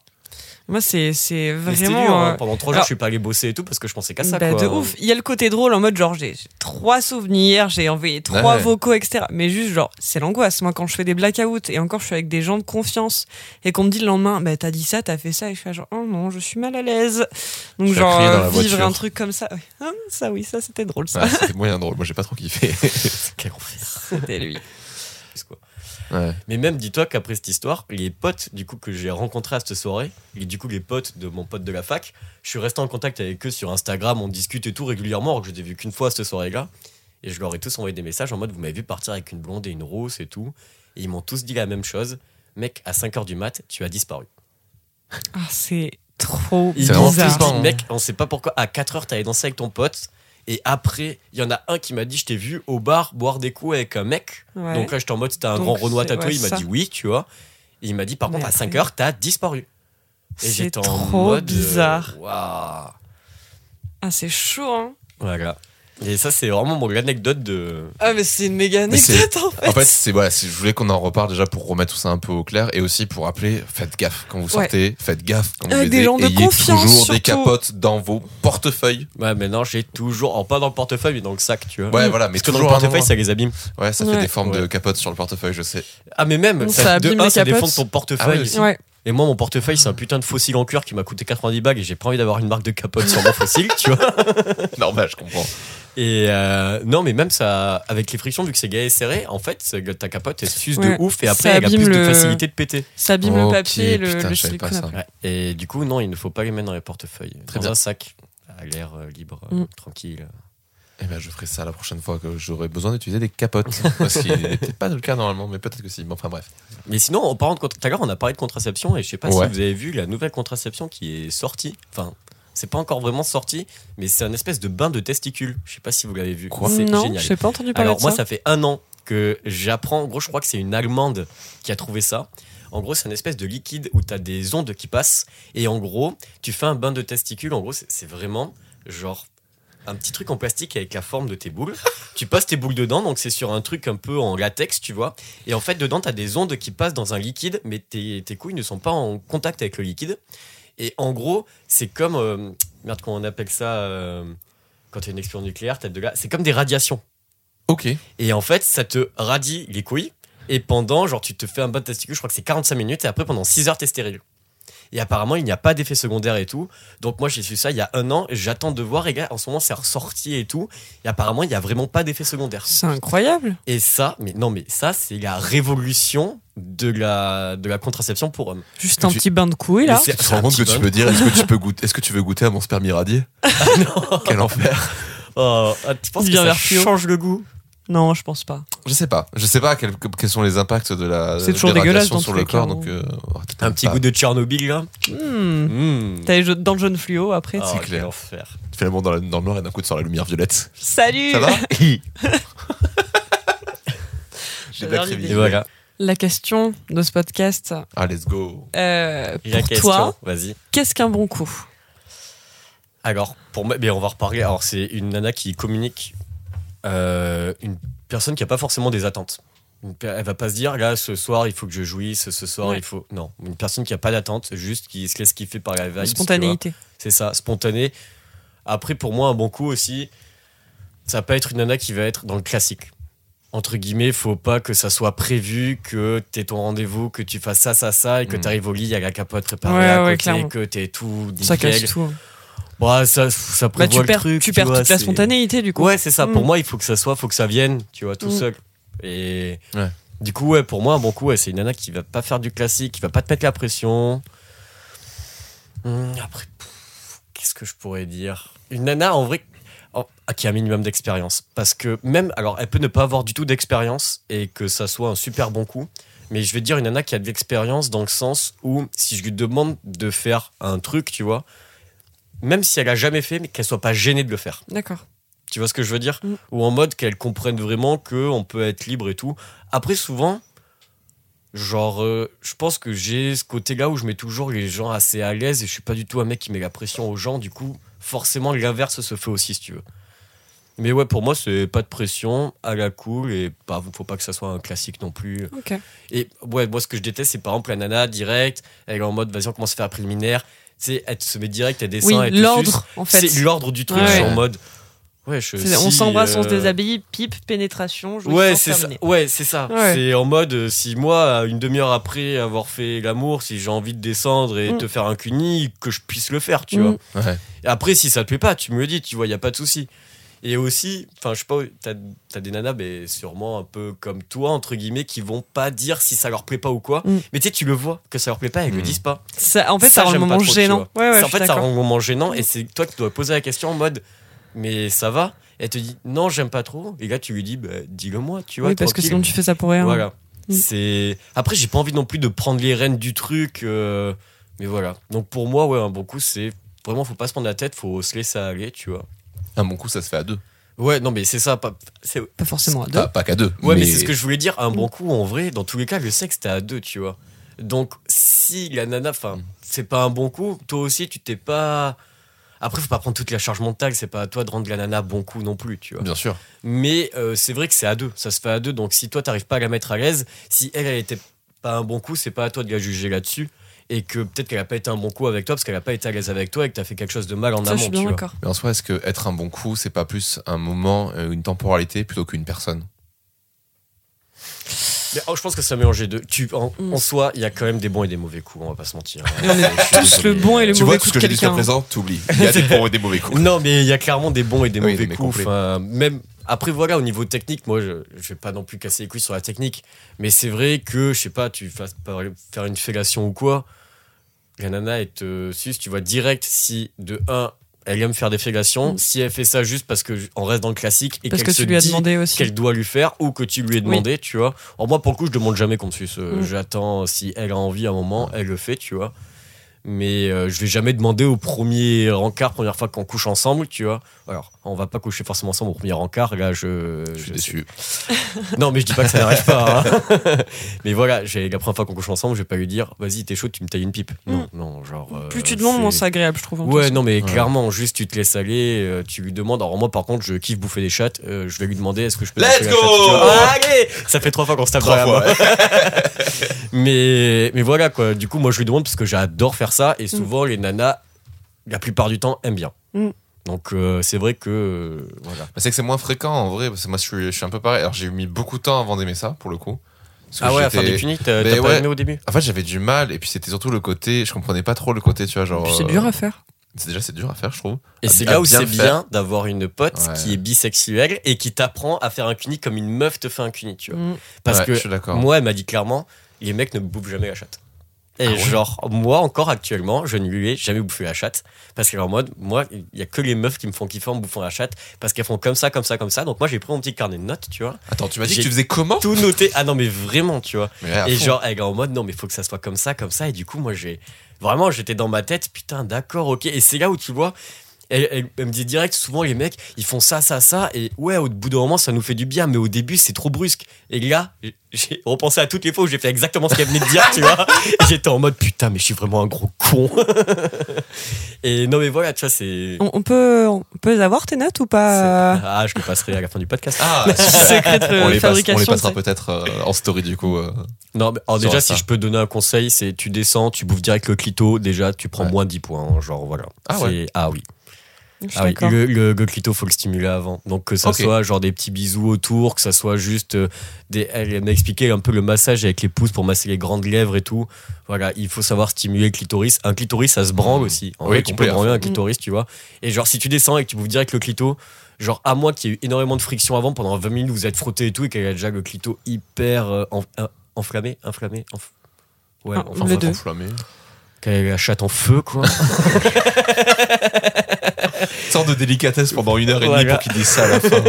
Moi, c'est c'est vraiment.
dur, hein.
euh,
Pendant trois jours,
alors-
je suis pas allé bosser et tout parce que je pensais qu'à ça.
bah,
quoi.
de ouf. Il y a le côté drôle en mode genre j'ai trois souvenirs, j'ai envoyé trois
Ouais.
vocaux, etc. Mais juste genre c'est l'angoisse. Moi quand je fais des blackouts et encore je suis avec des gens de confiance et qu'on me dit le lendemain bah t'as dit ça, t'as fait ça et je fais genre oh non je suis mal à l'aise. Donc genre euh, vivre
voiture.
un truc comme ça, ouais. Ah, ça oui ça c'était drôle ça.
Ouais, c'était moyen drôle, moi j'ai pas trop kiffé.
Quel enfer.
C'était lui.
quoi.
Ouais.
Mais même, dis-toi qu'après cette histoire, les potes du coup que j'ai rencontrés à cette soirée, et du coup les potes de mon pote de la fac, je suis resté en contact avec eux sur Instagram, on discute et tout régulièrement, alors que je les ai vus qu'une fois à cette soirée-là. Et je leur ai tous envoyé des messages en mode vous m'avez vu partir avec une blonde et une rousse et tout. Et ils m'ont tous dit la même chose. Mec, à 5h du mat, tu as disparu.
Ah c'est trop
Ils
C'est
m'ont tous
bizarre.
dit,
hein.
mec, on sait pas pourquoi, à 4h, t'allais danser avec ton pote. Et après, il y en a un qui m'a dit Je t'ai vu au bar boire des coups avec un mec.
Ouais.
Donc là, j'étais en mode C'était un
Donc,
grand Renoir tatoué.
ouais,
il m'a dit oui, tu vois. Et il m'a dit Par contre, à
après-
5 heures, t'as disparu. Et
C'est
j'étais en
trop
mode. euh,
bizarre.
Waouh.
Ah c'est chaud hein.
Voilà. Et ça, c'est vraiment mon anecdote de.
Ah mais c'est une méga
Mais
anecdote en fait.
En fait, c'est voilà, c'est- je voulais qu'on en reparle déjà pour remettre tout ça un peu au clair et aussi pour rappeler, faites gaffe quand vous
Ouais.
sortez, faites gaffe quand vous
Avec des gens de confiance,
toujours des capotes dans vos portefeuilles.
Ouais, maintenant, j'ai toujours. Alors, pas dans le portefeuille, mais dans le sac, tu vois.
Ouais, voilà, mais
Parce que dans le portefeuille, ça les abîme.
Ouais, ça fait des formes de capotes sur le portefeuille, je sais.
Ah, mais même, ça,
ça
de
abîme
un,
les
ça défend
capotes.
de ton portefeuille.
Ah aussi.
Ouais.
Et moi, mon portefeuille, c'est un putain de fossile en cuir qui m'a coûté 90 bagues et j'ai pas envie d'avoir une marque de capote sur mon fossile, tu vois.
Normal, je comprends.
Et euh, non, mais même ça, avec les frictions, vu que c'est gay et serré, en fait, ta capote, elle s'use
Ouais.
de ouf et après,
Ça
elle a
abîme
plus de facilité de péter.
Ça abîme le papier et le,
putain,
le
je savais pas
silicone.
ça.
Ouais. Et du coup, non, il ne faut pas les mettre dans les portefeuilles.
Très
dans
bien.
un sac, à l'air euh, libre, euh,
Mm.
tranquille.
Eh ben, je ferai ça la prochaine fois que j'aurai besoin d'utiliser des capotes. Parce qu'il n'est peut-être pas le cas normalement, mais peut-être que si. Bon, enfin bref.
Mais sinon, en parlant de contra- tout à l'heure, on a parlé de contraception et je sais pas
Ouais.
si vous avez vu la nouvelle contraception qui est sortie. Enfin, c'est pas encore vraiment sorti, mais c'est un espèce de bain de testicules. Je sais pas si vous l'avez vu.
Quoi
C'est
non,
génial.
j'ai pas entendu parler
Alors
de
moi,
ça.
ça fait un an que j'apprends. En gros, je crois que c'est une Allemande qui a trouvé ça. En gros, c'est une espèce de liquide où tu as des ondes qui passent. Et en gros, tu fais un bain de testicules. En gros, c'est c'est vraiment genre un petit truc en plastique avec la forme de tes boules. tu passes tes boules dedans, donc c'est sur un truc un peu en latex, tu vois. Et en fait, dedans, tu as des ondes qui passent dans un liquide, mais tes, tes couilles ne sont pas en contact avec le liquide. Et en gros, c'est comme. euh, merde, comment on appelle ça euh, Quand tu as une explosion nucléaire, t'as de la- c'est comme des radiations.
Ok.
Et en fait, ça te radie les couilles. Et pendant, genre, tu te fais un bain de testicule, je crois que c'est 45 minutes. Et après, pendant 6 heures, t'es stérile. Et apparemment, il n'y a pas d'effet secondaire et tout. Donc, moi, j'ai su ça il y a un an. et J'attends de voir. Et gars, en ce moment, c'est ressorti et tout. Et apparemment, il n'y a vraiment pas d'effet secondaire.
C'est incroyable.
Et ça, mais non, mais ça, c'est la révolution de la, de la contraception pour hommes.
Juste un
Tu-
petit bain de couilles là.
Tu te rends compte que tu peux dire est-ce que tu peux goûter est-ce que tu veux goûter à mon sperme irradié? Quel enfer.
Oh, ah, tu penses
Il
que ça change le goût?
Non, je pense pas.
Je sais pas. Je sais pas quels, quels sont les impacts de la
C'est toujours
des
dégueulasse dans
sur le corps. Donc, euh,
Un petit
pas-
goût de Tchernobyl, là.
Hmm.
Mmh.
T'as les jeux- dans le jaune fluo après.
Oh,
c'est
quel
clair.
enfer.
Tu fais l'amour dans, la- dans le noir et d'un coup tu sors la lumière violette.
Salut
Ça va J'ai.
Et voilà.
La question de ce podcast,
Ah, let's go.
euh,
La
pour
question,
toi,
vas-y.
qu'est-ce qu'un bon coup?
Alors, pour moi, on va reparler. Alors, c'est une nana qui communique, euh, une personne qui a pas forcément des attentes. Elle va pas se dire, là, ce soir, il faut que je jouisse, ce soir,
Ouais.
il faut. Non, une personne qui a pas d'attente, juste qui se laisse kiffer par la vibe.
Spontanéité.
C'est ça, spontané. Après, pour moi, un bon coup aussi, ça va pas être une nana qui va être dans le classique. Entre guillemets, faut pas que ça soit prévu, que t'aies ton rendez-vous, que tu fasses ça, ça, ça, et que
Mm.
t'arrives au lit, il y a la capote préparée
Ouais,
à
ouais,
côté, que t'es tout
Ça casse tout.
Bah, ça, ça
Bah,
prévoit
tu
le
perds,
truc.
tu perds
vois,
toute la spontanéité du coup.
Ouais, c'est ça. Pour
Mm.
moi, il faut que ça soit, faut que ça vienne, tu vois, tout
Mm.
seul. Et
Ouais.
du coup, ouais, pour moi, un bon coup, ouais, c'est une nana qui va pas faire du classique, qui va pas te mettre la pression. Hum, après, qu'est-ce que je pourrais dire? Une nana, en vrai, oh, ah, qui a un minimum d'expérience. Parce que même, alors, elle peut ne pas avoir du tout d'expérience et que ça soit un super bon coup. Mais je vais dire une nana qui a de l'expérience dans le sens où, si je lui demande de faire un truc, tu vois, même si elle a jamais fait, mais qu'elle soit pas gênée de le faire.
D'accord.
Tu vois ce que je veux dire
Mm.
Ou en mode qu'elle comprenne vraiment que on peut être libre et tout. Après, souvent, genre, euh, je pense que j'ai ce côté-là où je mets toujours les gens assez à l'aise et je suis pas du tout un mec qui met la pression aux gens. Du coup, forcément, l'inverse se fait aussi, si tu veux. Mais ouais, pour moi, c'est pas de pression, à la cool, et bah, faut pas que ça soit un classique non plus.
Ok.
Et ouais, moi, ce que je déteste, c'est par exemple la nana direct, elle est en mode, vas-y, on commence à faire la préliminaire. Sais, elle se met direct, elle descend,
Oui, l'ordre en fait.
C'est l'ordre du truc,
Ouais.
en mode. Ouais, je,
C'est- on
si,
s'embrasse, on se
euh,
déshabille, pipe, pénétration,
Ouais, c'est ça. Ouais, c'est ça.
Ouais.
C'est en mode euh, si moi, une demi-heure après avoir fait l'amour, si j'ai envie de descendre et
Mm.
te faire un cuni, que je puisse le faire, tu
Mm.
vois.
Ouais.
Et après, si ça te plaît pas, tu me le dis, tu vois, y a pas de souci. Et aussi, enfin, je sais pas, t'as as des nanas, mais sûrement un peu comme toi, entre guillemets, qui vont pas dire si ça leur plaît pas ou quoi.
Mm.
Mais tu sais, tu le vois que ça leur plaît pas, elles le
Mm.
disent pas.
Ça, en fait, ça, rend le moment
trop,
gênant. Ouais, ouais,
Ça, en fait, ça rend le moment gênant et c'est toi qui dois poser la question en mode, mais ça va? Elle te dit, non, j'aime pas trop. Et là, tu lui dis, bah, dis-le moi, tu vois.
Oui, parce que sinon tu fais ça pour rien.
Voilà.
Mm.
C'est après j'ai pas envie non plus de prendre les rênes du truc euh, mais voilà. Donc pour moi ouais un bon coup c'est vraiment faut pas se prendre la tête, faut se laisser aller, tu vois.
Un bon coup, ça se fait à deux.
Ouais, non mais c'est ça pas
forcément à deux.
Pas, pas qu'à deux.
Ouais, mais, c'est ce que je voulais dire, un bon coup en vrai, dans tous les cas le sexe t'es à deux, tu vois. Donc si la nana enfin
Mm.
c'est pas un bon coup, toi aussi tu t'es pas après, faut pas prendre toute la charge mentale, c'est pas à toi de rendre la nana bon coup non plus, tu vois.
Bien sûr.
Mais euh, c'est vrai que c'est à deux, ça se fait à deux. Donc si toi t'arrives pas à la mettre à l'aise, si elle, elle était pas un bon coup, c'est pas à toi de la juger là-dessus. Et que peut-être qu'elle a pas été un bon coup avec toi parce qu'elle a pas été à l'aise avec toi et que t'as fait quelque chose de mal en
ça, je
amont.
suis bien
tu vois.
Mais en soi, est-ce que être un bon coup, c'est pas plus un moment, euh, une temporalité plutôt qu'une personne?
Mais oh, je pense que ça mélange les deux. Tu, en,
Mm.
en soi, il y a quand même des bons et des mauvais coups, on va pas se mentir. Je
tous le bon et le
Tu
mauvais
vois,
coup
tout ce que j'ai dit jusqu'à présent, t'oublies. Il y a des bons et des mauvais coups.
Non, mais il y a clairement des bons et des
Oui,
mauvais coups. Enfin, même après, voilà, au niveau technique, moi, je, je vais pas non plus casser les couilles sur la technique, mais c'est vrai que, je sais pas, tu fasses par- faire une fellation ou quoi, la nana, elle te suce, tu vois direct si de 1, elle aime faire des fellations.
Mm.
Si elle fait ça juste parce que on reste dans le classique et
Parce
qu'elle
que
se
tu lui as
dit
demandé aussi.
qu'elle doit lui faire ou que tu lui aies demandé, tu vois. Alors moi, pour le coup, je demande jamais qu'on suce. Euh,
Mm.
J'attends si elle a envie à un moment, elle le fait, tu vois. Mais euh, je vais jamais demander au premier rencard, première fois qu'on couche ensemble, tu vois. Alors, on va pas coucher forcément ensemble au premier rencard. Là, je,
Je suis
je-
déçu.
non, mais je dis pas que ça n'arrive pas. hein. mais voilà, la première fois qu'on couche ensemble, je vais pas lui dire, vas-y, t'es chaud, tu me tailles une pipe. Non, non, genre. euh,
Plus tu demandes, moins
c'est-
agréable, je trouve.
Ouais, non, mais
Ouais.
clairement, juste tu te laisses aller, euh, tu lui demandes. Alors, moi, par contre, je kiffe bouffer des chattes. euh, je vais lui demander est-ce que je peux.
Let's go.
Ah, Allez Ça fait trois fois qu'on se tape
Trois fois,
mais voilà, quoi. Du coup, moi, je lui demande parce que j'adore faire ça et souvent, les nanas, la plupart du temps, aiment bien.
Mm.
Donc, euh, c'est vrai que. euh, voilà.
C'est que c'est moins fréquent en vrai, parce que moi je suis, je suis un peu pareil. Alors j'ai mis beaucoup de temps avant d'aimer ça pour le coup. Parce que
Ah ouais, à faire des punis, t'as pas
ouais.
aimé au début
En fait j'avais du mal, et puis c'était surtout le côté, je comprenais pas trop le côté, tu vois, genre.
C'est
euh,
dur à faire.
c'est déjà c'est dur à faire, je trouve.
Et
À-
c'est là où c'est bien d'avoir une pote
Ouais.
qui est bisexuelle et qui t'apprend à faire un cuni comme une meuf te fait un cuni, tu vois.
Mm.
Parce
Ouais,
que
je suis d'accord.
moi, elle m'a dit clairement, les mecs ne bouffent jamais la chatte. Et
Ah ouais
genre, moi encore actuellement, je ne lui ai jamais bouffé la chatte. Parce qu'elle est en mode, moi, il y a que les meufs qui me font kiffer en bouffant la chatte. Parce qu'elles font comme ça, comme ça, comme ça. Donc moi, j'ai pris mon petit carnet de notes, tu vois.
Attends, tu m'as dit que tu faisais comment
Tout noté. Ah non, mais vraiment, tu vois. Et
fond.
genre, elle est en mode, non, mais faut que ça soit comme ça, comme ça. Et du coup, moi, j'ai. Vraiment, j'étais dans ma tête, putain, d'accord, ok. Et c'est là où tu vois. Elle, elle- elle me dit direct, souvent les mecs, ils font ça, ça, ça, et ouais, au bout d'un moment, ça nous fait du bien, mais au début, c'est trop brusque. Et là, j'ai- repensé à toutes les fois où j'ai fait exactement ce qu'elle venait de dire, tu vois. J'étais en mode, putain, mais je suis vraiment un gros con. et non, mais voilà, tu vois, c'est.
On, on peut, on peut les avoir tes notes ou pas?
Ah, je te passerai à la fin du podcast.
Ah,
Secret de
on, les passe- on les passera peut-être euh, en story du coup. euh.
Non, mais alors déjà, si je peux donner un conseil, c'est tu descends, tu bouffes direct le clito, déjà, tu prends
Ouais.
moins 10 points. genre, voilà.
Ah ouais.
Ah oui. Ah oui, le, le, le clito, faut le stimuler avant. Donc que ça soit genre des petits bisous autour, que ça soit juste euh, des. Elle m'a expliqué un peu le massage avec les pouces pour masser les grandes lèvres et tout. Voilà, il faut savoir stimuler le clitoris. Un clitoris, ça se branle aussi. En
Oui,
vrai, tu peux branler
fond.
un clitoris, tu vois. Et genre, si tu descends et que tu bouffes direct le clito, genre à moins qu'il y ait eu énormément de friction avant, pendant 20 minutes, vous êtes frotté et tout, et qu'elle a déjà le clito hyper euh, en- euh, enflammé, inflammé, enf- Ouais,
Ah,
enfin,
les deux.
enflammé.
Qu'elle a la chatte en feu, quoi.
Sorte de délicatesse pendant une heure et demie pour qu'ils disent ça à la fin.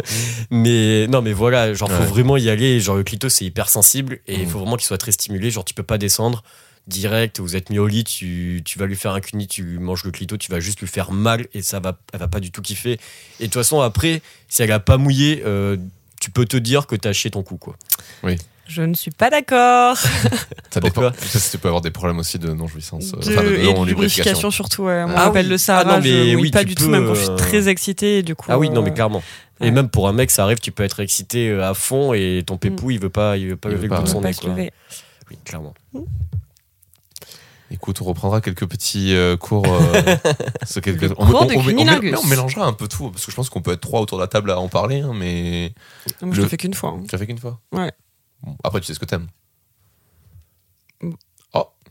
Mais non, mais voilà, genre, faut
Ouais.
vraiment y aller. Genre, le clito, c'est hyper sensible et il
Mm.
faut vraiment qu'il soit très stimulé. Genre, tu peux pas descendre direct. Vous êtes mis au lit, tu, tu vas lui faire un cuni, tu lui manges le clito, tu vas juste lui faire mal et ça va, elle va pas du tout kiffer. Et de toute façon, après, si elle a pas mouillé, euh, tu peux te dire que t'as chié ton cou, quoi.
Je ne suis pas d'accord.
Ça dépend. Ça, tu peux avoir des problèmes aussi de non-jouissance. euh,
De-
enfin, de
et de
non-lubrification.
lubrification surtout. ouais.
Ah
je m'appelle
oui.
le Sahara,
Ah non, mais
je mouille
oui,
pas du
peux,
tout, même quand je suis
euh,
très excitée. Et du coup,
Ah oui, non,
euh,
mais clairement. Et
ouais.
même pour un mec, ça arrive, tu peux être excité euh, à fond et ton pépou, il veut pas, il veut pas
Il
lever
veut
le bout
pas,
de
on
son nez. Oui, clairement.
Écoute, on reprendra quelques petits euh, cours. euh, ce quelques... on,
cours
on-
de
on- on- on- on mélangera un peu tout, parce que je pense qu'on peut être trois autour de la table à en parler, hein, mais
Moi, je
Le-
l'ai fait qu'une fois. hein.
tu as fait qu'une fois?
Ouais.
Après, tu sais ce que t'aimes.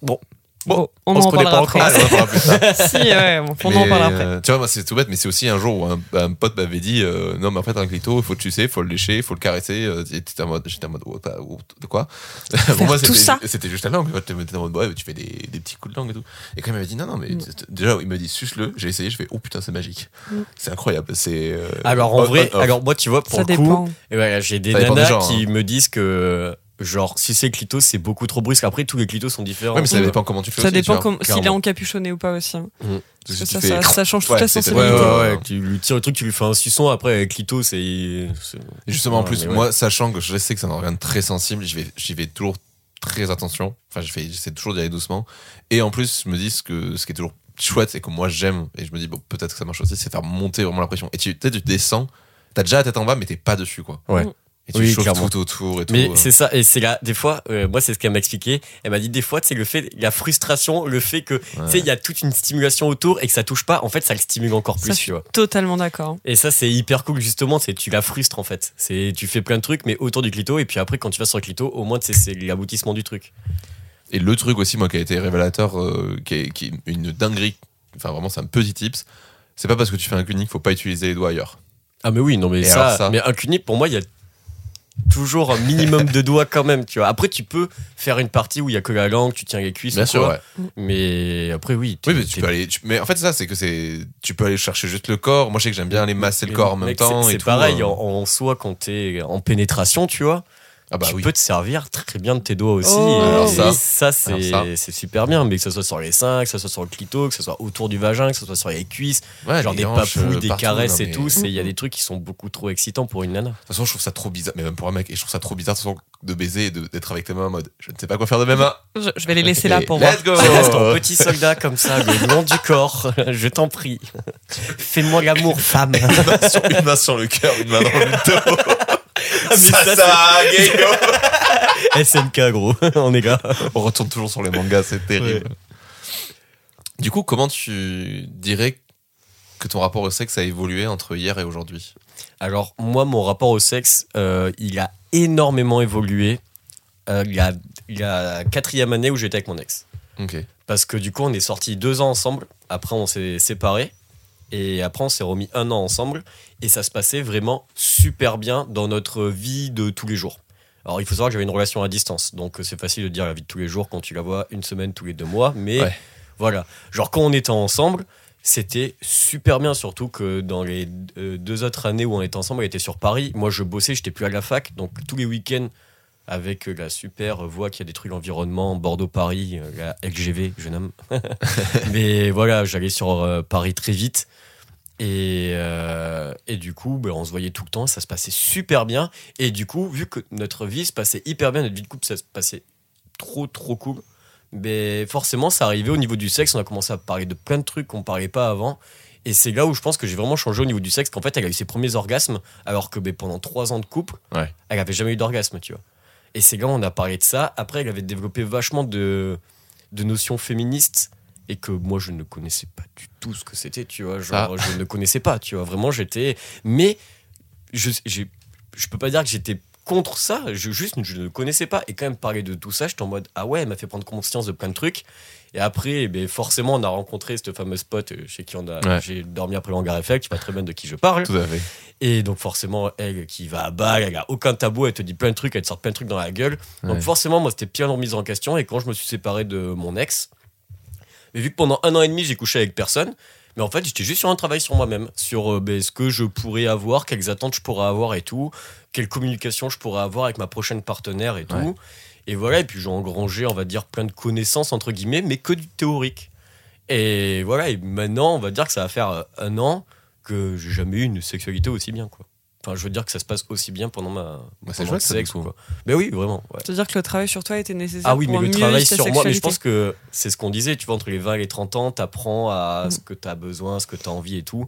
Bon,
Bon, on,
on se
en
connaît
parlera
pas
après.
Ah, on en parlera plus tard.
si, ouais, bon, on
Mais,
en parlera après.
euh, tu vois, moi, c'est tout bête, mais c'est aussi un jour où un, un pote m'avait dit euh, Non, mais après, t'as un clito, il faut le il faut le lécher, il faut le caresser. euh, et t'étais en mode, j'étais en mode, oh, oh, de quoi? Pour moi,
tout
c'était-
ça?
C'était juste la langue. Tu en mode, ouais, tu fais des, des petits coups de langue et tout. Et quand il m'avait dit Non, non, mais
Mm.
déjà, il m'a dit Suce-le. J'ai essayé, je fais Oh putain, c'est magique.
Mm.
C'est incroyable. C'est. euh,
Alors en
on-
vrai,
on-
alors moi tu vois pour
Ça
le coup,
dépend.
et voilà, j'ai des nanas
gens,
qui
hein.
me disent que genre si c'est clito c'est beaucoup trop brusque. Après tous les clitos sont différents.
Ouais, mais ça
vois.
dépend comment tu fais.
Ça
aussi,
dépend
vois.
s'il est encapuchonné ou pas aussi. hein.
Mm.
Parce que ça,
fais-
ça, ça change toute
Ouais,
la
c'est-
Ouais,
sensibilité.
ouais, ouais, tu lui tires le truc, tu lui fais un suçon, après avec clito c'est. c'est-
Et Justement, en plus, moi, sachant que je sais que c'est un organe très sensible, j'y vais, j'y vais toujours très attention. Enfin, j'essaie toujours d'y aller doucement. Et en plus, je me dis ce, que, ce qui est toujours chouette, c'est que moi, j'aime, et je me dis, bon, peut-être que ça marche aussi, c'est faire monter vraiment la pression. Et tu, sais, tu descends, t'as déjà la tête en bas, mais t'es pas dessus, quoi.
Ouais.
Et tu
Oui,
chauffes
clairement.
tout autour et tout.
Mais c'est ça, et c'est là, des fois, euh, moi c'est ce qu'elle m'a expliqué. Elle m'a dit des fois, c'est le fait, la frustration, le fait que, tu sais, il y a toute une stimulation autour et que ça touche pas, en fait ça le stimule encore
Ça,
plus,
je
tu vois.
Totalement d'accord.
Et ça, c'est hyper cool, justement. C'est tu la frustres, en fait. C'est tu fais plein de trucs, mais autour du clito. Et puis après, quand tu vas sur le clito, au moins, tu sais, c'est l'aboutissement du truc.
Et le truc aussi, moi, qui a été révélateur, euh, qui, est, qui est une dinguerie, enfin, vraiment, c'est un petit tips, c'est pas parce que tu fais un cunique, faut pas utiliser les doigts ailleurs.
Ah, mais oui, non, mais ça,
ça
Mais un cuni, pour moi, il y a toujours un minimum de doigts quand même, tu vois. Après, tu peux faire une partie où il y a que la langue, tu tiens les cuisses,
Bien
ou
sûr,
quoi.
ouais.
Mais après, oui.
Oui, mais tu peux aller. tu- Mais en fait, ça, c'est que c'est. Tu peux aller chercher juste le corps. Moi, je sais que j'aime bien aller masser le corps en même
mec,
temps.
C'est
et
c'est
tout,
pareil,
euh.
en, en soi, quand t'es en pénétration, tu vois,
Ah bah
tu
oui.
peux te servir très bien de tes doigts aussi.
Oh.
Alors
ça,
ça,
c'est super bien, mais que ce soit sur les seins, que ce soit sur le clito, que ce soit autour du vagin, que ce soit sur les cuisses,
Ouais,
genre
les
des
hanches,
papouilles,
euh,
des
partout,
caresses
non,
et tout. Il y a des trucs qui sont beaucoup trop excitants pour une nana.
De toute façon, je trouve ça trop bizarre, mais même pour un mec, et je trouve ça trop bizarre de, toute façon, de baiser et d'être avec tes mains en mode je ne sais pas quoi faire de mes mains.
Je, je vais les laisser là pour voir.
Let's go
en petit soldat comme ça, le long du corps. Je t'en prie. Fais-moi l'amour, femme.
une, main sur, une main sur le cœur, une main dans le dos. go.
SNK, gros. On est là.
On retourne toujours sur les mangas, c'est terrible. Du coup, comment tu dirais que ton rapport au sexe a évolué entre hier et aujourd'hui?
Alors, moi, mon rapport au sexe, euh, il a énormément évolué. Euh, il, y a, il y a la quatrième année où j'étais avec mon ex.
Ok.
Parce que du coup, on est sortis deux ans ensemble. Après, on s'est séparés. Et après, on s'est remis un an ensemble. Et ça se passait vraiment super bien dans notre vie de tous les jours. Alors, il faut savoir que j'avais une relation à distance. Donc, euh, c'est facile de dire la vie de tous les jours quand tu la vois une semaine tous les deux mois. Mais
Ouais.
voilà. Genre, quand on était ensemble, c'était super bien. Surtout que dans les euh, deux autres années où on était ensemble, elle était sur Paris. Moi, je bossais, j'étais plus à la fac. Donc, tous les week-ends, avec euh, la super voix qui a détruit l'environnement, Bordeaux-Paris, la LGV, jeune homme. Mais voilà, j'allais sur Paris très vite. Et, euh, et du coup, ben, on se voyait tout le temps, ça se passait super bien. Et du coup, vu que notre vie se passait hyper bien, notre vie de couple, ça se passait trop, trop cool. Mais forcément, ça arrivait au niveau du sexe. On a commencé à parler de plein de trucs qu'on parlait pas avant. Et c'est là où je pense que j'ai vraiment changé au niveau du sexe. Qu'en fait, elle a eu ses premiers orgasmes, alors que ben, pendant trois ans de couple,
Ouais.
elle avait jamais eu d'orgasme, tu vois. Et c'est là où on a parlé de ça. Après, elle avait développé vachement de, de notions féministes et que moi, je ne connaissais pas du tout ce que c'était, tu vois. Genre, je ne connaissais pas, tu vois. Vraiment, j'étais. Mais je, j'ai- je peux pas dire que j'étais contre ça. Je, juste, je ne connaissais pas. Et quand même, parler de tout ça, j'étais en mode Ah ouais, elle m'a fait prendre conscience de plein de trucs. Et après, eh ben, forcément, on a rencontré ce fameux spot euh, chez qui on a,
Ouais.
j'ai dormi après l'hangar Eiffel, tu vois très bien de qui je parle.
Tout à fait.
Et donc forcément, elle qui va à balle, elle a aucun tabou, elle te dit plein de trucs, elle te sort plein de trucs dans la gueule. Donc forcément, moi, c'était bien remise en question. Et quand je me suis séparé de mon ex, mais vu que pendant un an et demi, j'ai couché avec personne, mais en fait, j'étais juste sur un travail sur moi-même, sur euh, ben, ce que je pourrais avoir, quelles attentes je pourrais avoir et tout, quelle communication je pourrais avoir avec ma prochaine partenaire et tout.
Ouais.
Et voilà, et puis j'ai engrangé, on va dire, plein de connaissances, entre guillemets, mais que du théorique. Et voilà, et maintenant, on va dire que ça va faire euh, un an que j'ai jamais eu une sexualité aussi bien, quoi. Enfin, je veux dire que ça se passe aussi bien pendant ma
Bah, c'est
pendant le sexe, quoi. Mais oui, vraiment. ouais.
C'est-à-dire que le travail sur toi était nécessaire.
Ah oui,
pour
mais le travail sur moi, mais je pense que c'est ce qu'on disait, tu vois, entre les 20 et les 30 ans, t'apprends à ce que t'as besoin, ce que t'as envie et tout.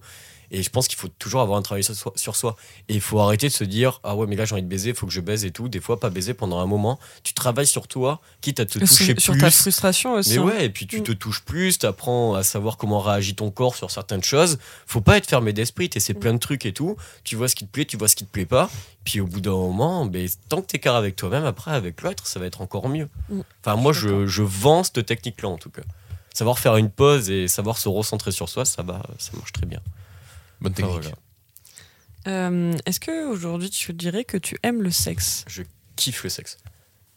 Et je pense qu'il faut toujours avoir un travail sur soi, sur soi. Et il faut arrêter de se dire, ah ouais, mais là j'ai envie de baiser, il faut que je baise et tout. Des fois, pas baiser pendant un moment. Tu travailles sur toi, quitte à te
Sur-
toucher
sur
plus.
ta frustration aussi.
Mais
hein.
ouais, et puis tu
Mm.
te touches plus, t'apprends à savoir comment réagit ton corps sur certaines choses. Faut pas être fermé d'esprit, t'essaies
Mm.
plein de trucs et tout. Tu vois ce qui te plaît, tu vois ce qui te plaît pas. Puis au bout d'un moment, ben, tant que t'es carré avec toi-même, après avec l'autre, ça va être encore mieux.
Mm.
Enfin, moi,
je,
je vends cette technique-là en tout cas. Savoir faire une pause et savoir se recentrer sur soi, ça, va, ça marche très bien.
Bonne
Enfin,
technique.
voilà.
Euh, Est-ce que aujourd'hui tu dirais que tu aimes le sexe?
Je kiffe le sexe.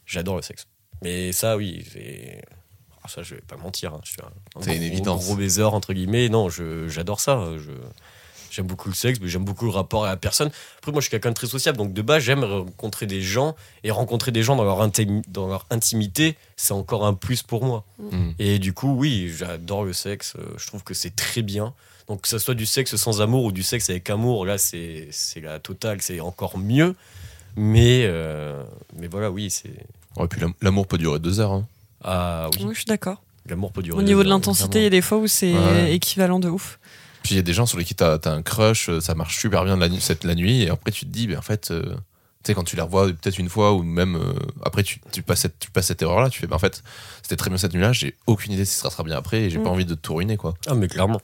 J'adore le sexe. Mais ça, oui, c'est. Ah, ça, je vais pas mentir. hein. Je suis un, un
C'est une
gros,
évidence.
gros baiser, entre guillemets. Non, j'adore ça. Je, j'aime beaucoup le sexe, mais j'aime beaucoup le rapport à la personne. Après, moi, je suis quelqu'un de très sociable. Donc, de base, j'aime rencontrer des gens. Et rencontrer des gens dans leur, intimi- dans leur intimité, c'est encore un plus pour moi.
Mm.
Et du coup, oui, j'adore le sexe. Euh, Je trouve que c'est très bien. Donc, que ce soit du sexe sans amour ou du sexe avec amour, là, c'est c'est la totale, c'est encore mieux. Mais, euh, mais voilà, oui, c'est.
Ouais, puis l'am- l'amour peut durer deux heures. hein.
Ah oui,
Oui, je suis d'accord.
l'amour peut durer.
Au niveau de l'intensité, il y a des fois où c'est
Ouais.
équivalent de ouf.
Puis il y a des gens sur lesquels t'as as un crush, euh, ça marche super bien de la, nu- cette, la nuit, et après tu te dis, ben, en fait, euh, tu sais, quand tu les revois peut-être une fois, ou même euh, après tu, tu, passes cette, tu passes cette erreur-là, tu fais, ben, en fait, c'était très bien cette nuit-là, j'ai aucune idée si ça sera bien après, et j'ai
Mm.
pas envie de tout ruiner, quoi.
Ah, mais clairement.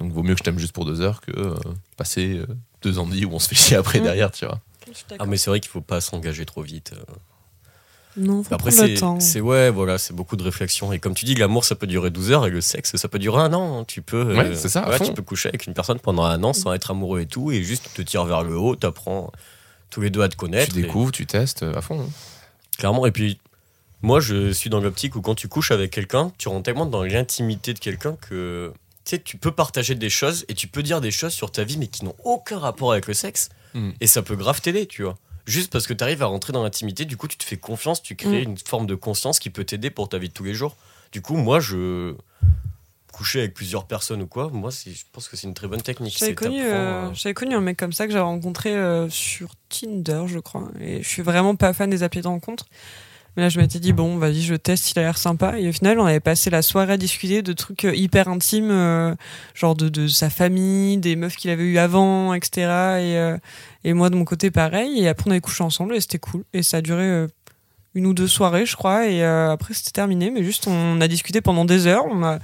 Donc vaut mieux que je t'aime juste pour deux heures que euh, passer euh, deux ans de vie où on se fait chier après
Mm.
derrière, tu vois.
Ah, mais c'est vrai qu'il faut pas s'engager trop vite. euh.
Non, faut
Après,
prendre le
c'est
temps.
c'est- ouais, voilà, c'est beaucoup de réflexion. Et comme tu dis, l'amour, ça peut durer 12 heures et le sexe, ça peut durer un an. hein. Tu peux, euh,
Ouais, c'est ça,
ouais, tu peux coucher avec une personne pendant un an sans être amoureux et tout, et juste te tire vers le haut, t'apprends tous les deux à te connaître.
Tu
et-
découvres, tu testes à fond. hein.
Clairement. Et puis, moi, je suis dans l'optique où quand tu couches avec quelqu'un, tu rentres tellement dans l'intimité de quelqu'un que sais, tu peux partager des choses et tu peux dire des choses sur ta vie, mais qui n'ont aucun rapport avec le sexe.
Mm.
Et ça peut grave t'aider, tu vois. Juste parce que tu arrives à rentrer dans l'intimité, du coup, tu te fais confiance, tu crées
Mm.
une forme de conscience qui peut t'aider pour ta vie de tous les jours. Du coup, moi, je. Coucher avec plusieurs personnes ou quoi, moi, je pense que c'est une très bonne technique.
J'avais connu, euh,
euh,
j'avais connu un mec comme ça que j'avais rencontré euh, sur Tinder, je crois. Et je suis vraiment pas fan des applis de rencontre. Mais là, je m'étais dit, bon, vas-y, je teste, il a l'air sympa. Et au final, on avait passé la soirée à discuter de trucs euh, hyper intimes, euh, genre de, de sa famille, des meufs qu'il avait eu avant, etc. Et, euh, et moi, de mon côté, pareil. Et après, on avait couché ensemble et c'était cool. Et ça a duré euh, une ou deux soirées, je crois. Et après, c'était terminé. Mais juste, on a discuté pendant des heures. On a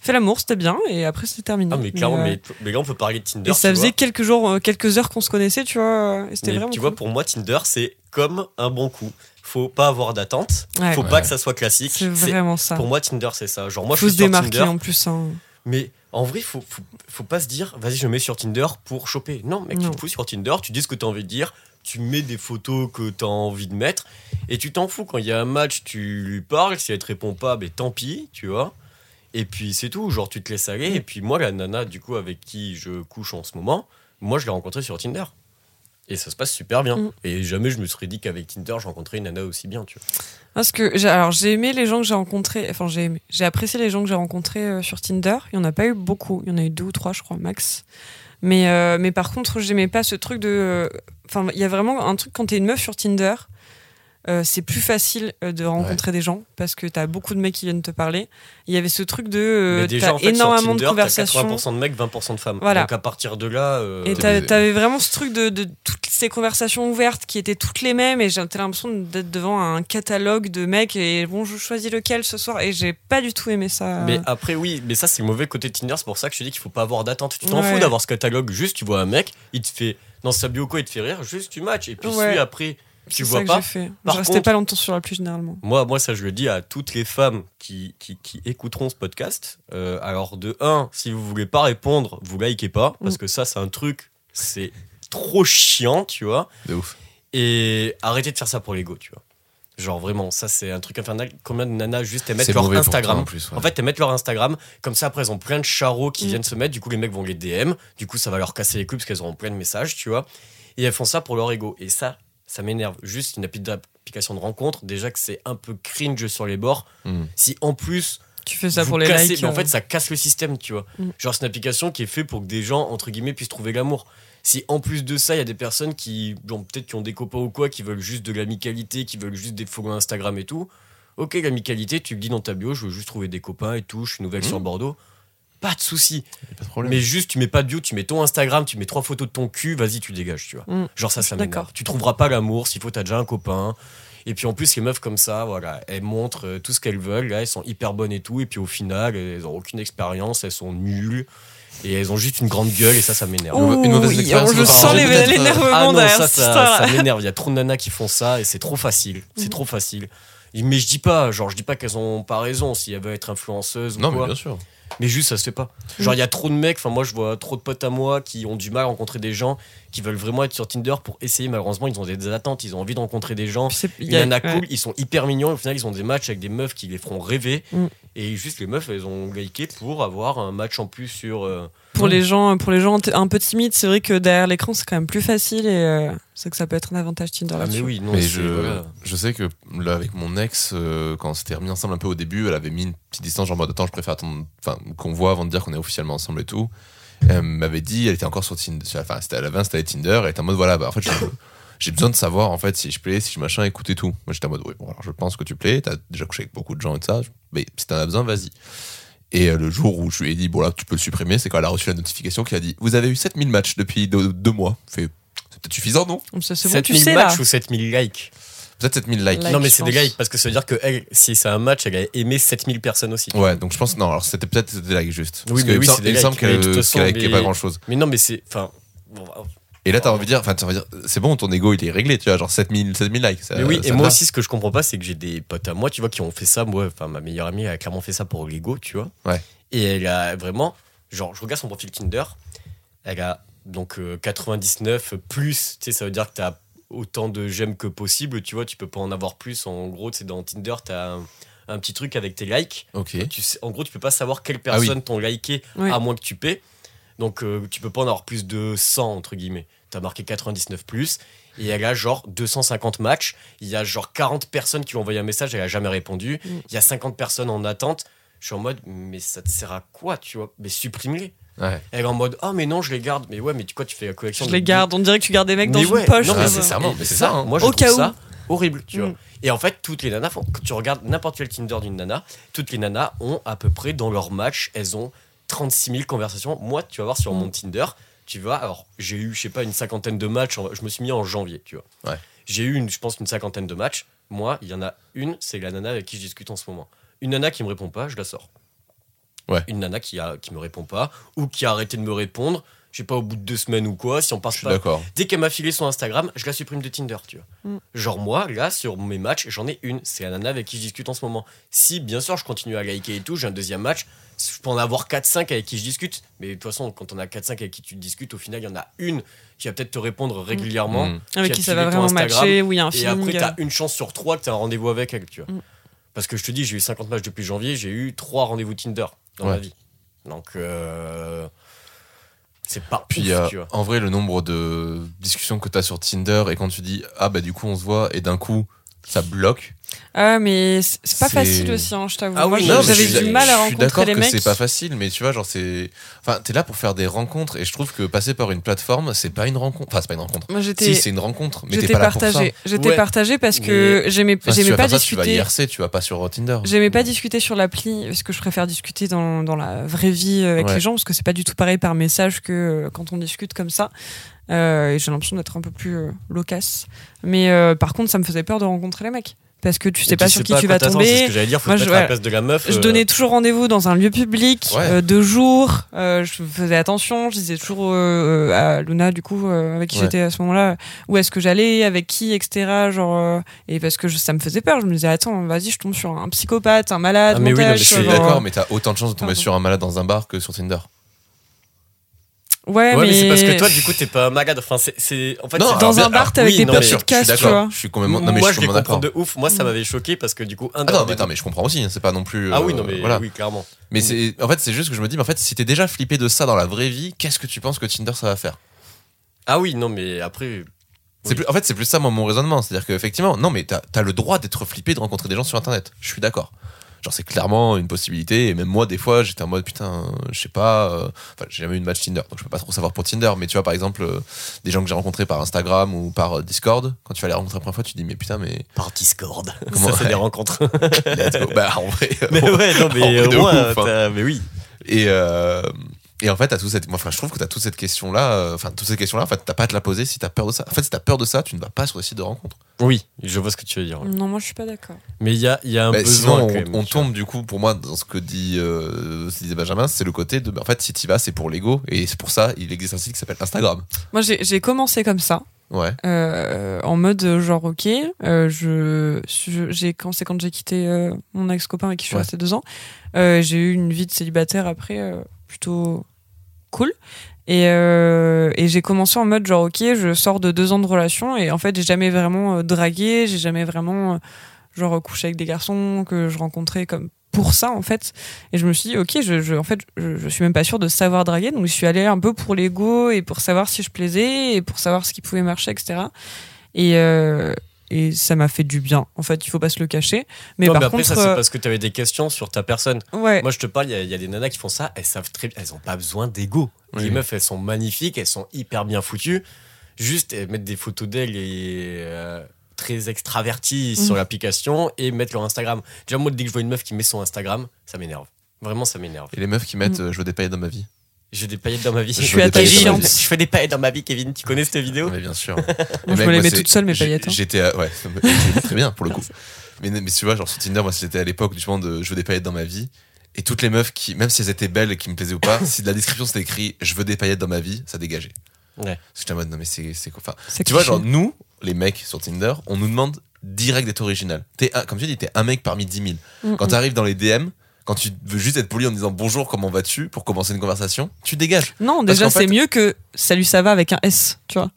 fait l'amour, c'était bien. Et après, c'était terminé.
Ah, mais clairement,
euh,
mais, mais là, on peut parler de Tinder.
et ça faisait
vois.
quelques jours, quelques heures qu'on se connaissait, tu vois. Et c'était
Mais
vraiment.
tu
cool.
vois, pour moi, Tinder, c'est comme un bon coup. Faut pas avoir d'attente.
Ouais.
Faut
Ouais.
pas que ça soit classique.
c'est vraiment ça.
Pour moi, Tinder, c'est ça. Genre, moi,
faut
je
se
sur
démarquer
Tinder.
en plus. hein.
Mais en vrai, faut, faut, faut pas se dire, vas-y, je me mets sur Tinder pour choper. Non, mec,
Non.
tu te fous sur Tinder, tu dis ce que tu as envie de dire, tu mets des photos que tu as envie de mettre, et tu t'en fous. Quand il y a un match, tu lui parles, si elle te répond pas, ben tant pis, tu vois. Et puis c'est tout, genre tu te laisses aller. Et puis moi, la nana, du coup, avec qui je couche en ce moment, moi, je l'ai rencontrée sur Tinder. Et ça se passe super bien.
Mm.
Et jamais je me serais dit qu'avec Tinder, je rencontrais une nana aussi bien, tu vois.
Parce que j'ai, alors j'ai aimé les gens que j'ai rencontrés. Enfin, j'ai aimé. J'ai apprécié les gens que j'ai rencontrés euh, sur Tinder. Il y en a pas eu beaucoup. Il y en a eu deux ou trois, je crois, max. Mais, euh, mais par contre, j'aimais pas ce truc de. euh, Enfin, il y a vraiment un truc quand t'es une meuf sur Tinder. Euh, c'est plus facile euh, de rencontrer des gens parce que t'as beaucoup de mecs qui viennent te parler. Il y avait ce truc de euh, t'as
en fait,
énormément
Tinder,
de conversations.
80% de mecs, 20% de femmes.
Voilà.
Donc à partir de là. euh,
Et t'avais vraiment ce truc de, de toutes ces conversations ouvertes qui étaient toutes les mêmes et j'avais l'impression d'être devant un catalogue de mecs et bon je choisis lequel ce soir et j'ai pas du tout aimé ça.
Mais après, oui, mais ça, c'est le mauvais côté de Tinder. C'est pour ça que je te dis qu'il faut pas avoir d'attente. Tu t'en
Ouais.
fous d'avoir ce catalogue. Juste, tu vois un mec, il te fait. Dans sa bio, quoi, il te fait rire. Juste, tu matches. Et puis,
Ouais.
celui après, tu vois
ça que
pas.
j'ai fait.
Par
je restais
contre-
pas longtemps sur l'appli généralement.
Moi, moi, ça, je le dis à toutes les femmes qui, qui, qui écouteront ce podcast. Euh, alors, de un, si vous voulez pas répondre, vous likez pas. Parce
Mm.
que ça, c'est un truc, c'est trop chiant, tu vois.
De ouf.
Et arrêtez de faire ça pour l'ego, tu vois. Genre, vraiment, ça, c'est un truc infernal. Combien de nanas, juste, elles mettent leur Instagram
en plus. ouais.
En fait, elles mettent leur Instagram, comme ça après elles ont plein de charros qui
Mm.
viennent se mettre, du coup les mecs vont les DM, du coup ça va leur casser les couilles parce qu'elles auront plein de messages, tu vois. Et elles font ça pour leur ego. Et ça, ça m'énerve. Juste une appli d'application de rencontre, déjà que c'est un peu cringe sur les bords.
Mm.
Si en plus,
Tu fais ça pour les
cassez-
likes.
mais en
euh,
fait ça casse le système, tu vois.
Mm.
Genre c'est une application qui est faite pour que des gens, entre guillemets, puissent trouver l'amour. Si en plus de ça, il y a des personnes qui, bon, peut-être qui ont des copains ou quoi, qui veulent juste de l'amicalité, qui veulent juste des follow Instagram et tout, ok, l'amicalité, tu le dis dans ta bio, je veux juste trouver des copains et tout, je suis nouvelle
Mhm.
sur Bordeaux. Pas de souci. Mais juste, tu mets pas de bio, tu mets ton Instagram, tu mets trois photos de ton cul, vas-y, tu dégages, tu vois.
Mm.
Genre ça, ça
D'accord.
m'énerve. Tu trouveras pas l'amour, s'il faut, t'as déjà un copain. Et puis en plus, les meufs comme ça, voilà, elles montrent euh, tout ce qu'elles veulent, là, elles sont hyper bonnes et tout. Et puis au final, elles ont aucune expérience, elles sont nulles. Et elles ont juste une grande gueule, et ça, ça m'énerve.
Ouh, une mauvaise expérience,
je sens
euh,
l'énervement
Ah
derrière
ça, ça, m'énerve. Il y a trop de nanas qui font ça et c'est trop facile. C'est trop facile. Mais je dis pas, genre, je dis pas qu'elles ont pas raison si elles veulent être influenceuses ou
Non, mais bien sûr.
Mais juste, ça se fait pas. Genre, il y a trop de mecs, enfin, moi, je vois trop de potes à moi qui ont du mal à rencontrer des gens qui veulent vraiment être sur Tinder pour essayer. Malheureusement, ils ont des attentes, ils ont envie de rencontrer des gens. Il y
a-
en a
ouais.
cool, ils sont hyper mignons. Et au final, ils ont des matchs avec des meufs qui les feront rêver.
Mm.
Et juste, les meufs, elles ont liké pour avoir un match en plus sur. euh,
Pour les gens, pour les gens un peu timides, c'est vrai que derrière l'écran c'est quand même plus facile et euh, c'est que ça peut être un avantage Tinder
Ah, mais oui, non,
mais
c'est-
je,
voilà.
je sais que là, avec mon ex, euh, quand on s'était remis ensemble un peu au début, elle avait mis une petite distance, genre attends, je préfère attendre, enfin, qu'on voit avant de dire qu'on est officiellement ensemble et tout. Elle m'avait dit, elle était encore sur Tinder, enfin, c'était à la 20, c'était Tinder, elle était en mode voilà, bah en fait, j'ai besoin de savoir en fait si je plais, si je machin, écoute et tout. Moi j'étais en mode oui, bon, alors je pense que tu plais, t'as déjà couché avec beaucoup de gens et tout ça, mais si t'en as besoin, vas-y. Et euh, le jour où je lui ai dit, bon là, tu peux le supprimer, c'est quand elle a reçu la notification qui a dit, vous avez eu 7000 matchs depuis deux, deux mois. Fait, c'est peut-être suffisant, non?
Ça, c'est bon, tu
7000
sais là.
matchs ou 7000 likes?
Peut-être 7000 likes.
Like,
Non, mais c'est des likes parce que ça veut dire que elle, si c'est un match, elle a aimé 7000 personnes aussi.
Ouais, donc je pense non, alors c'était peut-être des likes juste.
Oui,
Parce
mais
que
oui,
il me
c'est des
semble- qu'elle
mais-
pas grand chose.
Mais non, mais c'est. Enfin. bon,
Et là, t'as envie de dire, enfin, t'as envie de dire, c'est bon, ton ego il est réglé, tu vois, genre 7000, 7000 likes. ça-
mais oui,
ça
et moi
va.
aussi, ce que je comprends pas, c'est que j'ai des potes à moi, tu vois, qui ont fait ça. Moi, enfin, ma meilleure amie elle a clairement fait ça pour l'ego, tu vois.
Ouais.
Et elle a vraiment. Genre, je regarde son profil Tinder. Elle a donc euh, 99 plus, tu sais, ça veut dire que t'as autant de j'aime que possible, tu vois, tu peux pas en avoir plus. En gros, c'est dans Tinder, t'as un, un petit truc avec tes likes.
Ok.
Tu sais, en gros, tu peux pas savoir quelles
Ah oui.
personnes t'ont liké
Oui.
à moins que tu paies. Donc, euh, tu peux pas en avoir plus de 100, entre guillemets. T'as marqué 99 plus. Et elle a genre 250 matchs. Il y a genre 40 personnes qui lui ont envoyé un message, elle a jamais répondu.
Mm.
Il y a 50 personnes en attente. Je suis en mode, mais ça te sert à quoi, tu vois? Mais supprime-les.
Ouais.
Elle est en mode, oh, mais non, je les garde. Mais ouais, mais tu quoi, tu fais la collection
Je
de-
les garde. On dirait que tu gardes des mecs dans
Mais
une
ouais,
poche.
non, mais c'est Et
mais c'est ça, hein.
Moi, je
Au
trouve
cas où.
ça horrible, tu
Mm.
vois. Et en fait, toutes les nanas font. Quand tu regardes n'importe quel Tinder d'une nana, toutes les nanas ont à peu près dans leur match, elles ont 36 000 conversations. Moi, tu vas voir sur
Mm.
mon Tinder, tu vois, alors j'ai eu, je sais pas, une cinquantaine de matchs. en- Je me suis mis en janvier, tu vois.
Ouais.
J'ai eu, une, je pense, une cinquantaine de matchs. Moi, il y en a une, c'est la nana avec qui je discute en ce moment. Une nana qui me répond pas, je la sors.
Ouais.
Une nana qui, a, qui me répond pas ou qui a arrêté de me répondre. Je sais pas, au bout de deux semaines ou quoi, si on
suis
pas
d'accord.
Dès qu'elle m'a filé son Instagram, je la supprime de Tinder, tu vois.
Mm.
Genre moi, là, sur mes matchs, j'en ai une. C'est la nana avec qui je discute en ce moment. Si, bien sûr, je continue à liker et tout, j'ai un deuxième match, je peux en avoir 4-5 avec qui je discute. Mais de toute façon, quand on a 4-5 avec qui tu discutes, au final, il y en a une qui va peut-être te répondre régulièrement.
Mm.
Avec
a
qui ça va vraiment
Instagram,
matcher, a un
Et
feeling.
après,
euh,
t'as une chance sur trois que t'as un rendez-vous avec elle, tu vois.
Mm.
Parce que je te dis, j'ai eu 50 matchs depuis janvier, j'ai eu 3 rendez-vous Tinder dans
Ouais.
ma vie. Donc, euh, c'est pas
Puis
ouf, tu vois.
en vrai, le nombre de discussions que tu as sur Tinder et quand tu dis ah bah du coup on se voit et d'un coup ça bloque.
Ah, mais c'est pas facile aussi, hein, je t'avoue.
Ah oui,
j'avais du mal à
Je suis
rencontrer
d'accord
les
que
mecs.
c'est pas facile, mais tu vois, genre c'est. Enfin, t'es là pour faire des rencontres et je trouve que passer par une plateforme, c'est pas une rencontre. Enfin, c'est pas une rencontre.
Moi, j'étais.
Si, c'est une rencontre, mais t'es
J'étais
pas là pour ça.
partagée. J'étais
Ouais.
partagée parce que j'aimais
Enfin, si tu
j'aimais
vas
pas
faire ça, tu vas
discuter.
IRC, tu vas pas sur Tinder.
J'aimais pas discuter sur l'appli parce que je préfère discuter dans, dans la vraie vie avec
Ouais.
les gens parce que c'est pas du tout pareil par message que euh, quand on discute comme ça. Euh, et j'ai l'impression d'être un peu plus euh, loquace. Mais euh, par contre, ça me faisait peur de rencontrer les mecs parce que tu sais pas sur qui
pas
tu vas tomber.
que j'allais dire, faut
Moi, je-
à la place de la meuf.
Je
euh,
donnais toujours rendez-vous dans un lieu public,
Ouais.
euh, de jour. euh, je faisais attention. Je disais toujours euh, à Luna, du coup, avec qui
Ouais.
j'étais à ce moment-là, où est-ce que j'allais, avec qui, etc. Genre, et parce que je- ça me faisait peur. Je me disais, attends, vas-y, je tombe sur un psychopathe, un malade.
Ah, mais oui, non, mais
Je suis d'accord, mais t'as autant de chances de tomber
Pardon.
sur un malade dans un bar que sur Tinder.
Ouais,
Ouais, mais, c'est parce que toi, du coup, t'es pas malade. Enfin, c'est, c'est, en fait,
Non,
dans un bar, t'es avec
oui,
des petites
je suis
casses, tu
d'accord.
vois.
Je suis complètement. Non, mais
moi,
je
je
suis
les
complètement
comprends
d'accord.
de ouf. Moi, ça m'avait choqué parce que du coup, un
Ah non, mais attends, mais je comprends aussi. hein, C'est pas non plus.
Ah oui,
euh,
non, mais
voilà.
oui, clairement.
Mais c'est, en fait, c'est juste que je me dis, mais en fait, si t'es déjà flippé de ça dans la vraie vie, qu'est-ce que tu penses que Tinder ça va faire?
Ah oui, non, mais après.
C'est
Oui.
plus, en fait, c'est plus ça moi, mon raisonnement. C'est-à-dire qu'effectivement, non, mais t'as as le droit d'être flippé de rencontrer des gens sur Internet. Je suis d'accord. Genre, c'est clairement une possibilité. Et même moi, des fois, j'étais en mode putain, je sais pas. euh, Enfin, j'ai jamais eu de match Tinder, donc je peux pas trop savoir pour Tinder. Mais tu vois, par exemple, euh, des gens que j'ai rencontrés par Instagram ou par euh, Discord, quand tu vas les rencontrer la première fois, tu te dis, mais putain, mais
Par Discord.
Comment-
ça, c'est des rencontres.
let's go. bah, en vrai.
mais ouais, non, mais au moins,
hein.
mais oui.
Et, euh, et en fait, t'as tout cette, moi, enfin, je trouve que t'as toute cette question-là, euh, enfin, toutes ces questions-là, en fait, t'as pas à te la poser si t'as peur de ça. En fait, si t'as peur de ça, tu ne vas pas sur des sites de rencontres.
Oui, je vois ce que tu veux dire.
Non, moi, je suis pas d'accord.
Mais il y a, il y a un
Bah,
besoin
sinon,
quand
on,
même.
on
tu vois.
tombe du coup, pour moi, dans ce que dit, euh, ce que disait Benjamin, c'est le côté de, bah, en fait, si t'y vas, c'est pour l'ego, et c'est pour ça, il existe un site qui s'appelle Instagram.
Moi, j'ai commencé comme ça.
Ouais.
euh, en mode euh, genre ok euh, je je- j'ai quand c'est quand j'ai quitté euh, mon ex copain avec qui je suis
Ouais.
restée deux ans euh, j'ai eu une vie de célibataire après euh, plutôt cool. Et, euh, et j'ai commencé en mode genre ok je sors de deux ans de relation et en fait j'ai jamais vraiment euh, dragué j'ai jamais vraiment euh, genre couché avec des garçons que je rencontrais comme pour ça en fait. Et je me suis dit ok je, je- en fait je, je suis même pas sûre de savoir draguer donc je suis allée un peu pour l'ego et pour savoir si je plaisais et pour savoir ce qui pouvait marcher etc et euh, et ça m'a fait du bien en fait il faut pas se le cacher mais
Non,
par
mais après,
contre
ça, c'est
euh,
parce que tu avais des questions sur ta personne.
ouais
Moi, je te parle, il y, a- il y a des nanas qui font ça, elles savent très elles ont pas besoin d'ego.
Oui.
Les meufs, elles sont magnifiques, elles sont hyper bien foutues. Juste elles mettent des photos d'elles et euh, très extraverties
Mhm.
sur l'application et mettre leur Instagram. Déjà, moi, dès que je vois une meuf qui met son Instagram, ça m'énerve. Vraiment, ça m'énerve.
Et les meufs qui mettent, euh, je veux des paillettes dans ma vie.
J'ai des paillettes dans ma vie.
Je
suis
veux des paillettes dans ma
attachante.
vie.
Je fais des paillettes dans ma vie, Kevin. Tu connais cette vidéo?
Mais bien sûr.
moi, je me les mets toute seule mes paillettes hein.
J'étais, à- ouais, très bien pour le coup. Mais, mais tu vois, genre sur Tinder, moi, c'était à l'époque justement de je veux des paillettes dans ma vie. Et toutes les meufs qui, même si elles étaient belles et qui me plaisaient ou pas, si de la description c'était écrit je veux des paillettes dans ma vie, ça dégageait.
Ouais.
Parce que j'étais en mode non mais c'est c'est quoi? Enfin, tu vois, genre nous, les mecs sur Tinder, on nous demande direct d'être original. T'es un, comme tu dis, t'es un mec parmi 10 000.
Mm,
Quand
mm.
t'arrives dans les DM, quand tu veux juste être poli en disant bonjour, comment vas-tu pour commencer une conversation, tu dégages.
non
Parce
déjà
fait-
c'est mieux que salut ça va avec un S tu vois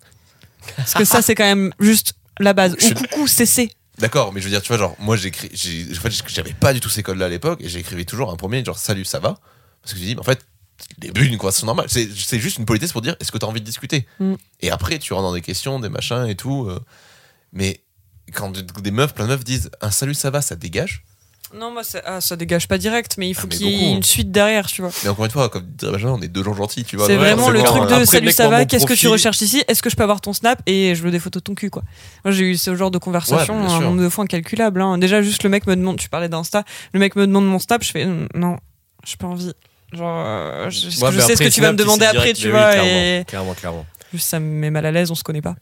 Parce que ça, c'est quand même juste la base.
Je-
Ou coucou, CC.
D'accord, mais je veux dire, tu vois, genre, moi, j'écris, j'ai- en fait, j'avais pas du tout ces codes-là à l'époque, et j'écrivais toujours un premier, genre, salut, ça va? Parce que je dis, mais en fait, le début d'une conversation normale, c'est juste une politesse pour dire, est-ce que tu as envie de discuter?
Mm.
Et après, tu rentres dans des questions, des machins et tout. euh, mais quand des meufs, plein de meufs disent, un salut, ça va, ça dégage?
Non, moi, ça, ah, ça dégage pas direct, mais il faut
Ah, mais
qu'il y ait
beaucoup.
une suite derrière, tu vois.
Mais encore une fois, comme dirait Benjamin, on est deux gens gentils, tu vois.
C'est vraiment
c'est
le
bon.
truc de
Après,
salut, ça va, qu'est-ce que tu recherches ici? Est-ce que je peux avoir ton snap? Et je veux des photos de ton cul, quoi. Moi, j'ai eu ce genre de conversation
Ouais,
un nombre de fois incalculable. hein. Déjà, juste le mec me demande, tu parlais d'Insta, le mec me demande mon snap, je fais non, j'ai pas envie. Genre, euh, je,
Ouais,
sais ce que tu vas me demander après,
direct,
tu vois,
Clairement, clairement.
juste ça me met mal à l'aise, on se connaît pas.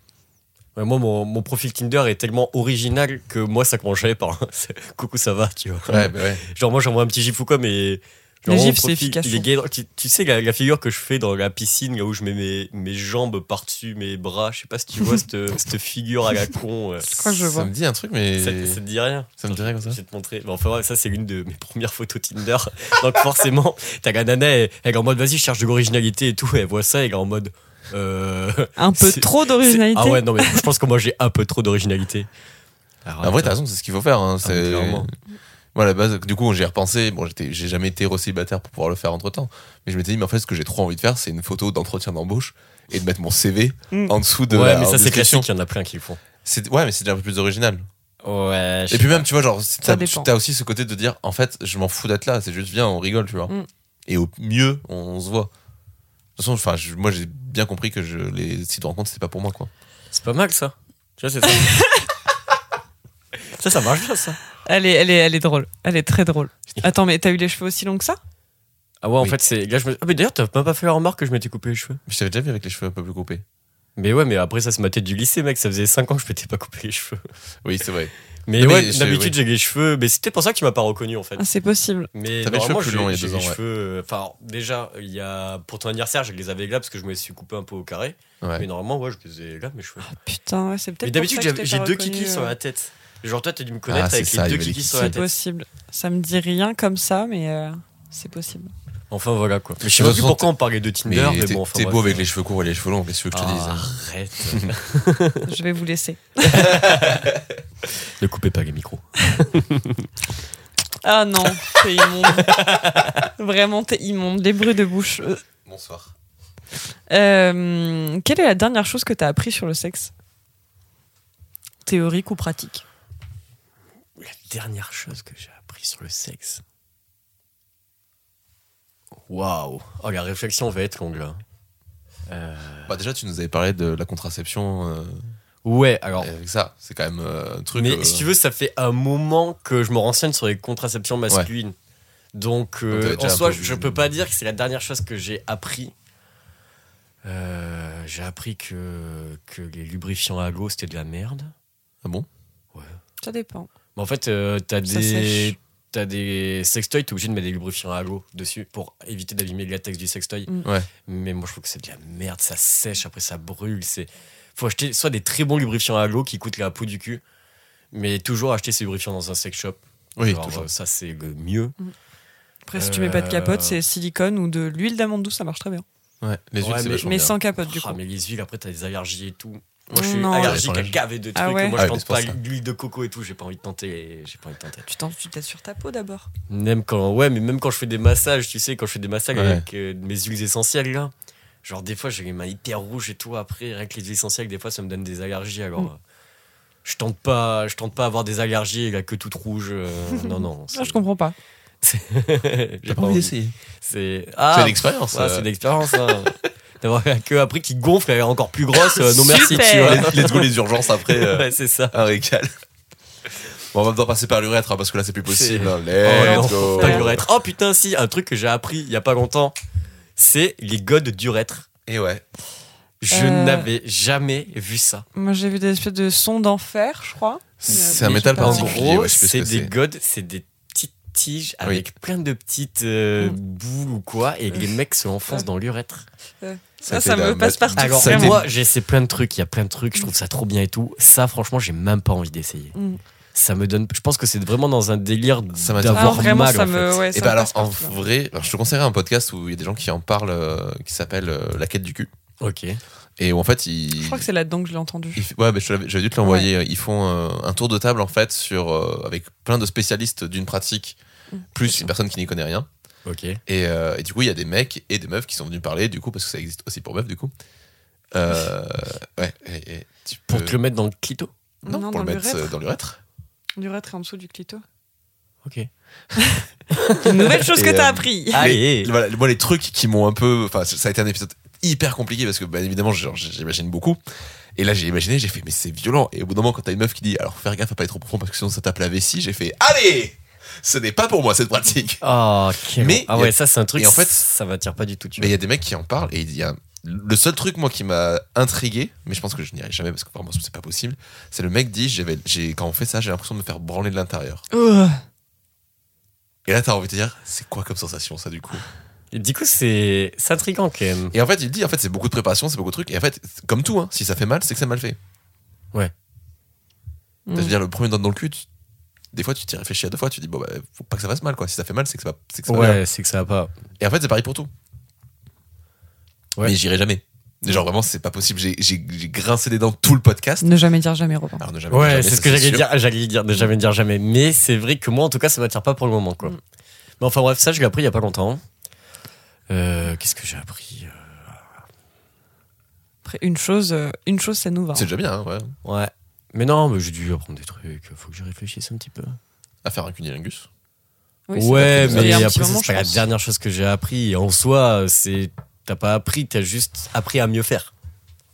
Ouais, moi, mon, mon profil Tinder est tellement original que moi, ça commence jamais par un coucou, ça va, tu vois.
Ouais, bah ouais.
Genre, moi, j'envoie un petit gif ou quoi, mais. genre,
Les
mon
gifs, c'est efficace,
il
je
est gay. Tu, tu sais, la, la figure que je fais dans la piscine, là où je mets mes, mes jambes par-dessus mes bras, je sais pas si tu vois cette, cette figure à la con. euh,
Je crois que je
Ça
vois.
me dit un truc, mais.
Ça, ça te dit rien
Ça me dirait comme ça
Je vais te montrer. Bon, enfin, ouais, ça, c'est l'une de mes premières photos Tinder. Donc, forcément, t'as la nana, elle, elle est en mode, vas-y, je cherche de l'originalité et tout. Elle voit ça, elle est en mode. Euh,
Un peu trop d'originalité.
Ah ouais, non, mais je pense que moi, j'ai un peu trop d'originalité.
En vrai, t'as raison, c'est ce qu'il faut faire. Hein.
Ah,
c'est... Moi, à la base, du coup, j'y ai repensé. Bon, j'étais, j'ai jamais été célibataire pour pouvoir le faire entre temps. Mais je m'étais dit, mais en fait, ce que j'ai trop envie de faire, c'est une photo d'entretien d'embauche et de mettre mon CV
Mm.
en dessous de
ouais,
la
mais ça, c'est classique, il y en a plein qui le font.
C'est, ouais, mais c'est déjà un peu plus original.
Ouais,
Et puis même, tu vois, genre, t'as, aussi ce côté de dire, en fait, je m'en fous d'être là. C'est juste, viens, on rigole, tu vois.
Mm.
Et au mieux, on, se voit. De toute façon, moi, j'ai bien compris que je, les sites de rencontres, c'était pas pour moi, quoi.
c'est pas mal ça. Tu vois, c'est ça. ça, ça marche bien, ça.
Elle est, elle est, elle est drôle. Elle est très drôle. Attends, mais t'as eu les cheveux aussi longs que ça?
Ah ouais, en
Oui.
fait, c'est. Là, je me... Ah, mais d'ailleurs, t'as même pas fait la remarque que je m'étais coupé les cheveux.
Je t'avais déjà vu avec les cheveux un peu plus coupés.
Mais ouais, mais après, ça, c'est ma tête du lycée, mec. Ça faisait 5 ans que je m'étais pas coupé les cheveux.
Oui, c'est vrai.
Mais,
Mais
ouais, d'habitude,
oui.
j'ai les cheveux. Mais c'était pour ça que tu m'as pas reconnu, en fait.
ah, C'est possible.
Mais
T'avais les cheveux
normalement,
plus
j'ai-
longs il y a deux
les
ans, ouais.
cheveux. euh, Enfin, déjà, il y a pour ton anniversaire, je les avais là parce que je me suis coupé un peu au carré.
Ouais.
Mais normalement, ouais, je les ai là mes cheveux.
Putain, ouais, c'est peut-être.
Mais d'habitude, j'ai deux kikis sur
euh.
la tête. Genre toi, t'as dû me connaître
Ah, c'est
avec
ça,
les deux kikis sur la
C'est
tête.
possible. Ça me dit rien comme ça, mais euh, c'est possible.
Enfin voilà quoi. Mais je sais pas pourquoi on parlait de Tinder, mais,
t'es,
bon, enfin.
t'es beau avec les cheveux courts et les cheveux longs, qu'est-ce que tu veux que je te
Ah,
dise
Arrête.
Je vais vous laisser.
ne coupez pas les micros.
Ah non, t'es immonde. Vraiment, t'es immonde. Les bruits de bouche. euh.
Bonsoir.
Euh, quelle est la dernière chose que t'as appris sur le sexe? Théorique ou pratique?
La dernière chose que j'ai appris sur le sexe. Waouh. Oh la réflexion va être longue là. Euh,
Bah déjà, tu nous avais parlé de la contraception. euh,
Ouais, alors.
et avec ça, c'est quand même euh, un truc.
Mais
euh,
si tu veux, ça fait un moment que je me renseigne sur les contraceptions masculines. Donc, euh,
Donc, t'avais
en
un
soi,
peu
je,
vu.
je peux pas dire que c'est la dernière chose que j'ai appris. Euh, j'ai appris que, que les lubrifiants à l'eau, c'était de la merde.
Ah bon?
Ça dépend.
Mais en fait, euh, t'as
Ça
des,
sèche.
T'as des sextoys, t'es obligé de mettre des lubrifiants à l'eau dessus pour éviter d'abîmer le latex du sextoy.
Mm.
Ouais.
Mais moi, je trouve que c'est de la merde, ça sèche, après ça brûle. C'est faut acheter soit des très bons lubrifiants à l'eau qui coûtent la peau du cul, mais toujours acheter ces lubrifiants dans un sex shop.
Oui,
Genre,
toujours.
ça c'est le mieux.
Après, si tu mets pas de capote,
Euh.
c'est silicone ou de l'huile d'amande douce, ça marche très bien.
Ouais, les huiles,
Ouais,
c'est
mais-
sans capote, du
Ah,
coup.
mais les huiles, après t'as des allergies et tout. Moi, je suis
Non.
allergique
Ouais,
à gaver de trucs.
Ah ouais
Moi,
Ah,
je
mais
tente pas l'huile de coco et tout. J'ai pas envie de tenter. J'ai pas envie de tenter.
Tu t'en- tu sur ta peau d'abord.
Même quand, ouais, mais même quand je fais des massages, tu sais, quand je fais des massages
Ouais.
avec euh, mes huiles essentielles là, genre des fois j'ai les mains hyper rouges et tout. Après, avec les huiles essentielles, des fois ça me donne des allergies. Alors,
Mm.
euh, je tente pas, je tente pas avoir des allergies et la queue toute rouge. euh, non, non.
Ah, je comprends pas.
J'ai
pas envie d'essayer
C'est
C'est
ah,
l'expérience.
ouais,
euh.
c'est l'expérience. hein. D'avoir la queue après qui gonfle, elle est encore plus grosse. euh, non merci, tu vois.
Let's let's go les urgences après. euh,
Ouais, c'est ça.
un récal. Bon, on va devoir passer par l'urètre hein, parce que là c'est plus possible. Hein.
Oh
Let's
non,
go.
pas l'urètre. Oh putain, si, un truc que j'ai appris il y a pas longtemps, c'est les godes d'urètre.
Et ouais.
Je
Euh.
n'avais jamais vu ça.
Moi, j'ai vu des espèces de sons d'enfer, je crois.
C'est un métal
pas-
En
particulier.
gros,
ouais,
c'est des godes, c'est des tiges avec plein de petites euh,
Mm.
boules ou quoi, et les mecs se l'enfoncent dans l'urètre.
Ça, ça me passe partout.
Alors
Ça
moi, j'essaie plein de trucs, il y a plein de trucs, je trouve ça trop bien et tout. Ça, franchement, j'ai même pas envie d'essayer.
Mm.
Ça me donne, je pense que c'est vraiment dans un délire
Ça m'a
Ah,
d'avoir
vraiment,
mal
ça
en
me.
fait.
Ouais,
Et
ça
bah
me
alors en
partout.
vrai, alors, je te conseillerais un podcast où il y a des gens qui en parlent, euh, qui s'appelle euh, La quête du cul.
Ok.
Et où en fait, ils.
Je crois que c'est là-dedans que je l'ai entendu.
ils Ouais, mais je l'avais- j'avais dû te l'envoyer. Ils font euh, un tour de table en fait sur euh, avec plein de spécialistes d'une pratique,
Mm,
plus une personne qui n'y connaît rien.
Ok.
Et, euh, et du coup, il y a des mecs et des meufs qui sont venus parler, du coup, parce que ça existe aussi pour meufs, du coup. Euh, ouais, et, et tu
Pour
peux-
te le mettre dans le clito.
Non,
Non,
pour
dans
le mettre
l'urètre.
euh, dans l'urètre.
L'urètre est en dessous du clito.
Ok.
Une nouvelle chose
Et,
que t'as
euh,
appris.
Allez.
Mais, voilà, moi, les trucs qui m'ont un peu. Enfin, ça a été un épisode hyper compliqué parce que, bah, évidemment, j'imagine beaucoup. Et là, j'ai imaginé, j'ai fait, mais c'est violent. Et au bout d'un moment, quand t'as une meuf qui dit, alors faire gaffe à pas être trop profond parce que sinon ça tape la vessie, j'ai fait, allez Ce n'est pas pour moi cette pratique.
Oh,
Mais
ah
a-
ouais, ça c'est un truc.
et en fait-
ça m'attire pas du tout. Tu
Mais il y a des mecs qui en parlent et il y a. Le seul truc, moi, qui m'a intrigué, mais je pense que je n'y arrive jamais parce que vraiment, c'est pas possible, c'est le mec dit, j'avais, j'ai, quand on fait ça, j'ai l'impression de me faire branler de l'intérieur. Et là, t'as envie de te dire, c'est quoi comme sensation, ça, du coup?
Et du coup, c'est intriguant quand même.
Et en fait, il dit, en fait, c'est beaucoup de préparation, c'est beaucoup de trucs. Et en fait, comme tout, hein, si ça fait mal, c'est que c'est mal fait.
Mm.
C'est-à-dire, le premier doigt dans le cul, des fois, tu t'y réfléchis à deux fois, tu dis, bon, bah, faut pas que ça fasse mal, quoi. Si ça fait mal, c'est que ça va, c'est que ça va bien.
Ouais, c'est que ça va pas.
Et en fait, c'est pareil pour tout.
Ouais.
Mais j'irai jamais. Genre, vraiment, c'est pas possible. J'ai, j'ai, j'ai grincé des dents tout le podcast.
Ne jamais dire jamais, Robin.
Alors, ne jamais dire
Ouais,
jamais,
c'est
ça,
ce que j'allais
sûr.
dire. J'allais dire, ne jamais dire jamais. Mais c'est vrai que moi, en tout cas, ça m'attire pas pour le moment, quoi.
Mm.
Mais enfin bref, ça, je l'ai appris il y a pas longtemps. Euh, Qu'est-ce que j'ai appris euh,
Après, une chose, euh, une chose, ça nous va.
C'est déjà bien, hein, ouais.
Ouais. Mais non, mais j'ai dû apprendre des trucs. Faut que je réfléchisse un petit peu.
À faire un cunilingus.
Oui,
ouais, mais après, c'est pas la dernière chose que j'ai appris. En soi, c'est t'as pas appris, t'as juste appris à mieux faire.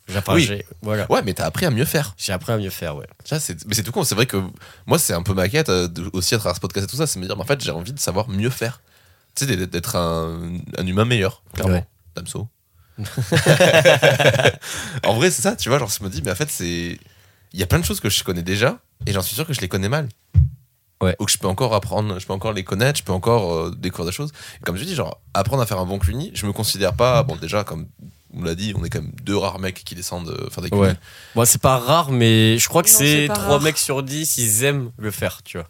J'ai enfin,
Oui.
voilà.
Ouais, mais t'as appris à mieux faire.
J'ai appris à mieux faire, ouais.
Ça, c'est, mais c'est tout con. C'est vrai que moi, c'est un peu ma quête euh, aussi à travers ce podcast et tout ça. C'est me dire, mais en fait, j'ai envie de savoir mieux faire. Tu sais, d'être- d'être un, un humain meilleur, clairement.
Ouais.
Damso. en vrai, c'est ça, tu vois. Genre, je me dis, mais en fait, c'est. Il y a plein de choses que je connais déjà et j'en suis sûr que je les connais mal.
Ouais.
Ou que je peux encore apprendre, je peux encore les connaître, je peux encore euh, découvrir des choses. Et comme je dis, genre, apprendre à faire un bon cluny, je me considère pas. Bon, déjà, comme on l'a dit, on est quand même deux rares mecs qui descendent euh, faire des clunis.
Ouais. Bon, c'est pas rare, mais je crois que c'est
c'est pas
3
rare.
mecs sur 10, ils aiment le faire, tu vois.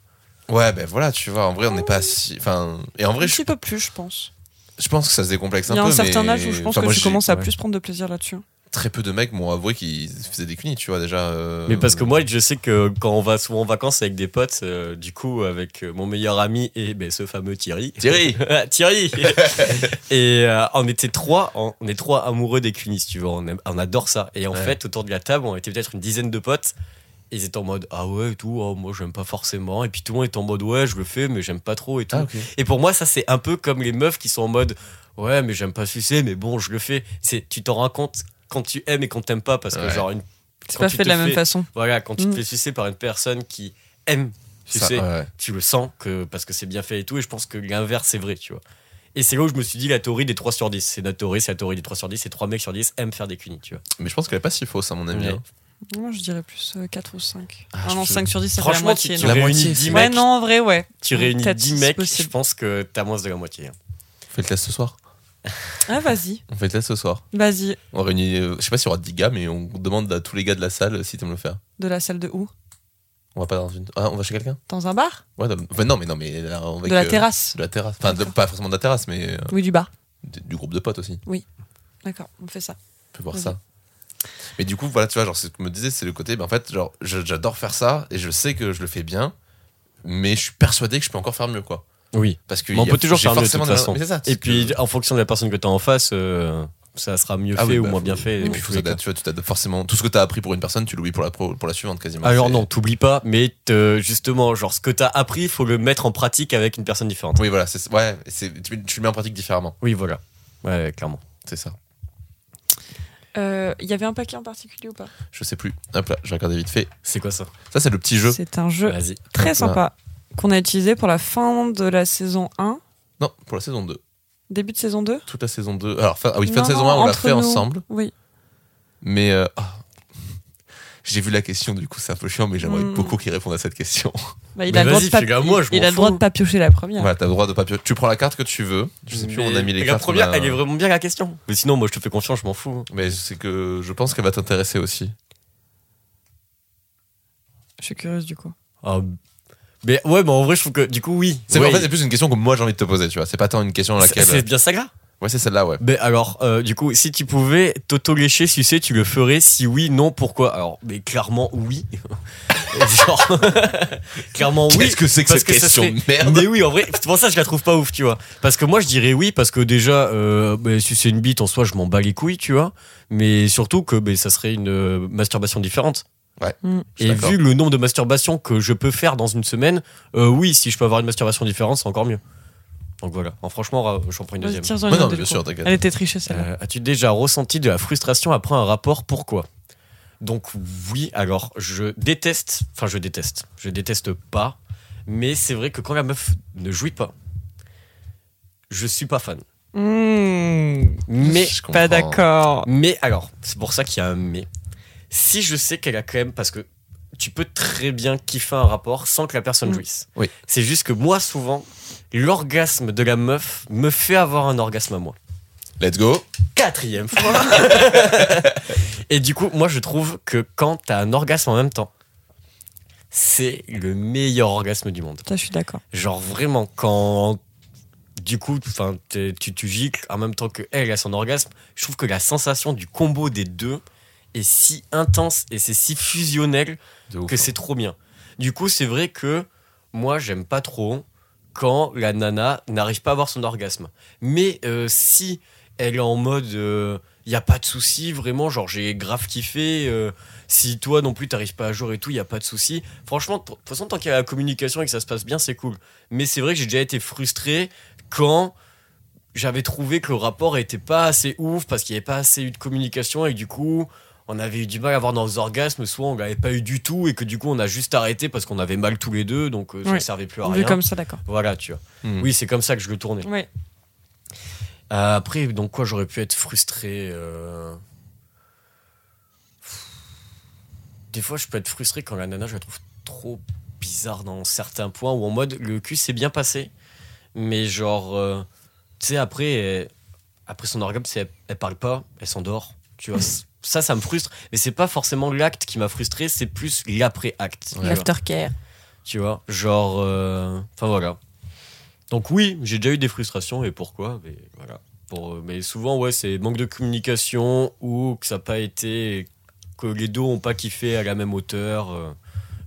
Ouais, ben voilà, tu vois, en vrai, on n'est pas si. Enfin, et en
Un
vrai, je,
petit peu plus, je pense.
je pense que ça se décomplexe un
Il y a
peu.
un certain
mais-
âge où je pense
enfin,
que
moi,
tu commences à
ouais.
plus prendre de plaisir là-dessus.
Très peu de mecs m'ont avoué qu'ils faisaient des cunis, tu vois, déjà. euh,
Mais parce que moi, je sais que quand on va souvent en vacances avec des potes, euh, du coup, avec mon meilleur ami et ben, ce fameux Thierry.
Thierry
Thierry Et euh, on était trois, on, on est trois amoureux des cunis, tu vois, on, aime- on adore ça. Et en
Ouais.
fait, autour de la table, on était peut-être une dizaine de potes. Et ils étaient en mode ah ouais et tout oh, moi j'aime pas forcément et puis tout le monde est en mode ouais je le fais mais j'aime pas trop et tout
Ah,
et pour moi ça c'est un peu comme les meufs qui sont en mode ouais mais j'aime pas sucer mais bon je le fais c'est tu t'en rends compte quand tu aimes et quand t'aimes pas parce que
Ouais.
genre une
C'est pas
tu
fait de la même
fais-
façon.
voilà, quand tu
Mm.
te fais sucer par une personne qui aime
Ça,
sucer,
ouais.
tu le sens que parce que c'est bien fait et tout. Et je pense que l'inverse c'est vrai, tu vois. Et c'est là où je me suis dit la théorie des 3 sur 10. C'est notre théorie, c'est la théorie des 3 sur 10. C'est 3 mecs sur 10 aiment faire des cunis, tu vois.
Mais je pense qu'elle est pas si fausse, à mon avis.
Ouais.
hein.
Moi, je dirais plus euh, 4 ou 5.
Ah,
Ah, non,
peux-
5 sur 10, ça fait la moitié.
tu, tu
non
La
réunis
moitié,
10
c'est-
Ouais,
mecs.
non, en vrai, ouais.
Tu réunis
Peut-être,
10
c'est
mecs,
possible.
je pense que t'as moins de la moitié. hein.
On fait le test ce soir.
Ah, vas-y,
On fait test ce soir.
vas-y.
On réunit, euh, je sais pas s'il y aura 10 gars, mais on demande à tous les gars de la salle euh, si t'aimes le faire.
De la salle de où?
On va pas dans une. Ah, on va chez quelqu'un?
Dans un bar?
Ouais, dans- enfin, non, mais non, mais là, avec,
De la
euh,
terrasse
De la terrasse. Enfin, de-
D'accord.
pas forcément de la terrasse, mais euh,
Oui, du bar.
du du groupe de potes aussi.
D'accord, on fait ça.
On peut voir
Vas-y.
ça. Mais du coup, voilà, tu vois, genre, c'est ce que je me disais, c'est le côté, ben, en fait, genre, je- j'adore faire ça et je sais que je le fais bien, mais je suis persuadé que je peux encore faire mieux, quoi.
Oui.
Parce que
Mais on peut toujours mieux, de toute façon.
Mais c'est ça.
Et puis
que-
en fonction de la personne que t'as en face, euh, ça sera mieux
Ah
fait
oui,
ou
bah,
moins bien fait.
Et puis, faut tu vois, tu forcément. Tout ce que t'as appris pour une personne, tu l'oublies pour la, pro- pour la suivante quasiment.
Alors non, t'oublies pas, mais te- justement, genre ce que t'as appris, il faut le mettre en pratique avec une personne différente.
Oui, voilà, c'est, ouais, tu, tu le mets en pratique différemment.
Oui, voilà. Ouais, clairement.
C'est ça.
Euh, Il y avait un paquet en particulier ou pas?
Je sais plus. Hop là, je vais regarder vite fait.
C'est quoi ça?
Ça, c'est le petit jeu.
C'est un jeu
Vas-y.
très sympa qu'on a utilisé pour la fin de la saison 1,
Non, pour la saison 2.
début de saison 2.
Toute la saison 2. Alors, fin, ah oui, fin
Non,
de saison
non,
1, on l'a fait
nous.
ensemble.
Oui.
Mais euh, ah. j'ai vu la question, du coup, c'est un peu chiant, mais j'aimerais
Hmm.
beaucoup qu'il réponde à cette question.
Bah, il
Mais
a le droit
vas-y,
de pas,
moi, je
il a le droit de pas piocher la première.
Voilà, t'as le droit de pas pio- Tu prends la carte que tu veux. Je sais plus où on a mis les
Mais
cartes.
La première,
a-
elle est vraiment bien la question. Mais sinon, moi, je te fais confiance, je m'en fous.
Mais c'est que je pense qu'elle va t'intéresser aussi.
Je suis curieuse du coup.
Ah, mais ouais, mais en vrai, je trouve que du coup, oui.
C'est en fait, c'est plus une question que moi j'ai envie de te poser, tu vois. C'est pas tant une question à laquelle.
c'est bien saga.
Ouais, c'est celle-là, ouais.
Mais alors, euh, du coup, si tu pouvais t'auto-lécher, sucer, tu le ferais Si oui, non, pourquoi? Alors, mais clairement, oui. Genre, clairement, oui.
Qu'est-ce que c'est que cette
que
question
serait-
de merde?
Mais oui, en vrai, c'est pour ça que je la trouve pas ouf, tu vois. Parce que moi, je dirais oui, parce que déjà, euh, bah, si c'est une bite en soi, je m'en bats les couilles, tu vois. Mais surtout que bah, ça serait une euh, masturbation différente.
Mm.
Et vu le nombre de masturbations que je peux faire dans une semaine, euh, oui, si je peux avoir une masturbation différente, c'est encore mieux. Donc voilà. Alors, franchement, ra- j'en prends une deuxième.
Ouais,
une
non, bien sûr.
Elle était trichée celle-là.
Euh, As-tu déjà ressenti de la frustration après un rapport? Pourquoi? Donc oui, alors je déteste, enfin je déteste, je déteste pas, mais c'est vrai que quand la meuf ne jouit pas, je suis pas fan.
Mmh,
Mais,
Je
pas d'accord.
mais alors, c'est pour ça qu'il y a un mais. Si je sais qu'elle a quand même, parce que tu peux très bien kiffer un rapport sans que la personne
Mm.
jouisse.
Oui.
C'est juste que moi, souvent, l'orgasme de la meuf me fait avoir un orgasme à moi.
Let's go.
quatrième fois. et du coup, moi, je trouve que quand t'as un orgasme en même temps, c'est le meilleur orgasme du monde.
Ça, je suis d'accord.
Genre vraiment, quand du coup, tu, tu gicles en même temps que elle a son orgasme, je trouve que la sensation du combo des deux est si intense et c'est si fusionnel
ouf,
que
hein.
c'est trop bien. Du coup, c'est vrai que moi, j'aime pas trop quand la nana n'arrive pas à avoir son orgasme. Mais euh, si elle est en mode, il y a pas de souci, vraiment, genre j'ai grave kiffé. euh, si toi non plus t'arrives pas à jour et tout, il y a pas de souci. Franchement, de toute façon, tant qu'il y a la communication et que ça se passe bien, c'est cool. Mais c'est vrai que j'ai déjà été frustré quand j'avais trouvé que le rapport était pas assez ouf parce qu'il n'y avait pas assez eu de communication et que du coup on avait eu du mal à avoir nos orgasmes, soit on l'avait pas eu du tout et que du coup on a juste arrêté parce qu'on avait mal tous les deux donc euh, ça ne servait plus à
Vu
rien.
comme ça, d'accord.
Voilà, tu vois.
Hmm.
Oui, c'est comme ça que je le tournais.
Ouais.
Euh, après, donc quoi, j'aurais pu être frustré. euh, Des fois, je peux être frustré quand la nana, je la trouve trop bizarre dans certains points ou en mode le cul s'est bien passé, mais genre, euh, tu sais, après, elle- après son orgasme, c'est- elle, elle parle pas, elle s'endort. Tu vois, ça, ça me frustre. Mais c'est pas forcément l'acte qui m'a frustré, c'est plus l'après-acte.
L'aftercare.
Tu vois, genre. euh, Enfin voilà. Donc oui, j'ai déjà eu des frustrations et pourquoi mais, voilà. Pour, euh, mais souvent, ouais, c'est manque de communication ou que ça n'a pas été. que les deux ont pas kiffé à la même hauteur. euh.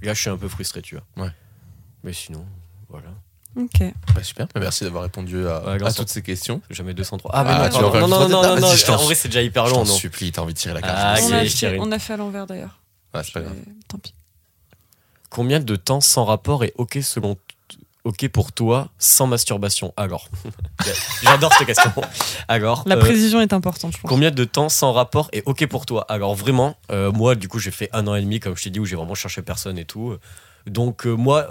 Là, je suis un peu frustré, tu vois.
Ouais.
Mais sinon, voilà.
Ok.
Bah, super. Bah, merci d'avoir répondu à,
Ouais,
à
grâce
toutes ces questions.
Jamais 203. Ah, mais
Ah,
non, non, non, non, non, non,
je t'en
en vrai, c'est déjà hyper
Je
long,
t'en
non.
supplie, t'as envie de tirer la carte.
Ah,
je
on, a fait, on a fait à l'envers d'ailleurs.
Ouais, c'est pas grave.
Tant pis.
Combien de temps sans rapport est OK selon OK pour toi sans masturbation Alors, j'adore cette question. Alors,
La
euh,
précision est importante, je pense.
Combien de temps sans rapport est ok pour toi? Alors vraiment, euh, moi du coup j'ai fait un an et demi comme je t'ai dit où j'ai vraiment cherché personne et tout. Donc euh, moi,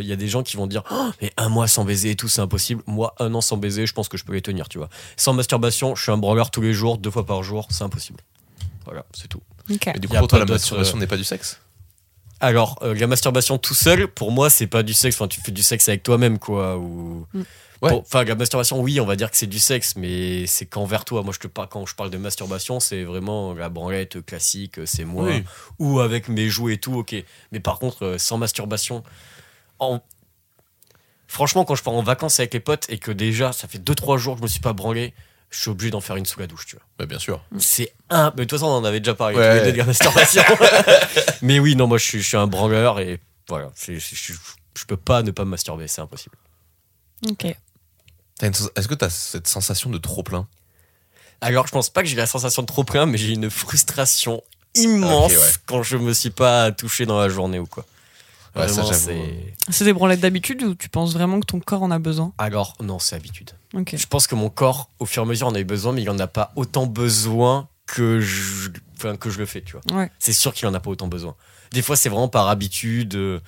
il y a des gens qui vont dire Oh, mais un mois sans baiser et tout c'est impossible. Moi un an sans baiser, je pense que je peux les tenir, tu vois. Sans masturbation, je suis un branleur tous les jours, deux fois par jour, c'est impossible. Voilà, c'est tout.
Et du coup, pour toi, la masturbation
euh,
n'est pas du sexe?
Alors euh, la masturbation tout seul, pour moi c'est pas du sexe. Enfin tu fais du sexe avec toi-même quoi. Ou
Mm.
Ouais.
Enfin la masturbation, oui, on va dire que c'est du sexe, mais c'est qu'envers toi. Moi je te parle quand je parle de masturbation, c'est vraiment la branlette classique, c'est moi.
Oui.
ou avec mes jouets et tout, ok. Mais par contre, euh, sans masturbation, en... franchement, quand je pars en vacances avec les potes et que déjà ça fait 2-3 jours que je me suis pas branlé, je suis obligé d'en faire une sous la douche, tu vois.
Bah, bien sûr.
C'est un. Mais de toute façon, on en avait déjà parlé
Ouais.
deux de la masturbation. mais oui, non, moi je suis, je suis un branleur et voilà, je, je peux pas ne pas me masturber, c'est impossible.
Ok.
Est-ce que t'as cette sensation de trop plein?
Alors, je pense pas que j'ai la sensation de trop plein, mais j'ai une frustration immense
ouais.
quand je me suis pas touché dans la journée ou quoi.
Ouais, ça,
Vraiment,
j'avoue.
c'est.
Des branlettes d'habitude ou tu penses vraiment que ton corps en a besoin?
Alors, non, c'est habitude.
Ok.
Je pense que mon corps, au fur et à mesure, en a eu besoin, mais il en a pas autant besoin que je, enfin, que je le fais, tu vois.
Ouais.
C'est sûr qu'il en a pas autant besoin. Des fois, c'est vraiment par habitude. euh,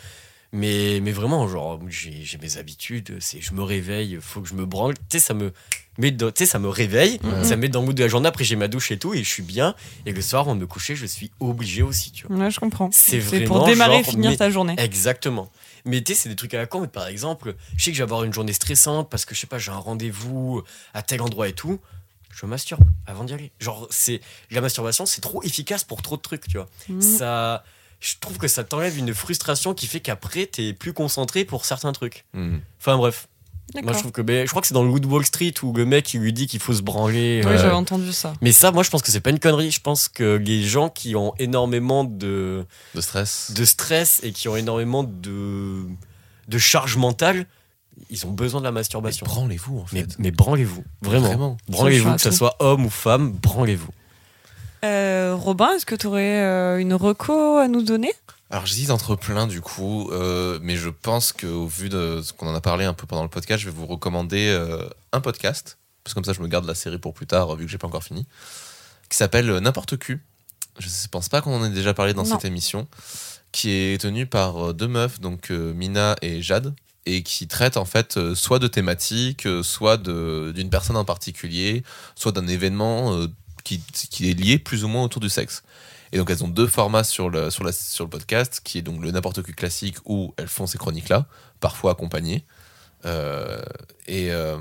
Mais, mais vraiment, genre, j'ai mes habitudes. C'est je me réveille, faut que je me branle. Tu sais, ça me tu sais, ça me réveille, ça me met dans le mood de la journée. Après, j'ai ma douche et tout, et je suis bien. Et le soir, avant de me coucher, je suis obligé aussi, tu vois.
Ouais, je comprends.
C'est
pour démarrer et finir
mais-
ta journée.
Exactement. Mais tu sais, c'est des trucs à la con. Mais par exemple, je sais que je vais avoir une journée stressante parce que je sais pas, j'ai un rendez-vous à tel endroit et tout. Je masturbe avant d'y aller. Genre, c'est la masturbation, c'est trop efficace pour trop de trucs, tu vois.
Mhm.
Ça, je trouve que ça t'enlève une frustration qui fait qu'après, t'es plus concentré pour certains trucs.
Hmm.
Enfin bref. Moi, je trouve que, mais je crois que c'est dans le Wood Wall Street où le mec il lui dit qu'il faut se branler.
Oui,
euh,
j'avais entendu ça.
Mais ça, moi, je pense que c'est pas une connerie. Je pense que les gens qui ont énormément de,
De stress.
de stress et qui ont énormément de, de charge mentale, ils ont besoin de la
Mais
masturbation.
branlez-vous en
Mais,
fait.
mais branlez-vous, vraiment.
Vraiment.
Branlez-vous,
Ça,
que ce
tout.
soit homme ou femme, branlez-vous.
Euh, Robin, est-ce que tu aurais une reco à nous donner?
Alors j'hésite entre plein du coup, euh, mais je pense qu'au vu de ce qu'on en a parlé un peu pendant le podcast, je vais vous recommander euh, un podcast, parce que comme ça je me garde la série pour plus tard, vu que j'ai pas encore fini, qui s'appelle euh, N'importe Q. Je ne pense pas qu'on en ait déjà parlé dans
Non.
cette émission, qui est tenue par euh, deux meufs, donc euh, Mina et Jade, et qui traite en fait euh, soit de thématiques, euh, soit d'une personne en particulier, soit d'un événement euh, qui, qui est lié plus ou moins autour du sexe. Et donc elles ont deux formats sur le, sur la, sur le podcast, qui est donc le n'importe qui classique où elles font ces chroniques-là, parfois accompagnées. Euh, et euh,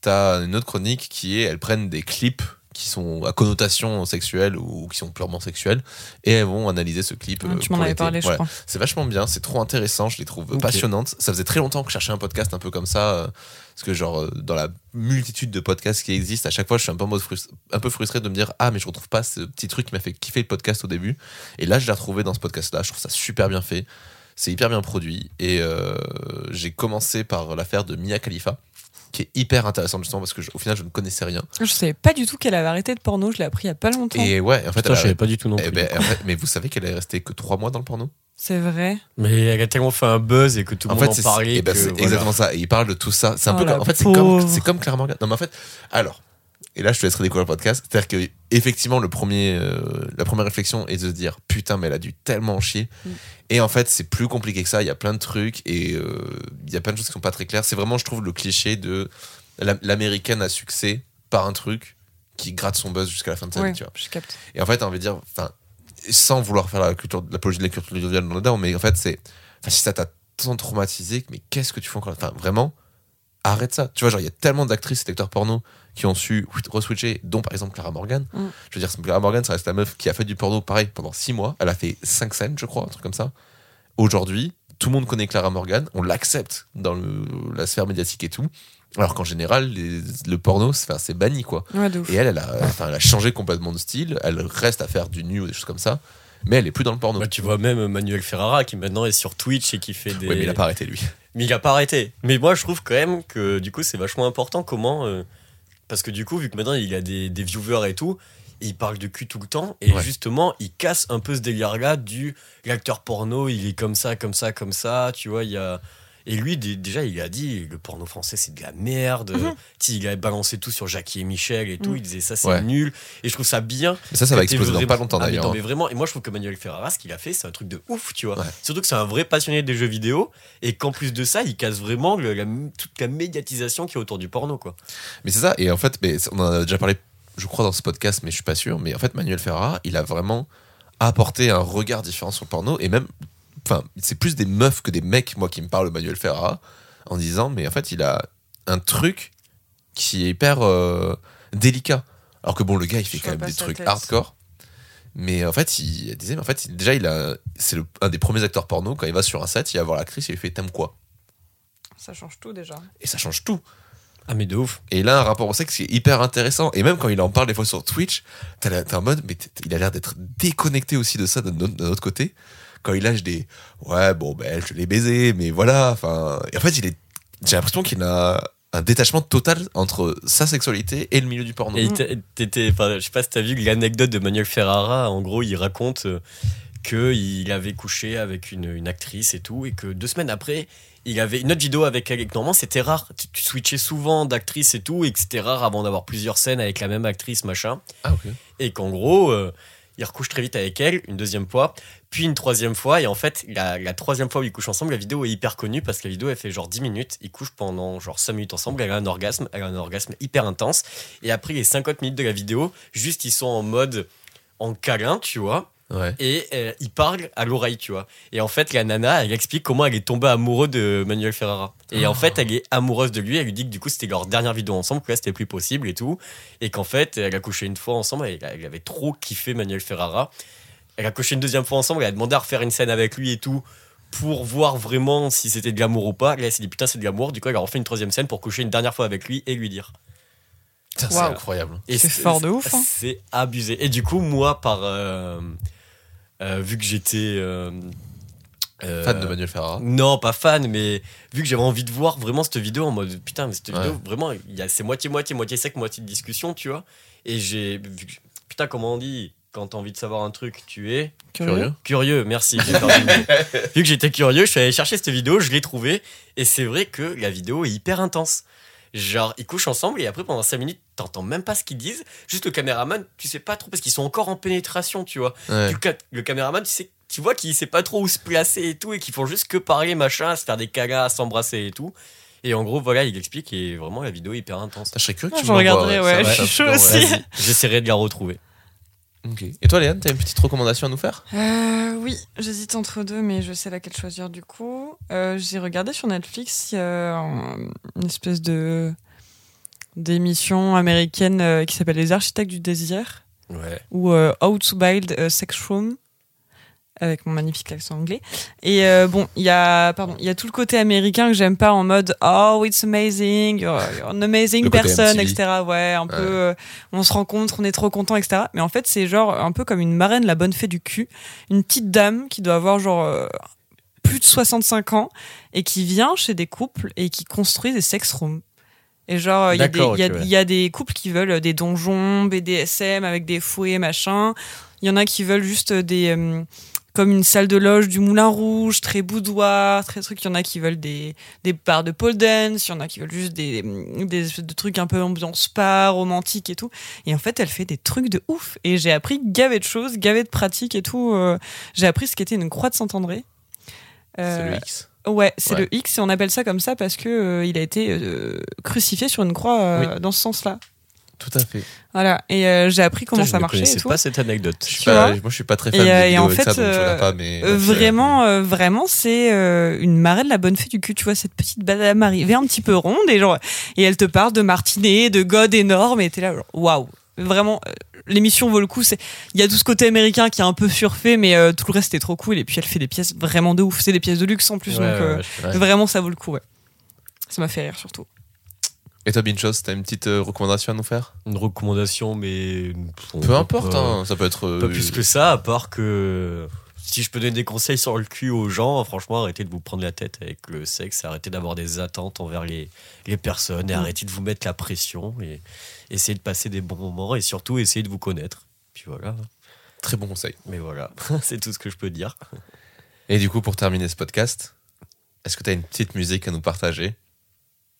t'as une autre chronique qui est elles prennent des clips qui sont à connotation sexuelle ou qui sont purement sexuelles et elles vont analyser ce clip. euh,
Tu m'en
pour
avais parlé, je crois.
C'est vachement bien, c'est trop intéressant, je les trouve
Ok.
passionnantes. Ça faisait très longtemps que je cherchais un podcast un peu comme ça, euh, parce que genre euh, dans la multitude de podcasts qui existent, à chaque fois je suis un peu, en mode frus- un peu frustré de me dire ah mais je retrouve pas ce petit truc qui m'a fait kiffer le podcast au début. Et là je l'ai retrouvé dans ce podcast-là, je trouve ça super bien fait, c'est hyper bien produit. Et euh, j'ai commencé par l'affaire de Mia Khalifa, qui est hyper intéressante justement parce que je- au final je ne connaissais rien.
Je savais pas du tout qu'elle avait arrêté de porno, je l'ai appris il y a pas longtemps.
Et ouais, en fait,
Putain,
elle
je savais pas du tout non
eh
plus.
ben, en fait, mais vous savez qu'elle est restée que trois mois dans le porno?
C'est vrai.
Mais elle a tellement fait un buzz et que tout le
en
monde
fait,
en
c'est
parlait.
eh ben, c'est
voilà.
exactement ça. Et il parle de tout ça. C'est un
Oh,
peu comme, en fait, c'est comme, c'est comme Claire Morgan. Non, mais en fait, alors, et là, je te laisserai découvrir le podcast. C'est-à-dire que, effectivement, le premier, euh, la première réflexion est de se dire, putain, mais elle a dû tellement chier.
Mm.
Et en fait, c'est plus compliqué que ça. Il y a plein de trucs et euh, il y a plein de choses qui sont pas très claires. C'est vraiment, je trouve, le cliché de la- l'américaine à succès par un truc qui gratte son buzz jusqu'à la fin de sa
Ouais,
vie, tu vois.
je capte.
Et en fait, on envie de dire, enfin, sans vouloir faire la culture, l'apologie de la culture du viol dedans, mais en fait, c'est, enfin, si ça t'a tant traumatisé, mais qu'est-ce que tu fais encore? Enfin, vraiment, arrête ça. Tu vois, genre, il y a tellement d'actrices et d'acteurs porno qui ont su reswitcher, dont par exemple Clara Morgan.
Mm.
Je veux dire, Clara Morgan, ça reste la meuf qui a fait du porno pareil pendant six mois. Elle a fait cinq scènes, je crois, un truc comme ça. Aujourd'hui, tout le monde connaît Clara Morgan, on l'accepte dans le- la sphère médiatique et tout. Alors qu'en général, les- le porno, c'est enfin, c'est banni, quoi.
Ouais.
Et elle, elle a, enfin, elle a changé complètement de style. Elle reste à faire du nu ou des choses comme ça. Mais elle est plus dans le porno.
Bah, tu vois même Manuel Ferrara qui maintenant est sur Twitch et qui fait des.
Ouais, mais il a pas arrêté, lui.
Mais il a pas arrêté. Mais moi, je trouve quand même que du coup, c'est vachement important comment. euh, parce que du coup, vu que maintenant il a des, des viewers et tout, il parle de cul tout le temps. Et
Ouais.
justement, il casse un peu ce délire-là du l'acteur porno, il est comme ça, comme ça, comme ça. Tu vois, il y a. Et lui, dé- déjà, il a dit le porno français, c'est de la merde.
Mhm.
Il a balancé tout sur Jackie et Michel et tout.
Mhm.
Il disait ça, c'est
Ouais.
nul. Et je trouve ça bien.
Mais ça, ça va exploser dans
vraiment-
pas longtemps
Ah, mais
d'ailleurs.
non, mais vraiment, et moi je trouve que Manuel Ferrara, ce qu'il a fait, c'est un truc de ouf, tu vois.
Ouais.
Surtout que c'est un vrai passionné des jeux vidéo et qu'en plus de ça, il casse vraiment le- la- toute la médiatisation qui est autour du porno, quoi.
Mais c'est ça. Et en fait, mais on en a déjà parlé, je crois, dans ce podcast, mais je suis pas sûr. Mais en fait, Manuel Ferrara, il a vraiment apporté un regard différent sur le porno. Et même, enfin, c'est plus des meufs que des mecs, moi, qui me parlent de Manuel Ferrara, en disant, mais en fait, il a un truc qui est hyper euh, délicat. Alors que bon, le gars, il fait
Je
quand même des trucs
tête.
hardcore. Mais en fait, il disait, mais en fait, il- déjà, il a, c'est le- un des premiers acteurs porno. Quand il va sur un set, il va voir l'actrice et il lui fait T'aimes quoi?
Ça change tout déjà.
Et ça change tout.
Ah, mais de ouf.
Et il a un rapport au sexe qui est hyper intéressant. Et même quand il en parle des fois sur Twitch, t'es en mode, mais il a l'air d'être déconnecté aussi de ça d'un autre, d'un autre côté. Quand il lâche des ouais, bon, ben, je l'ai baisé, mais voilà. Enfin, et en fait, il est, j'ai l'impression qu'il a un détachement total entre sa sexualité et le milieu du porno.
Et t'é- t'étais, enfin, je sais pas si t'as vu l'anecdote de Manuel Ferrara. En gros, il raconte euh, que il avait couché avec une, une actrice et tout, et que deux semaines après, il avait une autre vidéo avec elle. Et que normalement, c'était rare. Tu, tu switchais souvent d'actrice et tout, et que c'était rare avant d'avoir plusieurs scènes avec la même actrice, machin.
Ah, ok.
et qu'en gros, euh, il recouche très vite avec elle, une deuxième fois, puis une troisième fois, et en fait, la, la troisième fois où ils couchent ensemble, la vidéo est hyper connue parce que la vidéo, elle fait genre 10 minutes, ils couchent pendant genre 5 minutes ensemble, elle a un orgasme, elle a un orgasme hyper intense, et après les 50 minutes de la vidéo, juste ils sont en mode en câlin, tu vois,
Ouais.
et euh, ils parlent à l'oreille, tu vois. Et en fait, la nana, elle explique comment elle est tombée amoureuse de Manuel Ferrara. Et en fait, elle est amoureuse de lui. Elle lui dit que du coup, c'était leur dernière vidéo ensemble, que là, c'était plus possible et tout. Et qu'en fait, elle a couché une fois ensemble. Elle, elle avait trop kiffé Manuel Ferrara. Elle a couché une deuxième fois ensemble. Elle a demandé à refaire une scène avec lui et tout. pour voir vraiment si c'était de l'amour ou pas. Là, elle s'est dit putain, c'est de l'amour. Du coup, elle a refait une troisième scène pour coucher une dernière fois avec lui et lui dire.
Putain, c'est incroyable.
Et
C'est fort de ouf, hein.
C'est abusé. Et du coup, moi, par. euh, euh, vu que j'étais. euh, euh,
Fan de Manuel Ferrara.
Non, pas fan, mais vu que j'avais envie de voir vraiment cette vidéo en mode putain, mais cette
Ouais.
vidéo, vraiment, il y a c'est moitié-moitié, moitié sec, moitié de discussion, tu vois. Et j'ai. vu que- Putain, comment on dit Quand t'as envie de savoir un truc, tu es.
Curieux.
Curieux, merci. Vu que j'étais curieux, je suis allé chercher cette vidéo, je l'ai trouvée, et c'est vrai que la vidéo est hyper intense. Genre, ils couchent ensemble, et après, pendant 5 minutes, t'entends même pas ce qu'ils disent. Juste le caméraman, tu sais pas trop, parce qu'ils sont encore en pénétration, tu vois.
Ouais.
Du ca- le caméraman, tu, sais, tu vois qu'il sait pas trop où se placer et tout, et qu'ils font juste que parler, machin, à se faire des cagas, à s'embrasser et tout. Et en gros, voilà, il explique, et vraiment, la vidéo est hyper intense.
Putain, Je serais curieux que
Ah,
tu
je
me l'envoies,
regarderai,
ça
ouais, je suis chaud aussi.
J'essaierai de la retrouver.
Et toi, Léane, t'as une petite recommandation à nous faire?
Euh, oui, j'hésite entre deux, mais je sais laquelle choisir du coup. Euh, J'ai regardé sur Netflix une espèce de d'émission américaine euh, qui s'appelle Les Architectes du désir
Ouais.
ou How to Build a Sex Room avec mon magnifique accent anglais. Et euh, bon, il y a pardon, il y a tout le côté américain que j'aime pas en mode oh it's amazing, you're, you're an amazing person, etc. Ouais, un peu euh, on se rencontre, on est trop content, etc. Mais en fait, c'est genre un peu comme une marraine, la bonne fée du cul, une petite dame qui doit avoir genre euh, plus de 65 ans et qui vient chez des couples et qui construit des sex rooms. Et genre, il y,
ouais.
y a des couples qui veulent des donjons, BDSM avec des fouets, machin. Il y en a qui veulent juste des. Euh, comme une salle de loge du Moulin Rouge, très boudoir, très truc. Il y en a qui veulent des, des bars de pole dance, il y en a qui veulent juste des, des espèces de trucs un peu ambiance spa, romantique et tout. Et en fait, elle fait des trucs de ouf. Et j'ai appris gavé de choses, gavé de pratiques et tout. euh, j'ai appris ce qu'était une croix de Saint-André.
C'est
Euh,
le X.
Ouais, c'est
Ouais.
le X et on appelle ça comme ça parce que euh, il a été euh, crucifié sur une croix euh, dans ce sens-là.
Tout à fait.
Voilà. Et euh, j'ai appris comment
Putain, je
ça
ne
marchait
connaissais
tout.
pas cette anecdote.
Je suis pas- moi, je suis pas très fan
Et,
de
euh, et
vidéos
en
ça,
fait,
donc je regarde
euh,
pas, mais.
Vraiment, euh, vraiment, c'est euh, une marraine de la bonne fée du cul. Tu vois cette petite madame arriver un petit peu ronde et genre, et elle te parle de martinet, de god énorme, et t'es là, waouh. Vraiment, euh, l'émission vaut le coup. C'est, il y a tout ce côté américain qui est un peu surfait, mais euh, tout le reste est trop cool. Et puis elle fait des pièces vraiment de ouf. C'est des pièces de luxe en plus,
Ouais,
donc euh,
ouais, ouais.
Ouais.
vraiment ça vaut le coup. Ouais. Ça m'a fait rire surtout.
Et toi, Binchos, t'as une petite euh, recommandation à nous faire?
Une recommandation, mais.
Peu importe,
Pas-
hein, ça peut être. euh,
Pas plus que ça, à part que. Si je peux donner des conseils sur le cul aux gens, franchement, arrêtez de vous prendre la tête avec le sexe, arrêtez d'avoir des attentes envers les, les personnes, et
Mm.
arrêtez de vous mettre la pression, et essayez de passer des bons moments, et surtout essayez de vous connaître. Puis voilà.
Très bon conseil.
Mais voilà, c'est tout ce que je peux dire.
Et du coup, pour terminer ce podcast, est-ce que t'as une petite musique à nous partager?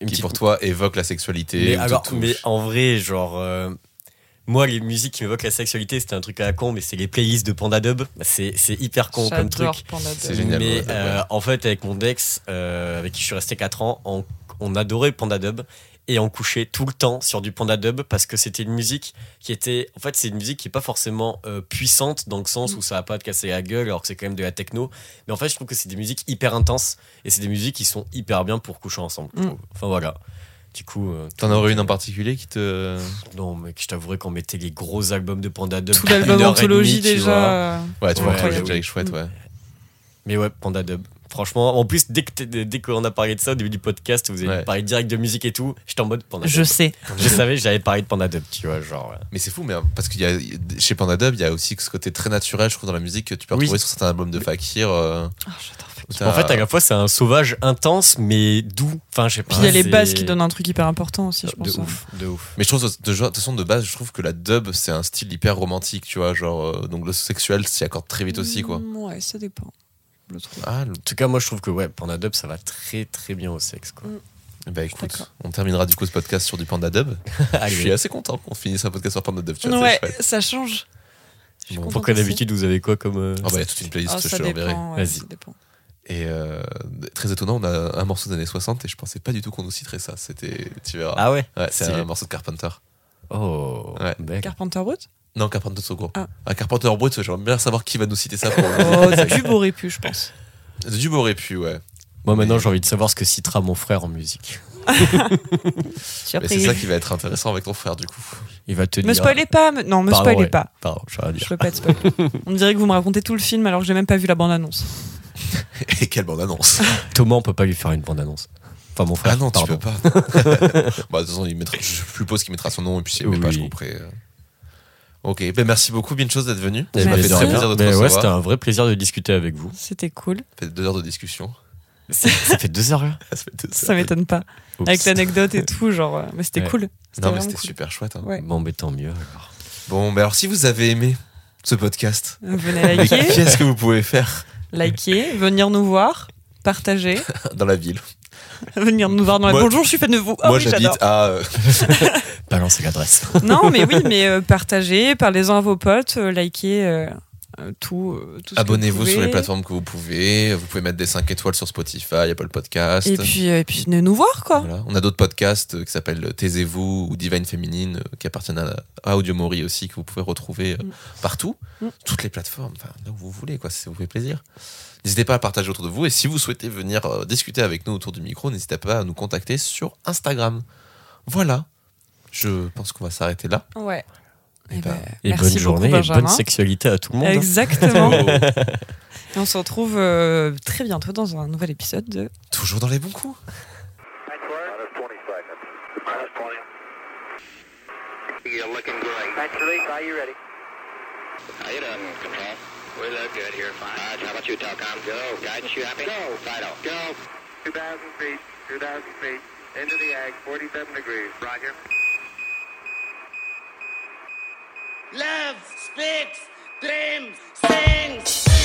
Une
qui,
petite-
pour toi, évoque la sexualité
mais, alors, mais en vrai, genre. euh, moi, les musiques qui m'évoquent la sexualité, c'était un truc à la con, mais c'est les playlists de Panda Dub. C'est c'est hyper con comme truc.
J'adore Panda Dub.
C'est génial,
Mais
ouais,
euh, en fait, avec mon ex, euh, avec qui je suis resté 4 ans, on, on adorait Panda Dub et on couchait tout le temps sur du Panda Dub parce que c'était une musique qui était. En fait, c'est une musique qui est pas forcément euh, puissante dans le sens où ça va pas te casser la gueule alors que c'est quand même de la techno. Mais en fait, je trouve que c'est des musiques hyper intenses et c'est des musiques qui sont hyper bien pour coucher ensemble.
Mm.
Enfin voilà. Du coup. euh,
T'en aurais une en particulier qui te.
Non, mec, je t'avouerais qu'on mettait les gros albums de Panda Dub.
Tout l'album anthologie
demie, tu vois.
déjà.
Ouais, tu vois,
Ouais, ouais, oui.
chouette, ouais.
Mais ouais, Panda Dub. Franchement, en plus, dès que t'es- dès qu'on a parlé de ça au début du podcast, vous avez
Ouais.
parlé direct de musique et tout, j'étais en mode Panda
Je
Dub.
sais.
Je savais j'avais parlé de Panda Dub, tu vois, genre. euh,
Mais c'est fou, mais euh, parce qu'il y a chez Panda Dub, il y a aussi ce côté très naturel, je trouve, dans la musique que tu peux
Oui.
retrouver sur certains albums de Fakir. euh,
Ah,
En fait, à la fois, c'est un sauvage intense, mais doux. Enfin, je sais pas.
Puis il y a les bases qui donnent un truc hyper important aussi, je
De
pense. hein.
ouf, de ouf.
Mais je trouve, de, de toute façon, de base, je trouve que la dub, c'est un style hyper romantique, tu vois, genre, euh, donc le sexuel s'y accorde très vite aussi, quoi.
Mm, Ouais, ça dépend. Trouve.
Ah,
En tout cas, moi, je trouve que ouais, Panda Dub, ça va très très bien au sexe, quoi.
bah écoute, on terminera du coup ce podcast sur du Panda Dub. Je suis assez content qu'on finisse un podcast sur Panda Dub, tu vois,
Ouais, ça change.
Bon,
Pourquoi
aussi.
d'habitude, vous avez quoi comme. euh,
Ah bah, il y a toute une playlist,
Ah,
je
ça
te l'enverrai.
ouais,
Vas-y.
ça dépend.
Et euh, très étonnant, on a un morceau des années 60 et je pensais pas du tout qu'on nous citerait ça. C'était, tu verras.
Ah ouais?
Ouais, c'est un morceau de Carpenter.
Oh,
Ouais.
Carpenter Brut?
Non, Carpenter Sogo.
Ah.
Ah. Carpenter Brut, j'aimerais bien savoir qui va nous citer ça pour.
Oh, Dub aurait pu, je pense.
Du aurait pu, ouais.
Moi, maintenant, j'ai envie de savoir ce que citera mon frère en musique.
Mais c'est ça qui va être intéressant avec ton frère, du coup.
Il va te
Me
dire.
spoilez pas, me- non, me
Pardon,
spoilez
ouais.
pas.
Pardon,
Je
dire.
veux pas être spoil. On dirait que vous me racontez tout le film alors que j'ai même pas vu la bande-annonce.
Et quelle bande-annonce
Thomas, on peut pas lui faire une bande-annonce. Enfin, mon frère.
Ah non, tu
pardon.
peux pas. bah, de toute façon, il mettra, je suppose qu'il mettra son nom et puis s'il met pas, je
Oui.
Euh. Ok, ben merci beaucoup, bien chose d'être venu.
Eh
Ça m'a
ben,
fait très plaisir de te.
Mais ouais,
recevoir.
c'était un vrai plaisir de discuter avec vous.
C'était cool.
Ça fait deux heures de discussion.
Ça fait deux heures.
Ça fait deux
Ça
heures.
m'étonne pas.
Oups.
Avec l'anecdote et tout, genre. euh, Mais c'était
Ouais.
cool.
Non, mais c'était
cool.
super chouette. hein.
Ouais.
Bon, mais tant mieux alors.
Bon, ben alors si vous avez aimé ce podcast,
Venez liker,
qu'est-ce que vous pouvez faire?
Liker, venir nous voir, partager,
dans la ville
venir nous voir dans la.
Moi-
Bonjour, je suis fan de vous. Ah
Moi,
oui,
j'habite à. euh,
Balancez l'adresse.
Non, mais oui, mais euh, partagez, parlez-en à vos potes, euh, likez euh, tout. tout ce que
Abonnez-vous
vous
sur les
pouvez.
plateformes que vous pouvez. Vous pouvez mettre des 5 étoiles sur Spotify, Apple Podcast.
Et puis, euh, et puis venez nous voir, quoi.
Voilà. On a d'autres podcasts euh, qui s'appellent Taisez-vous ou Divine Féminine euh, qui appartiennent à, à Audio Mori aussi que vous pouvez retrouver euh,
Mm.
partout,
Mm.
toutes les plateformes, enfin là où vous voulez quoi, si ça vous fait plaisir. N'hésitez pas à partager autour de vous et si vous souhaitez venir euh, discuter avec nous autour du micro, n'hésitez pas à nous contacter sur Instagram. Voilà. Je pense qu'on va s'arrêter là.
Ouais.
Eh
Eh
ben,
ben,
Et
merci
bonne
beaucoup,
journée et bonne sexualité à tout le monde. hein.
Exactement. Et on se retrouve euh, très bientôt dans un nouvel épisode de
toujours dans les bons coups.
Minus 20 seconds. Minus 20. You're looking great. Back to release. Are you ready? How you doing, Control? We look good here, fine. All right, how about you, Telcom? Go. Guidance, you happy? Go. Fido. Go. 2,000 feet. 2,000 feet. Into the ag. 47 degrees. Roger.
Love speaks, dreams, sings.